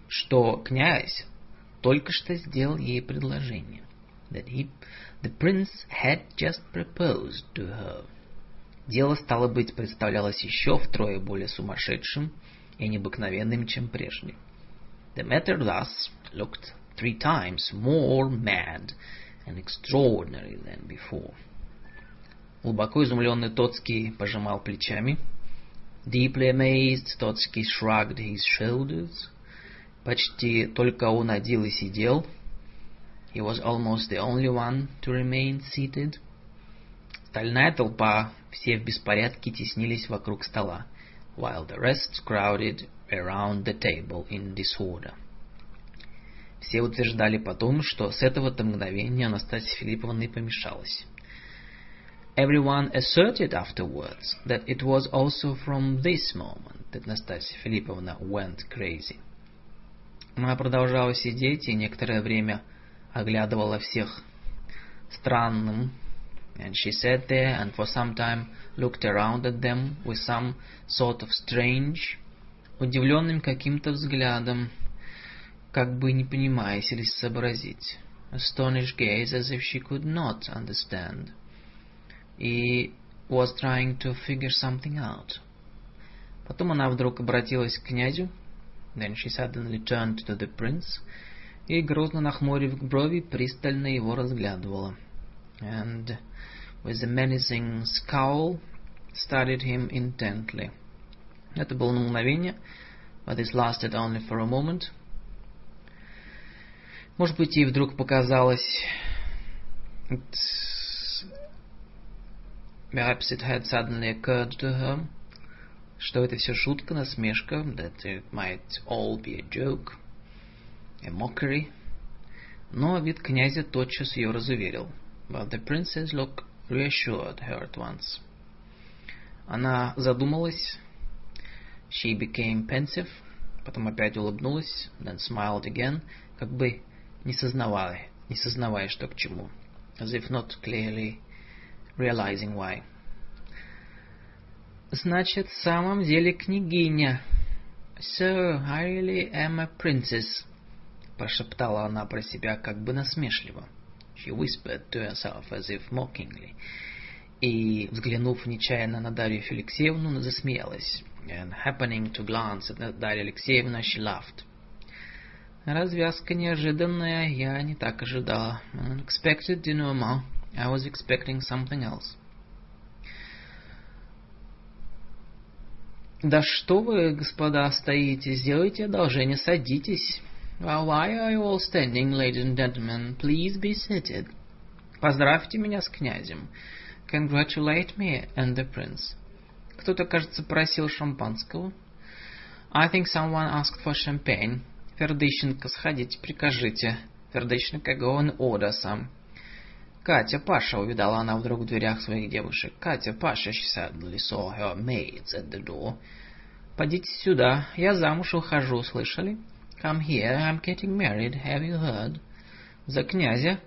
что князь только что сделал ей предложение. That he, the prince had just proposed to her. Дело, стало быть, представлялось еще втрое более сумасшедшим и необыкновенным, чем прежде. The matter thus looked three times more mad and extraordinary than before. Глубоко изумленный Тоцкий пожимал плечами — Deeply amazed, Totski shrugged his shoulders. Почти только он один и сидел. He was almost the only one to remain seated. Стальная толпа, все в беспорядке, теснились вокруг стола, while the rest crowded around the table in disorder. Все утверждали потом, что с этого-то мгновения Анастасия Филипповна и помешалась. Everyone asserted afterwards that it was also from this moment that Настасья Филипповна went crazy. Она продолжала сидеть и некоторое время оглядывала всех странным, and she sat there and for some time looked around at them with some sort of strange, удивленным каким-то взглядом, как бы не понимая, или сообразить. Astonished gaze as if she could not understand. и was trying to figure something out. Потом она вдруг обратилась к князю, then she suddenly turned to the prince, и, грозно нахмурив брови, пристально его разглядывала. And, with a menacing scowl, studied him intently. Это было на мгновение, but this lasted only for a moment. Может быть, ей вдруг показалось... Perhaps it had suddenly occurred to her, что это все шутка, насмешка, that it might all be a joke, a mockery. Но вид князя тотчас ее разуверил. But the princess look reassured her at once. Она задумалась. She became pensive, потом опять улыбнулась, then smiled again, как бы не сознавая, не сознавая, что к чему. As if not clearly realizing why. Значит, в самом деле княгиня. So, I really am a princess, прошептала она про себя как бы насмешливо. she whispered to herself as if mockingly. И, взглянув нечаянно на Дарью Феликсеевну, засмеялась. And happening to glance at Дарью Алексеевну, she laughed. Развязка неожиданная, я не так ожидала. Unexpected denouement. I was expecting something else. Да что вы, господа, стоите? Сделайте одолжение, садитесь. Well, why are you all standing, ladies and gentlemen? Please be seated. Поздравьте меня с князем. Congratulate me and the prince. Кто-то, кажется, просил шампанского. I think someone asked for champagne. Фердыщенко, сходите, прикажите. Фердыщенко, go and order some. Катя, Паша, увидала она вдруг в дверях своих девушек. Катя, Паша, she suddenly saw her maids at the door. Подите сюда, я замуж ухожу, слышали? Come here, I'm getting married, have you heard? За князя.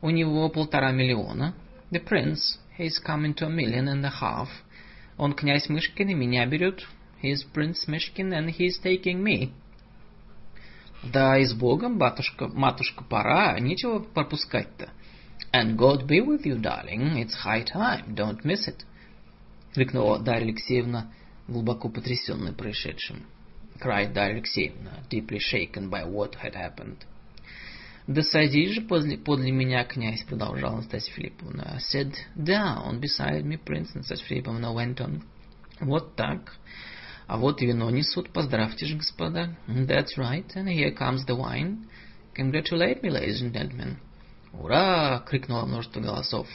У него полтора миллиона. The prince, he's coming to a million and a half. Он князь Мышкин и меня берет. He's Prince Мышкин and he's taking me. Да и с Богом, батушка, матушка, пора, нечего пропускать-то. And God be with you, darling, it's high time, don't miss it. Крикнула Дарья Алексеевна, глубоко потрясенная происшедшим cried Darья Алексеевна, deeply shaken by what had happened. «Да садись же подле, подле меня, князь», — продолжала Настасья Филипповна. «Sit down beside me, Prince», — Настасья Филипповна went on. «Вот так. А вот вино несут. Поздравьте же, господа». «That's right. And here comes the wine. Congratulate me, ladies and gentlemen». «Ура!» — крикнуло множество голосов.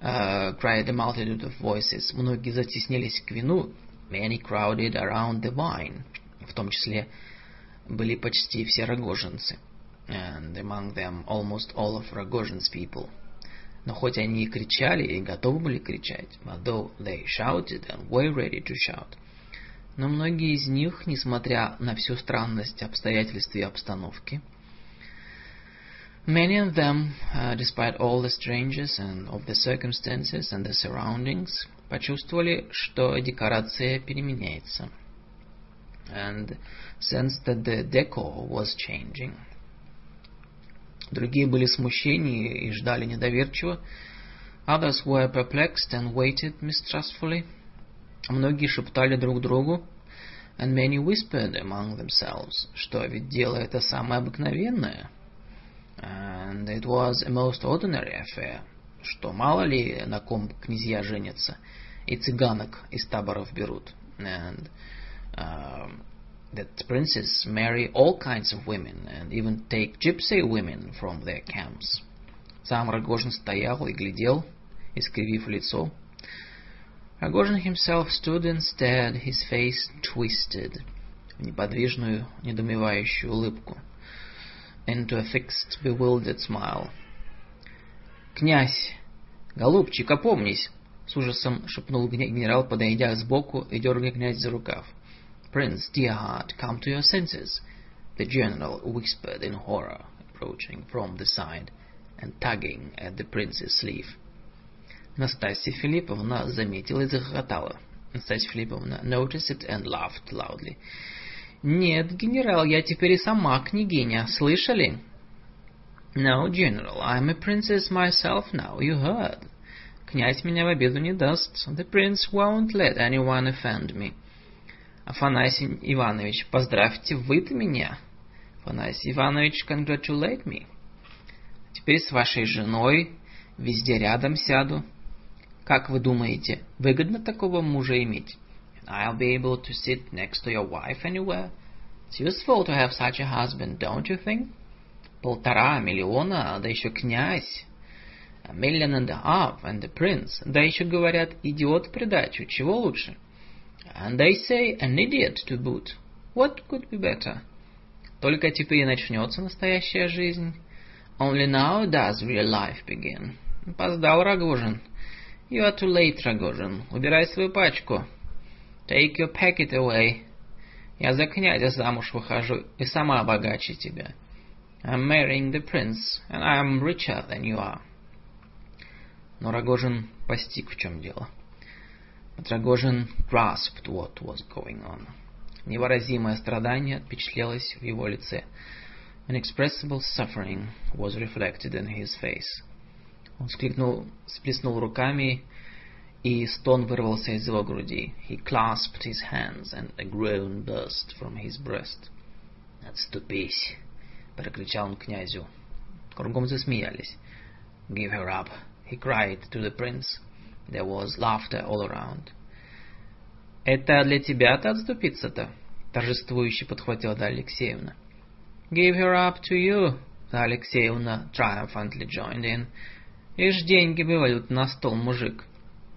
Uh, cried a multitude of voices. Многие затеснились к вину. Many crowded around the wine в том числе были почти все рогожинцы, and among them almost all of Rogozhin's people. Но хоть они и кричали, и готовы были кричать, although they shouted and were ready to shout, но многие из них, несмотря на всю странность обстоятельств и обстановки, Many of them, uh, despite all the strangeness and of the circumstances and the surroundings, почувствовали, что декорация переменяется – and sensed that the decor was changing. Другие были смущены и ждали недоверчиво. Others were perplexed and waited mistrustfully. Многие шептали друг другу. And many whispered among themselves, что ведь дело это самое обыкновенное. And it was a most ordinary affair, что мало ли на ком князья женятся, и цыганок из таборов берут. And um, that princes marry all kinds of women and even take gypsy women from their camps. Сам Рогожин стоял и глядел, искривив лицо. Rogozhin himself stood and stared, his face twisted, в неподвижную, недоумевающую улыбку, into a fixed, bewildered smile. «Князь! Голубчик, опомнись!» — с ужасом шепнул генерал, подойдя сбоку и дергая князь за рукав. Prince, dear heart, come to your senses, the general whispered in horror, approaching from the side and tugging at the prince's sleeve. Настасья Филипповна заметила и захохотала. Настасья Филипповна noticed it and laughed loudly. «Нет, генерал, я теперь и сама княгиня, слышали?» «No, general, I'm a princess myself now, you heard. Князь меня в обиду не даст. The prince won't let anyone offend me. Афанасий Иванович, поздравьте вы-то меня. Афанасий Иванович, congratulate me. Теперь с вашей женой везде рядом сяду. Как вы думаете, выгодно такого мужа иметь? I'll be able to sit next to your wife anywhere. It's useful to have such a husband, don't you think? Полтора миллиона, да еще князь. A million and a half, and the prince. Да еще, говорят, идиот в придачу. Чего лучше? And they say an idiot to boot. What could be better? Только теперь и начнется настоящая жизнь. Only now does real life begin. Поздал Рогожин. You are too late, Рогожин. Убирай свою пачку. Take your packet away. Я за князя замуж выхожу и сама богаче тебя. I'm marrying the prince, and I am richer than you are. Но Рогожин постиг, в чем дело. Рогожин grasped what was going on. Невыразимое страдание отпечатлелось в его лице. Inexpressible suffering was reflected in his face. Он вскликнул, сплеснул руками, и стон вырвался из его груди. He clasped his hands, and a groan burst from his breast. «Отступись!» — прокричал он князю. Кругом засмеялись. «Give her up!» he cried to the prince. There was laughter all around. «Это для тебя-то отступиться-то?» — торжествующе подхватила Дарья Алексеевна. «Give her up to you!» — Дарья Алексеевна triumphantly joined in. «Ишь деньги вывалят на стол, мужик!»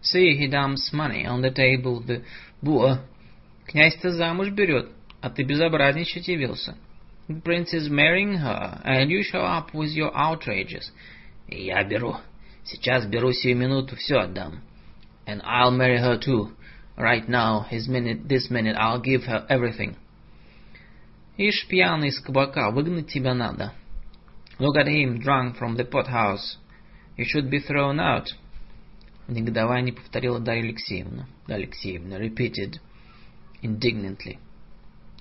«See, he dumps money on the table, the boor!» «Князь-то замуж берет, а ты безобразничать явился!» «The prince is marrying her, and you show up with your outrages!» «Я беру!» Сейчас беру сию минуту, все отдам. And I'll marry her too. Right now, his minute, this minute, I'll give her everything. Ишь, пьяный из кабака, выгнать тебя надо. Look at him, drunk from the pothouse. You should be thrown out. В негодовании повторила Дарья Алексеевна. Дарья Алексеевна repeated indignantly.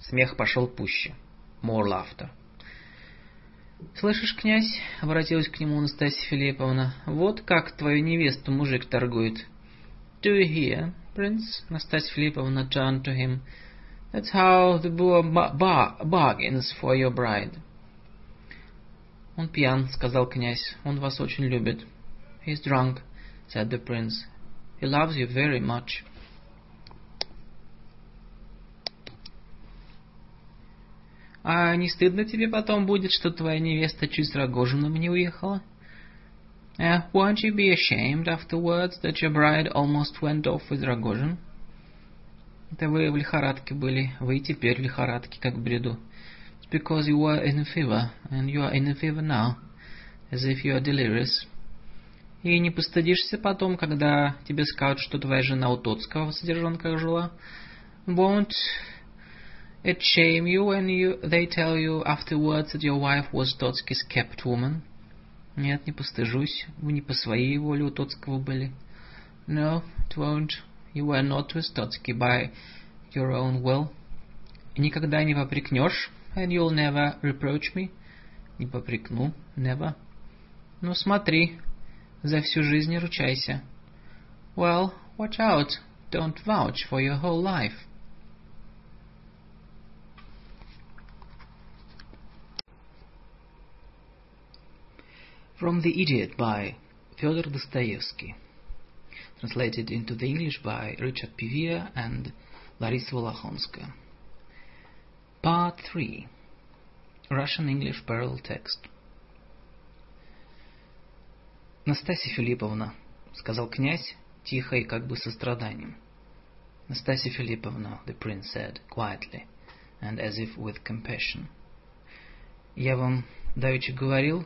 Смех пошел пуще. More laughter. «Слышишь, князь?» — обратилась к нему Настасья Филипповна. «Вот как твою невесту мужик торгует». «Do you hear, prince?» Настасья Филипповна turned to him. «That's how the boor bar bargains for your bride». «Он пьян», — сказал князь. «Он вас очень любит». «He's drunk», — said the prince. «He loves you very much». А не стыдно тебе потом будет, что твоя невеста чуть с Рогожиным не уехала? Uh, won't you be ashamed afterwards that your bride almost went off with Rogozhin? Это вы в лихорадке были, вы и теперь в лихорадке, как в бреду. It's because you were in a fever, and you are in a fever now, as if you are delirious. И не постыдишься потом, когда тебе скажут, что твоя жена у Тоцкого в содержанках жила? Won't it shame you when you, they tell you afterwards that your wife was Тоцкий's kept woman? Нет, не постыжусь. Вы не по своей воле у Тоцкого были. No, it won't. You were not with Totsky by your own will. И никогда не попрекнешь, and you'll never reproach me. Не попрекну, never. Ну смотри, за всю жизнь ручайся. Well, watch out, don't vouch for your whole life. From the Idiot by Fyodor Dostoevsky. Translated into the English by Richard Pivia and Larissa Volохonska. Part 3. Russian-English parallel text. Настасья Филипповна, сказал князь, тихо и как бы состраданием. Настасья Филипповна, the prince said, quietly, and as if with compassion. Я вам давеча говорил,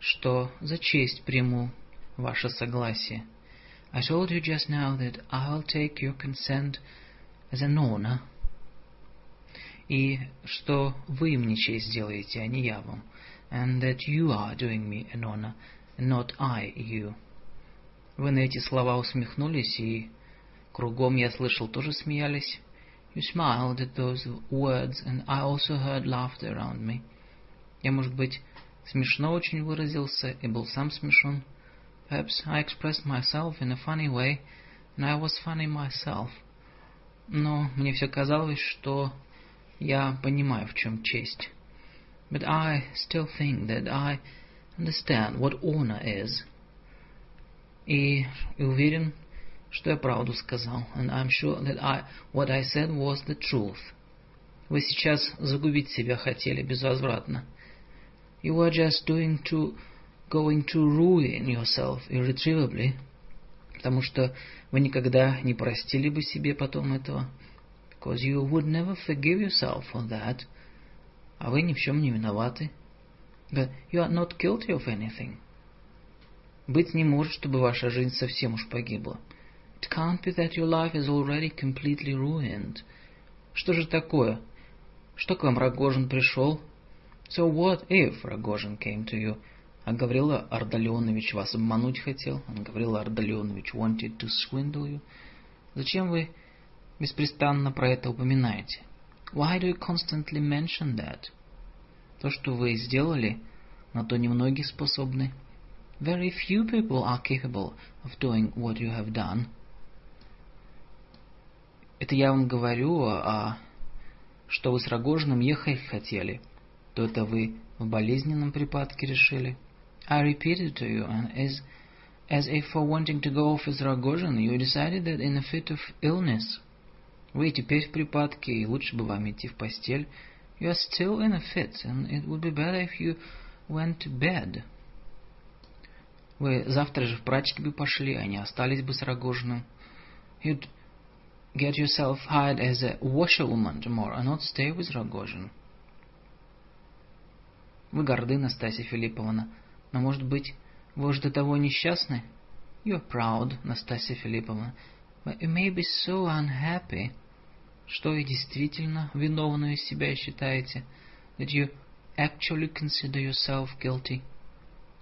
что за честь приму ваше согласие. I told you just now that I'll take your consent as an honor. И что вы мне честь сделаете, а не я вам. And that you are doing me an honor, not I you. Вы на эти слова усмехнулись, и кругом я слышал тоже смеялись. You smiled at those words, and I also heard laughter around me. Я, может быть, смешно очень выразился и был сам смешон. Perhaps I expressed myself in a funny way, and I was funny myself. Но мне все казалось, что я понимаю, в чем честь. But I still think that I understand what honor is. И, и уверен, что я правду сказал. And I'm sure that I, what I said was the truth. Вы сейчас загубить себя хотели безвозвратно. You were just doing to, going to ruin yourself irretrievably, потому что вы никогда не простили бы себе потом этого, because you would never forgive yourself for that, а вы ни в чем не виноваты. But you are not guilty of anything. Быть не может, чтобы ваша жизнь совсем уж погибла. It can't be that your life is already completely ruined. Что же такое? Что к вам Рогожин пришел? So what if Рогожин came to you? А Гаврила Ардалионович вас обмануть хотел? А Гаврила Ардалионович wanted to swindle you? Зачем вы беспрестанно про это упоминаете? Why do you constantly mention that? То, что вы сделали, на то немногие способны. Very few people are capable of doing what you have done. Это я вам говорю, а что вы с Рогожиным ехать хотели, то это вы в болезненном припадке решили. I repeated to you, and as, as if for wanting to go off with Rogozhin, you decided that in a fit of illness. Вы теперь в припадке, и лучше бы вам идти в постель. You are still in a fit, and it would be better if you went to bed. Вы завтра же в прачки бы пошли, а не остались бы с Рогожиным. You'd get yourself hired as a washerwoman tomorrow and not stay with Rogozhin. Вы горды, Настасья Филипповна, но, может быть, вы уж до того несчастны? You're proud, Настасья Филипповна, but you may be so unhappy. Что вы действительно виновную себя считаете? That you actually consider yourself guilty.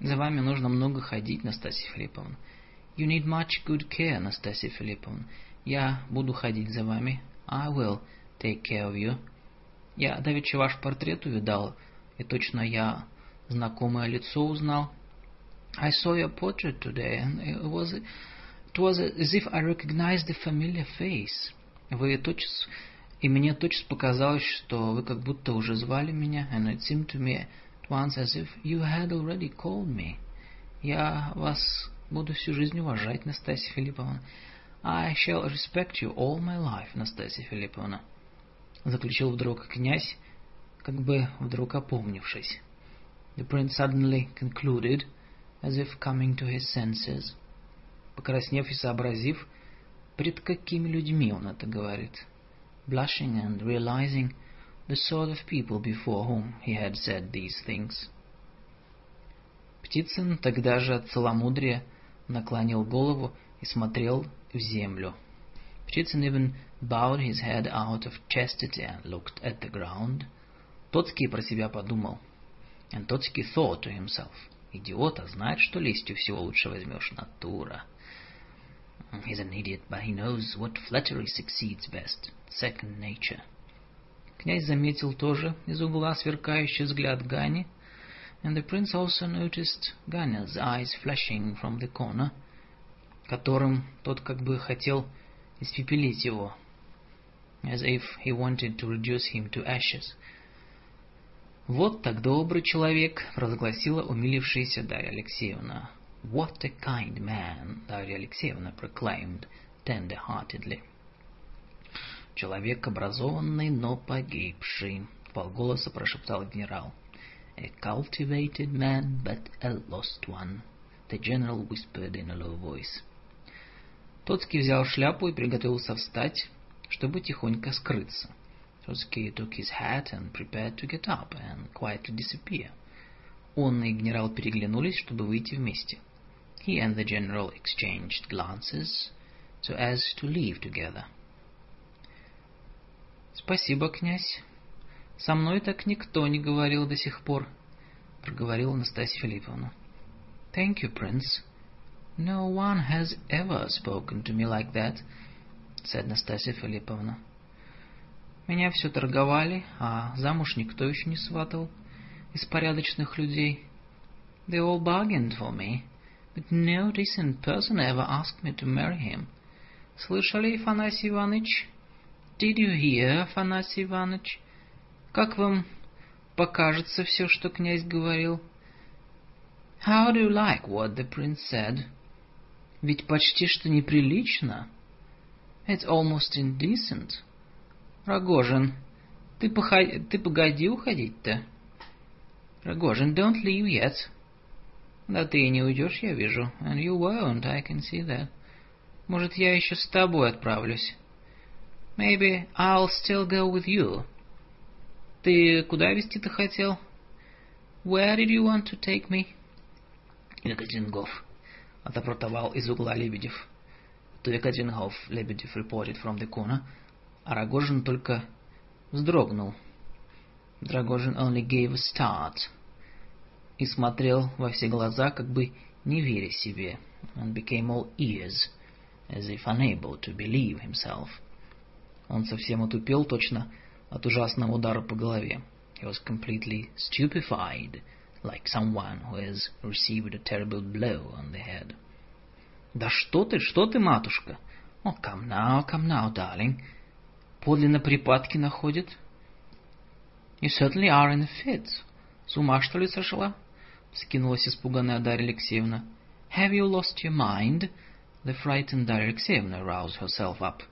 За вами нужно много ходить, Настасья Филипповна. You need much good care, Настасья Филипповна. Я буду ходить за вами. I will take care of you. Я давеча ваш портрет увидал, и точно я знакомое лицо узнал. I saw your portrait today, and it was, it was as if I recognized a familiar face. Вы тотчас, и мне тотчас показалось, что вы как будто уже звали меня, and it seemed to me at once as if you had already called me. Я вас буду всю жизнь уважать, Настасья Филипповна. I shall respect you all my life, Настасья Филипповна. Заключил вдруг князь, как бы вдруг опомнившись. The prince suddenly concluded, as if coming to his senses. Покраснев и сообразив, пред какими людьми он это говорит. Blushing and realizing the sort of people before whom he had said these things. Птицын тогда же от целомудрия наклонил голову и смотрел в землю. Птицын even bowed his head out of chastity and looked at the ground. Тоцкий про себя подумал. And Тоцкий thought to himself, Идиота, знает, что листью всего лучше возьмешь натура. He's an idiot, but he knows what flattery succeeds best. Second nature. Князь заметил тоже из угла сверкающий взгляд Гани, and the prince also noticed Ganya's eyes flashing from the corner, которым тот как бы хотел испепелить его, as if he wanted to reduce him to ashes. «Вот так добрый человек!» — провозгласила умилившаяся Дарья Алексеевна. «What a kind man!» — Дарья Алексеевна proclaimed tender-heartedly. «Человек образованный, но погибший», — полголоса прошептал генерал. «A cultivated man, but a lost one», — the general whispered in a low voice. Тоцкий взял шляпу и приготовился встать, чтобы тихонько скрыться. Trotsky took his hat and prepared to get up and quietly disappear. Он и генерал переглянулись, чтобы выйти вместе. He and the general exchanged glances so as to leave together. «Спасибо, князь. Со мной так никто не говорил до сих пор», — проговорила Настасья Филипповна. «Thank you, prince. No one has ever spoken to me like that», — said Настасья Филипповна. Меня все торговали, а замуж никто еще не сватал из порядочных людей. They all bargained for me, but no decent person ever asked me to marry him. Слышали, Афанасий Иванович? Did you hear, Афанасий Иванович? Как вам покажется все, что князь говорил? How do you like what the prince said? Ведь почти что неприлично. It's almost indecent. Рогожин, ты, походи, ты погоди уходить-то. Rogozhin, don't leave yet. Да ты не уйдешь, я вижу. And you won't, I can see that. Может, я еще с тобой отправлюсь. Maybe I'll still go with you. Ты куда везти-то хотел? Where did you want to take me? Екатерингов. Отрапортовал из угла Лебедев. To Екатерингов, Лебедев reported from the corner. А Рогожин только вздрогнул. Драгожин only gave a start. И смотрел во все глаза, как бы не веря себе. And became all ears, as if unable to believe himself. Он совсем отупел точно от ужасного удара по голове. He was completely stupefied, like someone who has received a terrible blow on the head. «Да что ты, что ты, матушка? Oh, come now, come now, darling. Подлинно припадки находит?» «You certainly are in a fit. С ума, что ли, сошла?» — вскинулась испуганная Дарья Алексеевна. «Have you lost your mind?» The frightened Darья Алексеевна roused herself up.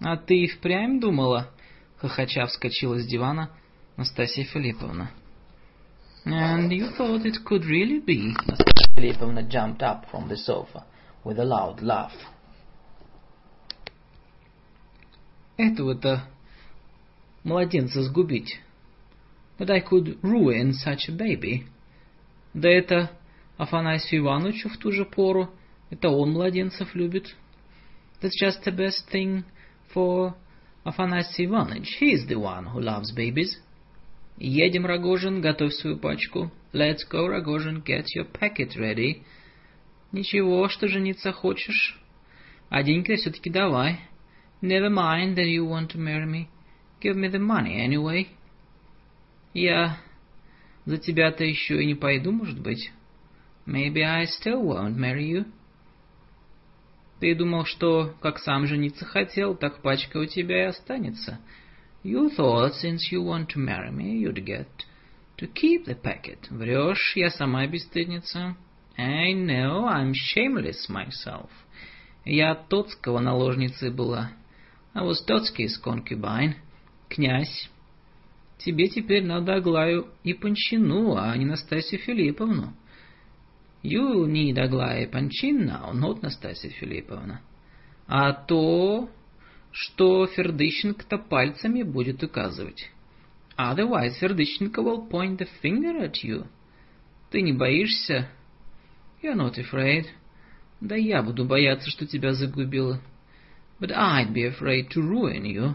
«А ты и впрямь думала?» — хохоча вскочила с дивана Настасья Филипповна. And you thought it could really be? Настасья Филипповна jumped up from the sofa with a loud laugh. Этого-то младенца сгубить. That I could ruin such a baby. Да это Афанасию Ивановичу в ту же пору. Это он младенцев любит. That's just the best thing for Афанасий Иванович. He is the one who loves babies. Едем, Рогожин, готовь свою пачку. Let's go, Rogozhin, get your packet ready. Ничего, что жениться хочешь. А деньги все-таки давай. Never mind that you want to marry me. Give me the money anyway. Я за тебя-то еще и не пойду, может быть. Maybe I still won't marry you. Ты думал, что как сам жениться хотел, так пачка у тебя и останется. You thought since you want to marry me, you'd get to keep the packet. Врешь, я сама бесстыдница. I know, I'm shameless myself. Я Тоцкого наложницей была. I was Totsky's concubine. Князь, тебе теперь надо Аглаю и Панчину, а не Настасью Филипповну. You need Aglaya Panchin now, not Настасья Филипповна. А то что Фердыщенко-то пальцами будет указывать. Otherwise, Фердыщенко will point the finger at you. Ты не боишься? You're not afraid. Да я буду бояться, что тебя загубила. But I'd be afraid to ruin you.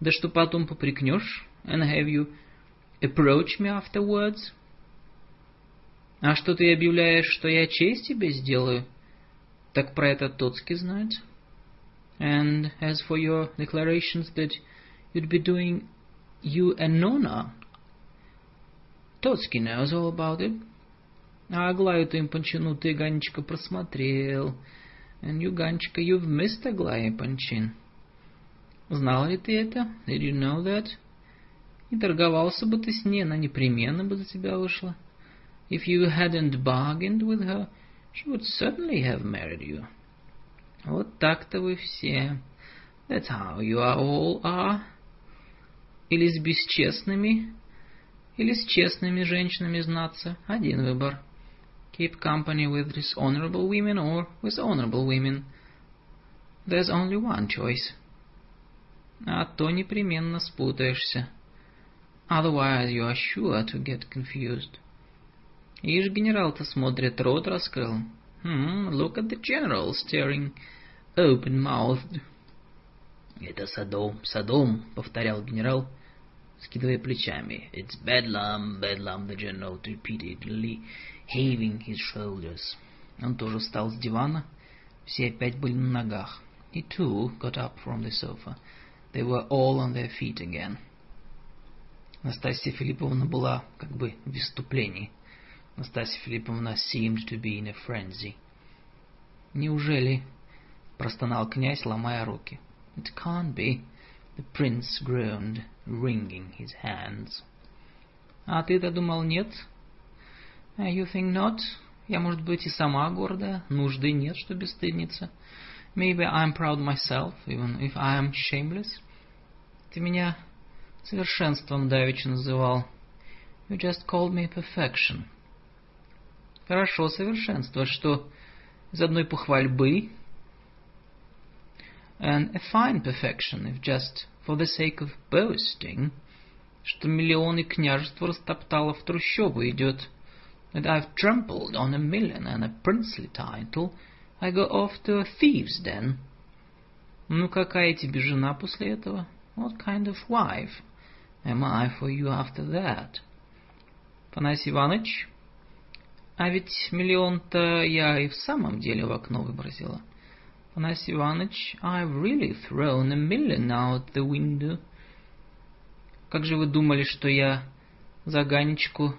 Да что потом попрекнешь? And have you approach me afterwards? А что ты объявляешь, что я честь тебе сделаю? Так про это Тоцкий знает. And as for your declarations that you'd be doing you an honor, Totsky knows all about it. А Аглаю-то им Панчину ты, Ганечка, просмотрел. And you, Ганечка, you've missed Аглая Панчин. Знал ли ты это? Did you know that? И торговался бы ты с ней, она непременно бы за тебя вышла. If you hadn't bargained with her, she would certainly have married you. Вот так-то вы все. That's how you are all are. Или с бесчестными, или с честными женщинами знаться. Один выбор. Keep company with dishonorable women or with honorable women. There's only one choice. А то непременно спутаешься. Otherwise you are sure to get confused. Ишь, генерал-то смотрит, рот раскрыл. Hmm, look at the general staring open-mouthed. Это Содом, Содом, повторял генерал, скидывая плечами. It's bedlam, bedlam, the general repeated, heaving his shoulders. Он тоже встал с дивана. Все опять были на ногах. He too got up from the sofa. They were all on their feet again. Настасья Филипповна была как бы в выступлении. Настасья Филипповна seemed to be in a frenzy. Неужели? простонал князь, ломая руки. It can't be. The prince groaned, wringing his hands. А ты-то думал, нет? You think not? Я, может быть, и сама гордая, нужды нет, что бесстыдница. Maybe I'm proud myself, even if I am shameless. Ты меня совершенством давеча называл. You just called me perfection. Хорошо, совершенство, что из одной похвальбы and a fine perfection, if just for the sake of boasting, что миллионы княжества растоптало в трущобу идет, that I've trampled on a million and a princely title, I go off to a thieves' den. Ну какая тебе жена после этого? What kind of wife am I for you after that? Панасий Иванович, а ведь миллион-то я и в самом деле в окно выбросила. Панасий Иванович, I've really thrown a million out the window. Как же вы думали, что я за Ганечку,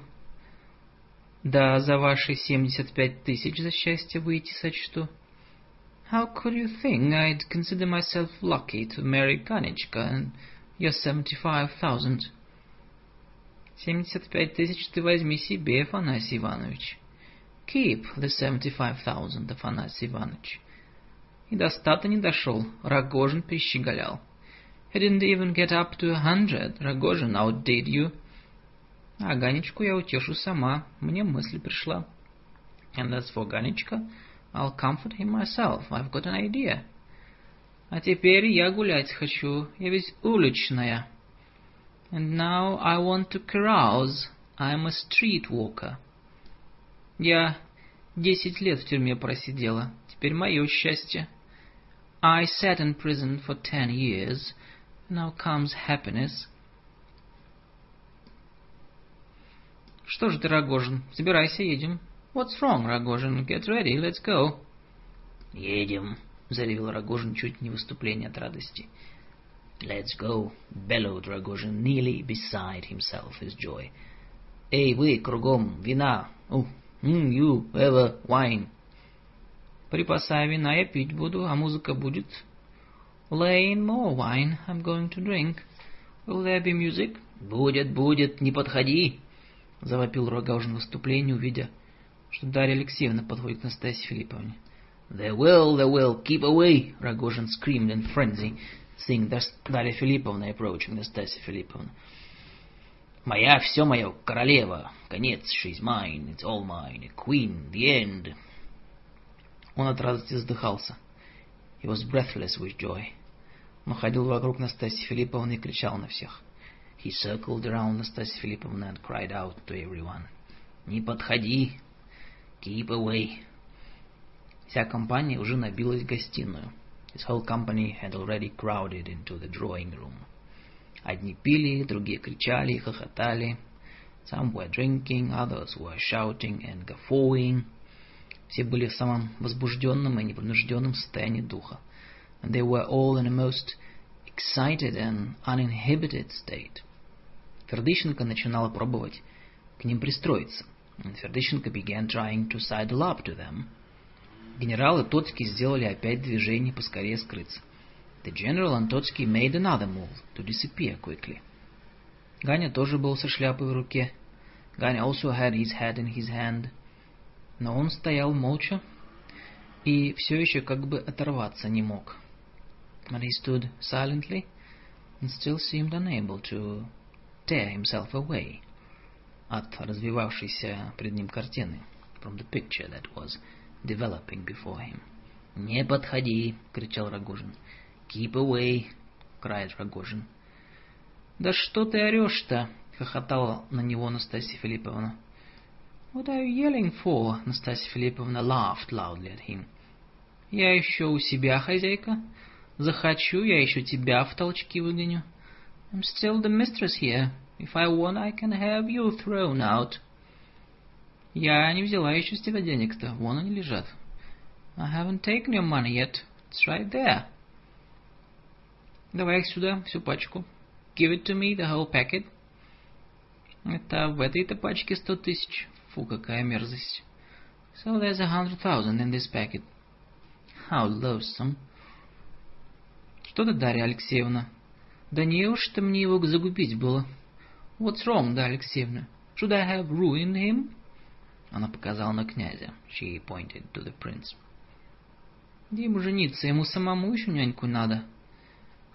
да за ваши семьдесят пять тысяч за счастье выйти сочту? How could you think I'd consider myself lucky to marry Ганечка and your seventy-five thousand? Семьдесят пять тысяч ты возьми себе, Афанасий Иванович. Keep the seventy-five thousand, Афанасий Иванович. И до ста не дошел, Рогожин перещеголял. He didn't even get up to a hundred. Rogozhin outdid you. А Ганечку я утешу сама. Мне мысль пришла. And as for Ганечка, I'll comfort him myself. I've got an idea. А теперь я гулять хочу. Я ведь уличная. And now I want to carouse. I'm a street walker. Я десять лет в тюрьме просидела. Теперь мое счастье. I sat in prison for ten years. Now comes happiness. Что ж ты, Рогожин, собирайся, едем. What's wrong, Рогожин? Get ready, let's go. Едем, заревел Рогожин чуть не выступление от радости. Let's go, bellowed Rogozhin, nearly beside himself with joy. Эй, вы, кругом, вина. Oh, mm, you, ever, wine. Припасай вина, я пить буду, а музыка будет. Lay in more wine, I'm going to drink. Will there be music? Будет, будет, не подходи, завопил Рогожин в увидя, что Дарья Алексеевна подходит к Настасье Филипповне. There will, there will, keep away, Rogozhin screamed in frenzy, seeing Дарья Филипповна approaching Настасья Филипповна. Моя, все мое, королева, конец, she's mine, it's all mine, queen, the end. Он от радости задыхался. He was breathless with joy. Он ходил вокруг Настасьи Филипповны и кричал на всех. He circled around Настасья Филипповна and cried out to everyone. «Не подходи! Keep away!» Вся компания уже набилась в гостиную. His whole company had already crowded into the drawing room. Одни пили, другие кричали хохотали. Some were drinking, others were shouting and guffawing. Все были в самом возбужденном и непринужденном состоянии духа and they were all in a most excited and uninhibited state. Фердыщенко начинала пробовать к ним пристроиться. And Фердыщенко began trying to sidle up to them. Генерал и Тоцкий сделали опять движение поскорее скрыться. The general and Totsky made another move to disappear quickly. Ганя тоже был со шляпой в руке. Ганя also had his hat in his hand. Но он стоял молча и все еще как бы оторваться не мог. but he stood silently and still seemed unable to tear himself away от развивавшейся пред ним картины, from the picture that was developing before him. «Не подходи!» — кричал Рогожин. «Keep away!» — cried Рогожин. «Да что ты орешь-то?» — хохотала на него Настасья Филипповна. «What are you yelling for?» — Настасья Филипповна laughed loudly at him. «Я еще у себя, хозяйка. Захочу, я еще тебя в толчки выгоню. I'm still the mistress here. If I want, I can have you thrown out. Я не взяла еще с тебя денег-то, вон они лежат. I haven't taken your money yet. It's right there. Давай их сюда, всю пачку. Give it to me, the whole packet. Это в этой-то пачке сто тысяч. Фу, какая мерзость. So there's a hundred thousand in this packet. How loathsome. Что ты, Дарья Алексеевна? Да не уж ты мне его загубить было. What's wrong, Дарья Алексеевна? Should I have ruined him? Она показала на князя. She pointed to the prince. Где ему жениться? Ему самому еще няньку надо.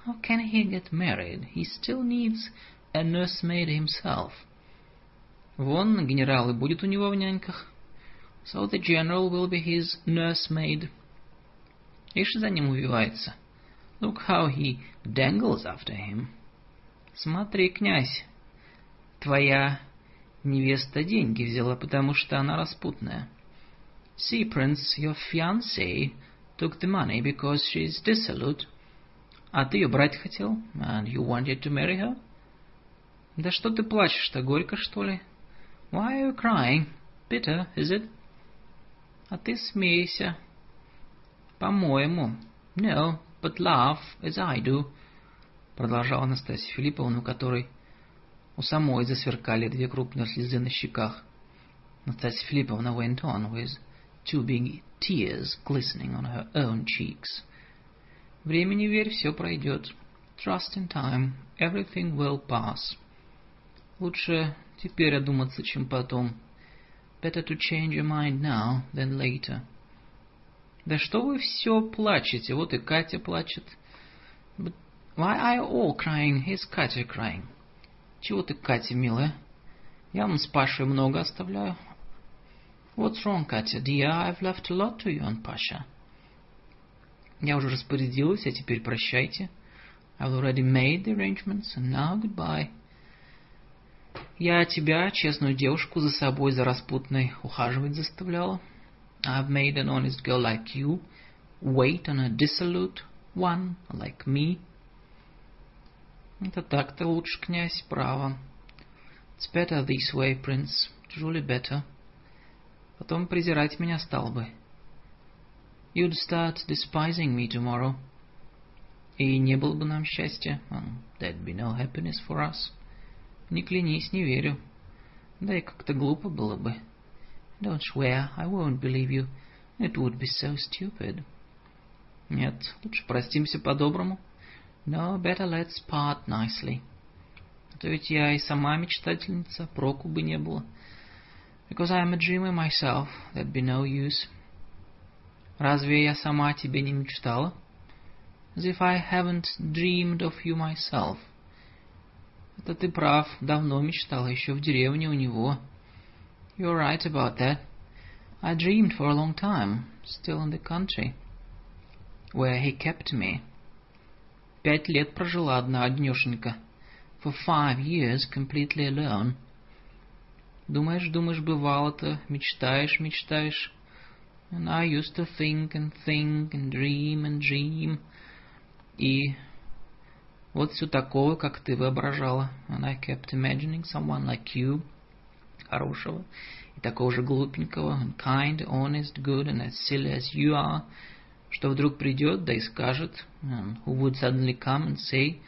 How can he get married? He still needs a nursemaid himself. Вон, генерал и будет у него в няньках. So the general will be his nursemaid. Ишь за ним увивается. Look how he dangles after him. Смотри, князь, твоя невеста деньги взяла, потому что она распутная. See, prince, your fiancée took the money because she's dissolute. А ты ее брать хотел? And you wanted to marry her? Да что ты плачешь-то, горько, что ли? Why are you crying? Bitter, is it? А ты смейся. По-моему. No, but laugh, as I do, продолжала Анастасия Филипповна, у которой У самой засверкали две крупные слезы на щеках. Настасья Филипповна went on with two big tears glistening on her own cheeks. Времени верь, все пройдет. Trust in time, everything will pass. Лучше теперь одуматься, чем потом. Better to change your mind now than later. Да что вы все плачете? Вот и Катя плачет. But why are you all crying? Here's Katya crying. Чего ты, Катя, милая? Я вам с Пашей много оставляю. What's wrong, Katya? Dear, I've left a lot to you and Pasha. Я уже распорядилась, а теперь прощайте. I've already made the arrangements, and now goodbye. Я тебя, честную девушку, за собой, за распутной, ухаживать заставляла. I've made an honest girl like you wait on a dissolute one like me. Это так-то лучше, князь, право. It's better this way, prince. Truly better. Потом презирать меня стал бы. You'd start despising me tomorrow. И не было бы нам счастья. There'd be no happiness for us. Не клянись, не верю. Да и как-то глупо было бы. Don't swear, I won't believe you. It would be so stupid. Нет, лучше простимся по-доброму. No, better let's part nicely. А то ведь я и сама мечтательница, проку бы не было. Because I am a dreamer myself, there'd be no use. Разве я сама о тебе не мечтала? As if I haven't dreamed of you myself. Это ты прав, давно мечтала, еще в деревне у него. You're right about that. I dreamed for a long time, still in the country, where he kept me. Пять лет прожила одна однешенька. For five years, completely alone. Думаешь, думаешь, бывало-то, мечтаешь, мечтаешь. And I used to think and think and dream and dream. И вот все такого, как ты воображала. And I kept imagining someone like you, хорошего, и такого же глупенького, and kind, honest, good, and as silly as you are, что вдруг придет, да и скажет, who would suddenly come and say,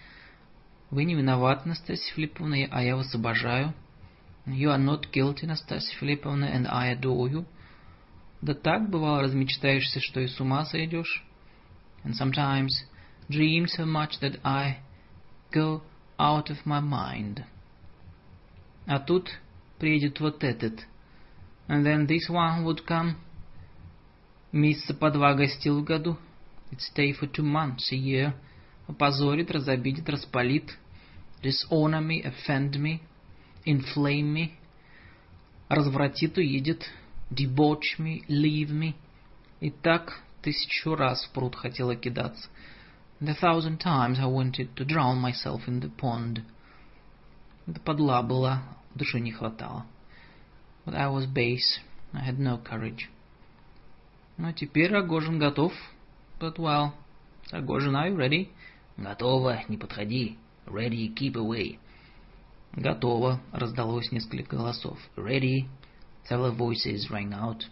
вы не виноваты, Настасья Филипповна, а я вас обожаю. You are not guilty, Настасья Филипповна, and I adore you. Да так, бывало, размечтаешься, что и с ума сойдешь. And sometimes dream so much that I go out of my mind. А тут приедет вот этот. And then this one would come. Месяца по два гостил в году. It'd stay for two months a year. Опозорит, разобидит, распалит. Dishonor me, offend me, inflame me. Развратит, уедет. Debauch me, leave me. И так тысячу раз в пруд хотела кидаться. And a thousand times I wanted to drown myself in the pond. Это подла была, души не хватало. But I was base. I had no courage. Ну, теперь Рогожин готов. But well, Рогожин, are you ready? Готово, не подходи. Ready, keep away. Готово, раздалось несколько голосов. Ready, several voices rang out.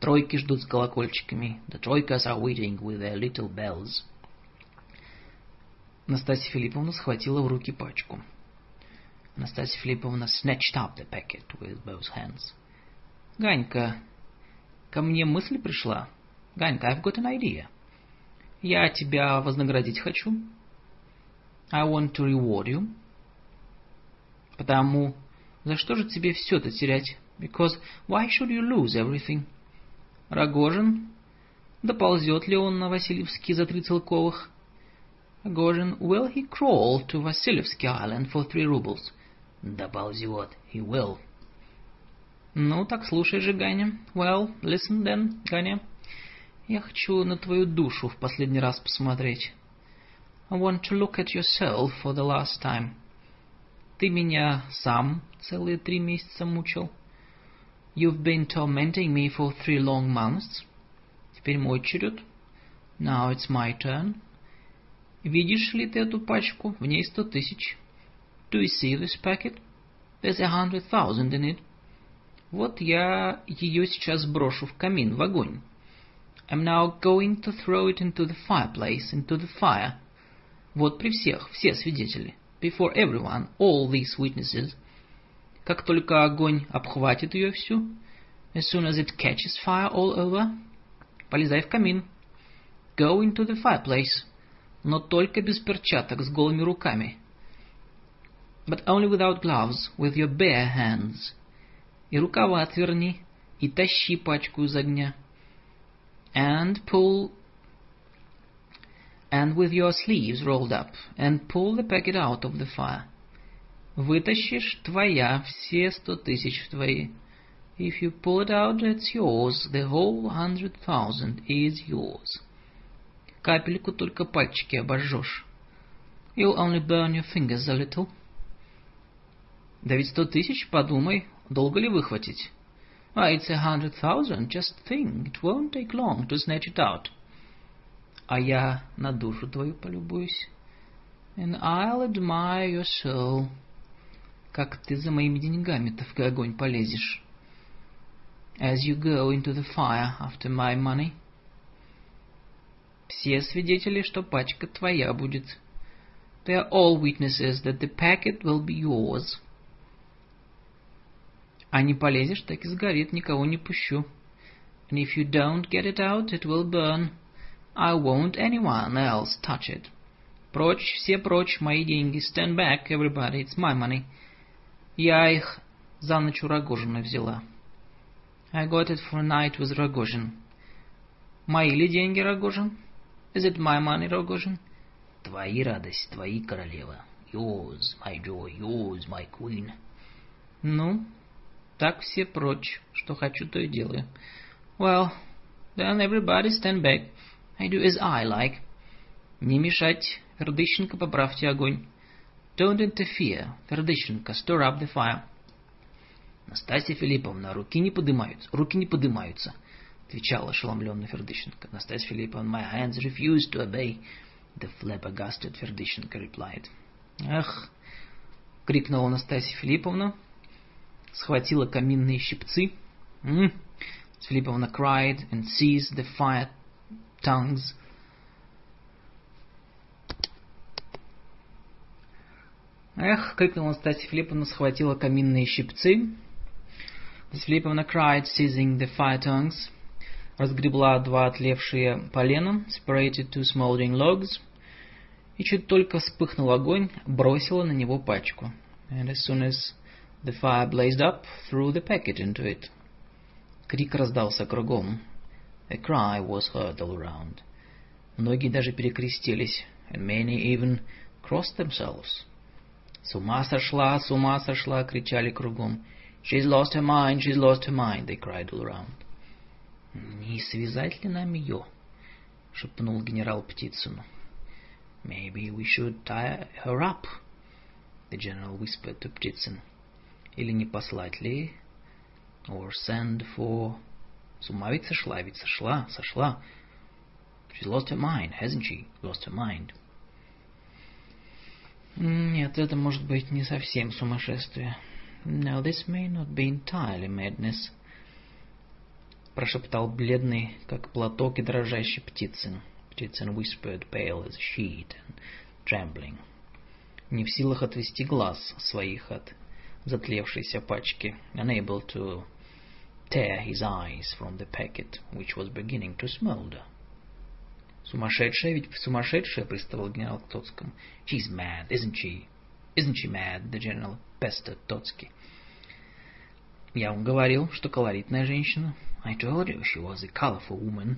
Тройки ждут с колокольчиками. The troikas are waiting with their little bells. Настасья Филипповна схватила в руки пачку. Настасья Филипповна snatched up the packet with both hands. Ганька, ко мне мысль пришла. Ганька, I've got an idea. Я тебя вознаградить хочу. I want to reward you. Потому, за что же тебе все-то терять? Because why should you lose everything? Рогожин, доползет ли он на Васильевский за три целковых? Рогожин, will he crawl to Васильевский Island for three rubles? Доползет, he will. Ну, так слушай же, Ганя. Well, listen then, Ганя. Я хочу на твою душу в последний раз посмотреть. I want to look at yourself for the last time. Ты меня сам целые три месяца мучил. You've been tormenting me for three long months. Теперь мой черед. Now it's my turn. Видишь ли ты эту пачку? В ней сто тысяч. Do you see this packet? There's a hundred thousand in it. Вот я ее сейчас брошу в камин, в огонь. I'm now going to throw it into the fireplace, into the fire. Вот при всех, все свидетели. before everyone, all these witnesses. Как только огонь обхватит ее всю, as soon as it catches fire all over, полезай в камин. Go into the fireplace, но только без перчаток, с голыми руками. But only without gloves, with your bare hands. И рукава отверни, и тащи пачку из огня. And pull and with your sleeves rolled up, and pull the packet out of the fire. Вытащишь твоя, все сто тысяч твои. If you pull it out, it's yours. The whole hundred thousand is yours. Капельку только пальчики обожжешь. You'll only burn your fingers a little. Да ведь сто тысяч, подумай, долго ли выхватить? Why, it's a hundred thousand, just think, it won't take long to snatch it out. А я на душу твою полюбуюсь. And I'll admire your soul. Как ты за моими деньгами-то в огонь полезешь? As you go into the fire after my money. Все свидетели, что пачка твоя будет. They are all witnesses that the packet will be yours. А не полезешь, так и сгорит, никого не пущу. And if you don't get it out, it will burn. I won't anyone else touch it. Прочь, все прочь, мои деньги. Stand back, everybody, it's my money. Я их за ночь у Рогожина взяла. I got it for a night with Rogozhin. Мои ли деньги, Рогожин? Is it my money, Rogozhin? Твои радость, твои королева. Yours, my joy, yours, my queen. Ну, так все прочь. Что хочу, то и делаю. Well, then everybody stand back. I do as I like. Не мешать. Фердыщенко, поправьте огонь. Don't interfere. Фердыщенко, stir up the fire. Настасья Филипповна, руки не поднимаются, руки не поднимаются, отвечал ошеломленный Фердыщенко. Настасья Филипповна, my hands refuse to obey. The flabbergasted Фердыщенко replied. Эх, крикнула Настасья Филипповна, схватила каминные щипцы. Mm. Филипповна cried and seized the fire tongues. Эх, крикнула Настасья Филипповна, схватила каминные щипцы. Miss Филипповна cried, seizing the fire tongues. Разгребла два отлевшие полена, separated two smoldering logs. И чуть только вспыхнул огонь, бросила на него пачку. And as soon as the fire blazed up, threw the packet into it. Крик раздался кругом. A cry was heard all around. Многие даже перекрестились, and many even crossed themselves. С ума сошла, с ума сошла, кричали кругом. She's lost her mind, she's lost her mind, they cried all around. Не связать ли нам ее? шепнул генерал Птицыну. Maybe we should tie her up, the general whispered to Птицын. Или не послать ли? Or send for... С ума ведь сошла, ведь сошла, сошла. She's lost her mind, hasn't she? Lost her mind. Нет, это может быть не совсем сумасшествие. No, this may not be entirely madness. Прошептал бледный, как платок и дрожащий Птицын. Птицын whispered, pale as a sheet and trembling. Не в силах отвести глаз своих от затлевшейся пачки. Unable to tear his eyes from the packet, which was beginning to smolder. Сумасшедшая, ведь сумасшедшая, приставал генерал к Тоцкому. She's mad, isn't she? Isn't she mad? The general pestered Тоцкий. Я вам говорил, что колоритная женщина. I told you she was a colorful woman.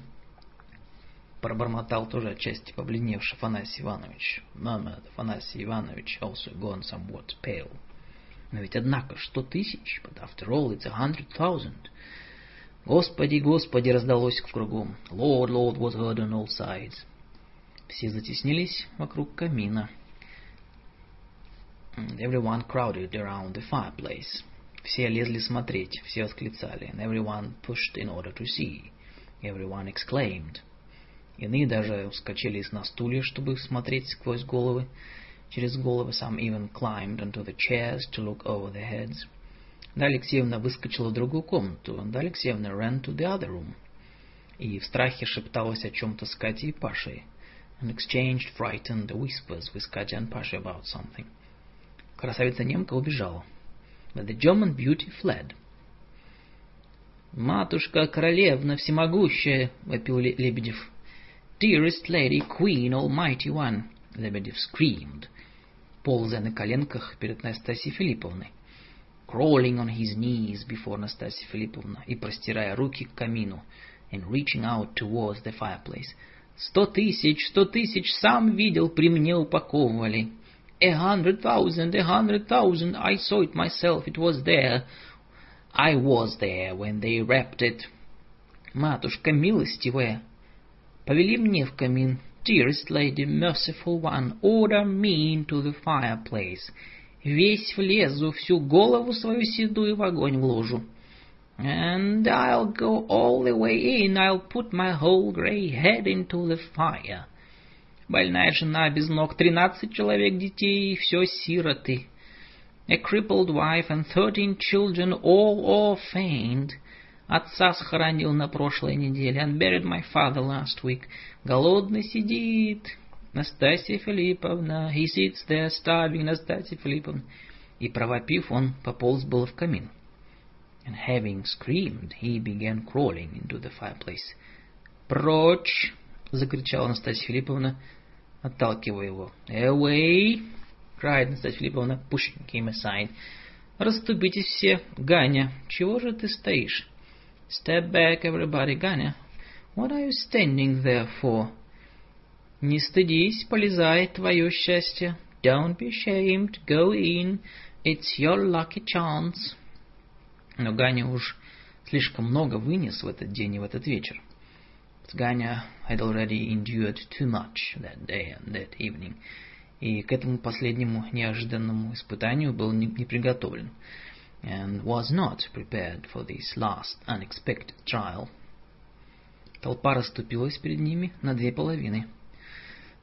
Пробормотал тоже отчасти побледневший Афанасий Иванович. Murmured Афанасий Иванович, also gone somewhat pale. Но ведь однако сто тысяч, but after all it's a hundred thousand. Господи, Господи, раздалось кругом. Lord, Lord was heard on all sides. Все затеснились вокруг камина. Everyone crowded around the fireplace. Все лезли смотреть, все восклицали. And everyone pushed in order to see. Everyone exclaimed. Иные даже вскочили на стулья, чтобы смотреть сквозь головы. Через головы some even climbed onto the chairs to look over their heads. Да Алексеевна выскочила в другую комнату. Да Алексеевна ran to the other room. И в страхе шепталась о чем-то с Катей и Пашей. And exchanged frightened whispers with Katya and Pasha about something. Красавица-немка убежала. But the German beauty fled. «Матушка, королевна, всемогущая!» — вопил Лебедев. «Dearest lady, queen, almighty one!» — Лебедев screamed, Ползая на коленках перед Настасьей Филипповной, crawling on his knees before Настасья Филипповна и простирая руки к камину, and reaching out towards the fireplace. «Сто тысяч, сто тысяч, сам видел, при мне упаковывали!» A hundred thousand, a hundred thousand, I saw it myself, it was there. I was there when they wrapped it. Матушка милостивая, повели мне в камин. Dearest lady, merciful one, order me into the fireplace. Весь влезу, всю голову свою седую в огонь вложу. And I'll go all the way in, I'll put my whole grey head into the fire. Больная жена без ног, тринадцать человек детей, все сироты. A crippled wife and thirteen children, all orphaned. Отца схоронил на прошлой неделе, and buried my father last week. Голодный сидит. Настасья Филипповна, he sits there starving, Настасья Филипповна. И провопив, он пополз было в камин. And having screamed, he began crawling into the fireplace. «Прочь!» — закричала Настасья Филипповна, отталкивая его. «Away!» — cried Настасья Филипповна, pushing him aside. «Расступитесь все! Ганя, чего же ты стоишь?» «Step back, everybody, Ганя! What are you standing there for?» «Не стыдись, полезай, твое счастье!» «Don't be ashamed, go in, it's your lucky chance!» Но Ганя уж слишком много вынес в этот день и в этот вечер. Ганя had already endured too much that day and that evening, и к этому последнему неожиданному испытанию был не, не приготовлен, and was not prepared for this last unexpected trial. Толпа расступилась перед ними на две половины.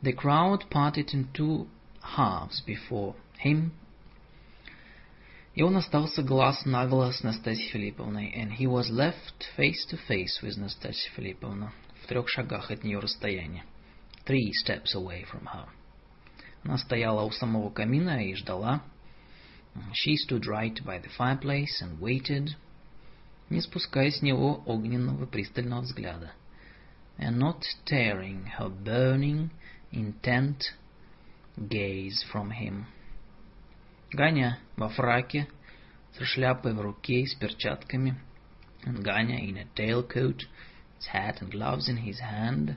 The crowd parted in two halves before him, и он остался глаз на глаз с Настасьей Филипповной, and he was left face to face with Настасьей Филипповна, в трех шагах от нее расстояния. Three steps away from her. Она стояла у самого камина и ждала. She stood right by the fireplace and waited, не спуская с него огненного пристального взгляда, and not tearing her burning, intent gaze from him. Ганя во фраке, с шляпой в руке и с перчатками, and Ганя in a tailcoat his hat and gloves in his hand,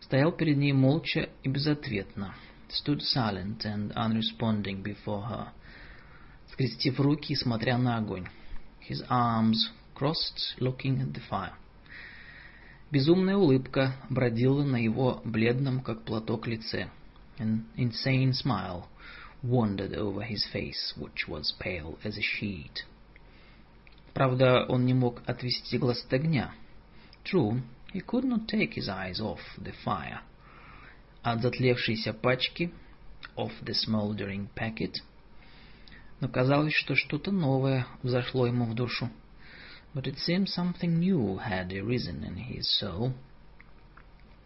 стоял перед ней молча и безответно, stood silent and unresponding before her, скрестив руки и смотря на огонь, his arms crossed, looking at the fire. Безумная улыбка бродила на его бледном, как платок, лице. An insane smile wandered over his face, which was pale as a sheet. Правда, он не мог отвести глаз от огня — True, he could not take his eyes off the fire. От затлевшейся пачки, of the smoldering packet. Но казалось, что что-то новое взошло ему в душу. But it seemed something new had arisen in his soul.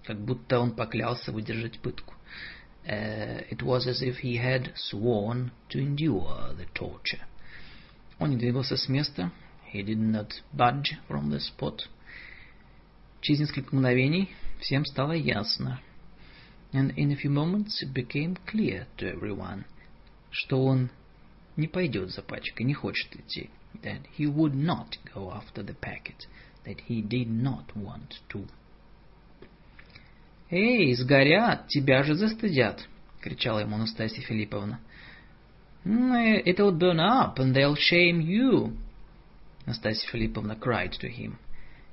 Как будто он поклялся выдержать пытку. Uh, it was as if he had sworn to endure the torture. Он не двигался с места. He did not budge from the spot. Через несколько мгновений всем стало ясно. And in a few moments it became clear to everyone, что он не пойдет за пачкой, не хочет идти. That he would not go after the packet, that he did not want to. «Эй, сгорят, тебя же застыдят!» — кричала ему Настасья Филипповна. «It'll burn up, and they'll shame you!» Настасья Филипповна cried to him.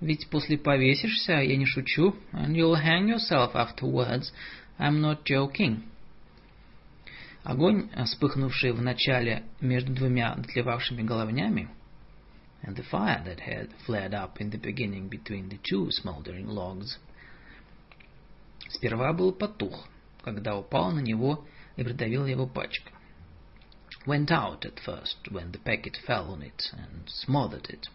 Ведь после повесишься, я не шучу, and you'll hang yourself afterwards. I'm not joking. Огонь, вспыхнувший в начале между двумя дотлевавшими головнями, and the fire that had flared up in the beginning between the two smoldering logs, сперва был потух, когда упал на него и придавила его пачка. Went out at first when the packet fell on it and smothered it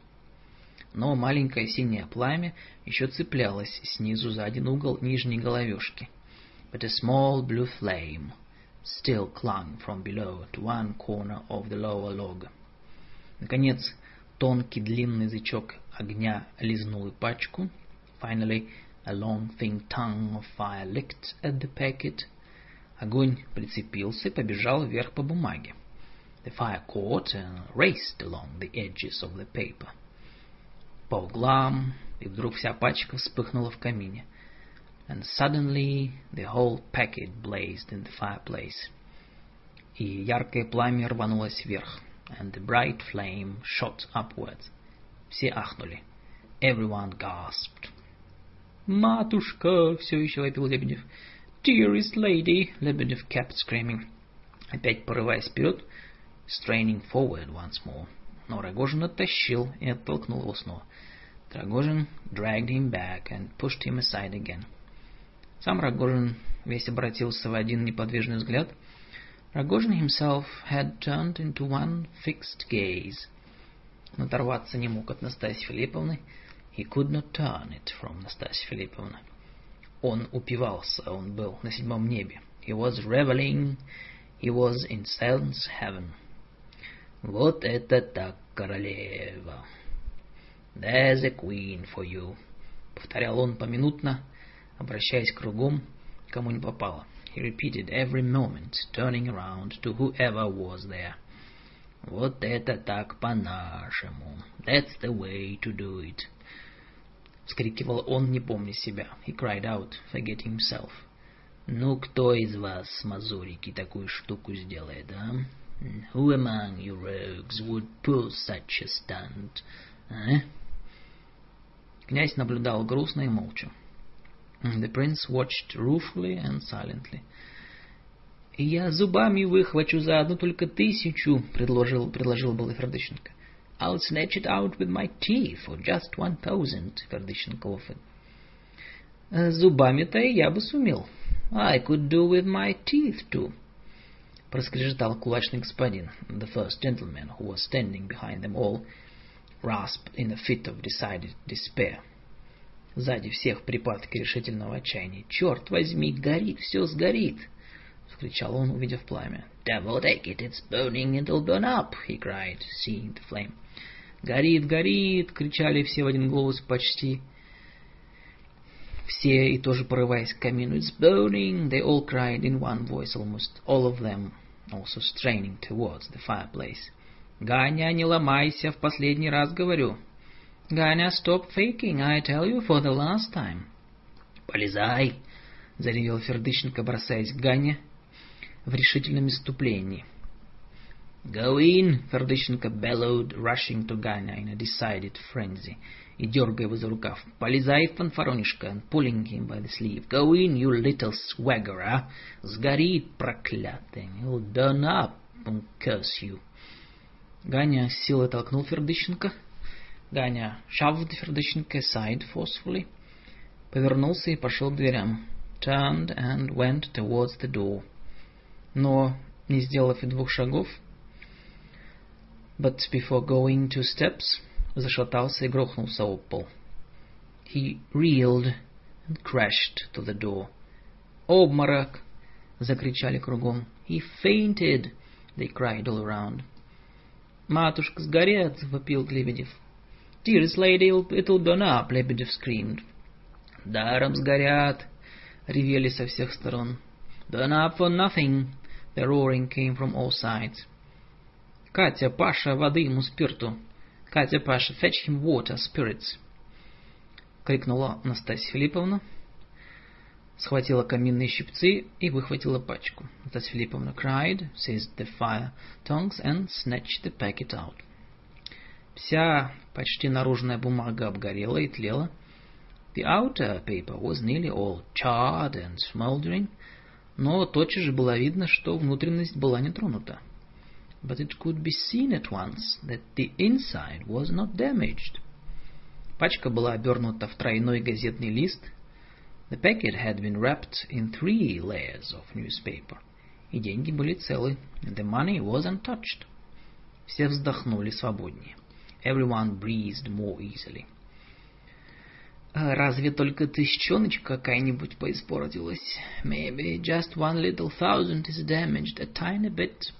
но маленькое синее пламя еще цеплялось снизу за один угол нижней головешки. But a small blue flame still clung from below to one corner of the lower log. Наконец, тонкий длинный язычок огня лизнул пачку. Finally, a long thin tongue of fire licked at the packet. Огонь прицепился и побежал вверх по бумаге. The fire caught and raced along the edges of the paper. По углам, и вдруг вся пачка вспыхнула в камине. And suddenly the whole packet blazed in the fireplace. И яркое пламя рванулось вверх. And the bright flame shot upwards. Все ахнули. Everyone gasped. «Матушка!» — все еще вопил Лебедев. «Dearest lady!» — Лебедев kept screaming. Опять порываясь вперед, straining forward once more. Но Рогожин оттащил и оттолкнул его снова. Rogozhin dragged him back and pushed him aside again. Сам Рогожин весь обратился в один неподвижный взгляд. Rogozhin himself had turned into one fixed gaze. Но оторваться не мог от Настасьи Филипповны. He could not turn it from Настасья Филипповна. Он упивался, он был на седьмом небе. He was reveling, he was in seventh heaven. Вот это так, королева! There's a queen for you, повторял он поминутно, обращаясь кругом, кому не попало. He repeated every moment, turning around to whoever was there. Вот это так по-нашему. That's the way to do it. Вскрикивал он, не помня себя. He cried out, forgetting himself. Ну, кто из вас, мазурики, такую штуку сделает, а? Who among you rogues would pull such a stunt? А? Князь наблюдал грустно и молча. The prince watched ruefully and silently. «Я зубами выхвачу за одну только тысячу», — предложил, предложил был Фердыщенко. «I'll snatch it out with my teeth for just one thousand», — Фердыщенко offered. «Зубами-то и я бы сумел». «I could do with my teeth too», — проскрежетал кулачный господин, the first gentleman who was standing behind them all, rasped in a fit of decided despair. Сзади всех припадки решительного отчаяния. «Черт возьми, горит, все сгорит!» — вскричал он, увидев пламя. «Devil take it, it's burning, it'll burn up!» — he cried, seeing the flame. «Горит, горит!» — кричали все в один голос почти. Все и тоже порываясь к камину. «It's burning!» They all cried in one voice, almost all of them also straining towards the fireplace. «Ганя, не ломайся, в последний раз говорю!» Ганя, stop faking, I tell you for the last time. «Полезай!» — заревел Фердыщенко, бросаясь к Гане в решительном иступлении. «Go in!» — Фердыщенко bellowed, rushing to Ганя in a decided frenzy, и дергая его за рукав. «Полезай, фанфаронишка!» and pulling him by the sleeve. «Go in, you little swaggerer! Сгорит, проклятый! You'll burn up and curse you!» Ганя с силой толкнул Фердыщенко. Ганя shoved Фердыщенко aside forcefully, повернулся и пошел к дверям. Turned and went towards the door. Но, не сделав и двух шагов, but before going two steps, зашатался и грохнулся об пол. He reeled and crashed to the door. «Обморок!» — закричали кругом. He fainted! They cried all around. «Матушка, сгорят!» — вопил Лебедев. «Dearest lady, it'll burn up!» — Лебедев screamed. «Даром сгорят!» — ревели со всех сторон. «Burn up for nothing!» The roaring came from all sides. «Катя, Паша, воды ему спирту!» «Катя, Паша, fetch him water, spirits!» — крикнула Настасья Филипповна, схватила каминные щипцы и выхватила пачку. Настасья Филипповна cried, seized the fire tongs and snatched the packet out. Вся почти наружная бумага обгорела и тлела. The outer paper was nearly all charred and smoldering, но тотчас же было видно, что внутренность была не тронута. But it could be seen at once that the inside was not damaged. Пачка была обернута в тройной газетный лист. The packet had been wrapped in three layers of newspaper. И деньги были целы. The money was untouched. Все вздохнули свободнее. Everyone breathed more easily. Разве только тысячоночка какая-нибудь поиспортилась? Maybe just one little thousand is damaged a tiny bit.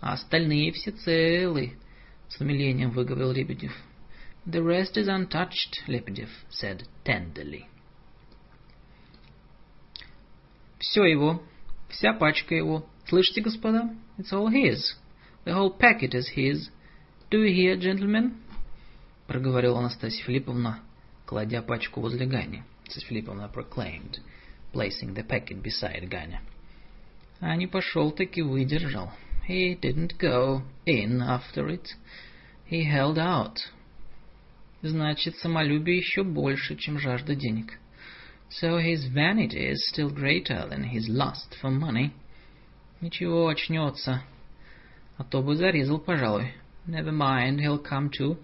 А остальные все целы, с умилением выговорил Лебедев. The rest is untouched, Lebedev said tenderly. Все его, вся пачка его. Слышите, господа? It's all his. The whole packet is his. Do you hear, gentlemen? Проговорила Анастасия Филипповна, кладя пачку возле Гани. Mrs. Филипповна proclaimed, placing the packet beside Ганя. А не пошел-таки выдержал. He didn't go in after it. He held out. Значит, самолюбие еще больше, чем жажда денег. So his vanity is still greater than his lust for money. Ничего, очнется. А то бы зарезал, пожалуй. Never mind, he'll come to.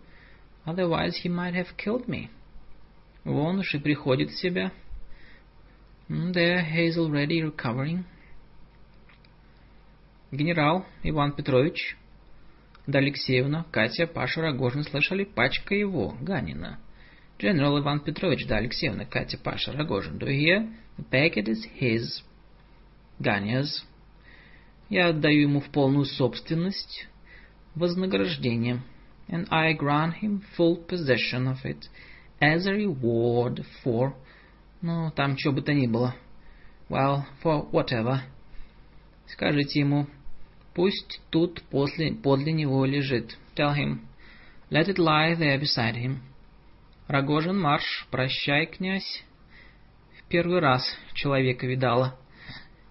Otherwise he might have killed me. Вон уж и приходит в себя. There he is already recovering. Генерал Иван Петрович, да Алексеевна, Катя, Паша, Рогожин слышали пачка его, Ганина. General Ivan Petrovich, да Алексеевна, Катя, Паша, Рогожин, do you hear? The packet is his. Ганя's. Я отдаю ему в полную собственность вознаграждение. And I grant him full possession of it as a reward for... Ну, там что бы то ни было. Well, for whatever. Скажите ему, пусть тут после, подле него лежит. Tell him, let it lie there beside him. Рогожин марш, прощай, князь. В первый раз человека видала.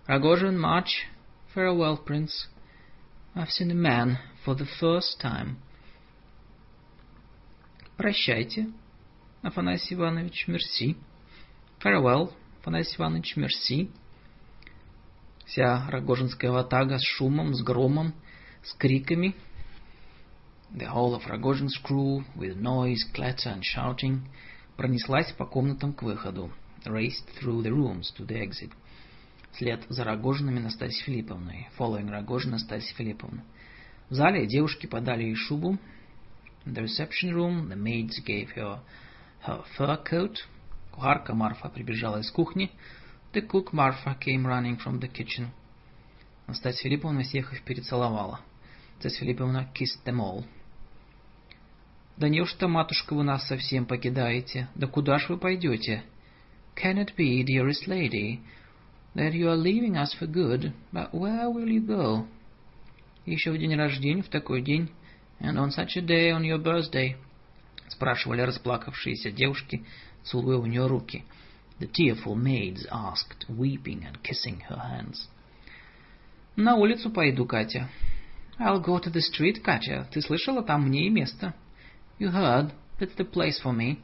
Rogozhin march, farewell, prince. I've seen a man for the first time. Прощайте, Афанасий Иванович, мерси. Farewell, Афанасий Иванович, мерси. Вся рогожинская ватага с шумом, с громом, с криками — The whole of Rogozhin's crew, with noise, clatter and shouting, пронеслась по комнатам к выходу, raced through the rooms to the exit. Вслед за Рогожиными Настасьей Филипповной, following Rogozhin Настасья Филипповна. В зале девушки подали ей шубу. In the reception room, the maids gave her her fur coat. Кухарка Марфа прибежала из кухни. The cook Marfa came running from the kitchen. Настасья Филипповна всех их перецеловала. Настасья Филипповна kissed them all. Да неужто, матушка, вы нас совсем покидаете? Да куда ж вы пойдете? Can it be, dearest lady, that you are leaving us for good, but where will you go? Еще в день рождения, в такой день, and on such a day, on your birthday, спрашивали расплакавшиеся девушки, целуя у нее руки. The tearful maids asked, weeping and kissing her hands. На улицу пойду, Катя. I'll go to the street, Катя. Ты слышала, там мне и место. You heard, that's the place for me.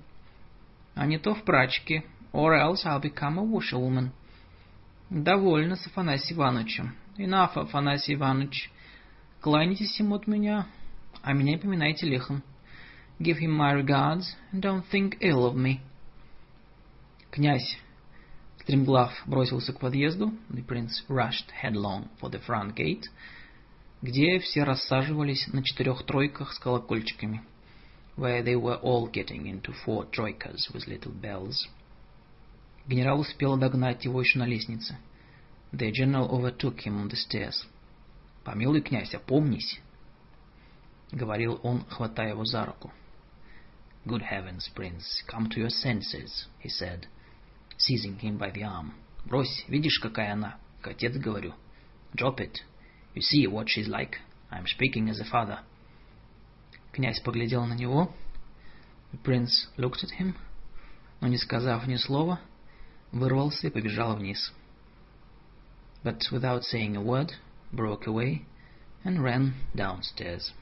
А не то в прачке, or else I'll become a washerwoman. Довольно с Афанасием Ивановичем. Enough, Афанасий Иванович. Кланяйтесь ему от меня, а меня поминайте лихом. Give him my regards, and don't think ill of me. Князь стремглав бросился к подъезду. The prince rushed headlong for the front gate, где все рассаживались на четырех тройках с колокольчиками where they were all getting into four troikas with little bells. Генерал успел догнать его еще на лестнице. The general overtook him on the stairs. «Помилуй, князь, опомнись!» — говорил он, хватая его за руку. Good heavens, prince, come to your senses, he said, seizing him by the arm. Брось, видишь, какая она? Отец, говорю. Drop it. You see what she's like. I'm speaking as a father. Князь поглядел на него. The prince looked at him, но не сказав ни слова, вырвался и побежал вниз. But without saying a word, broke away and ran downstairs.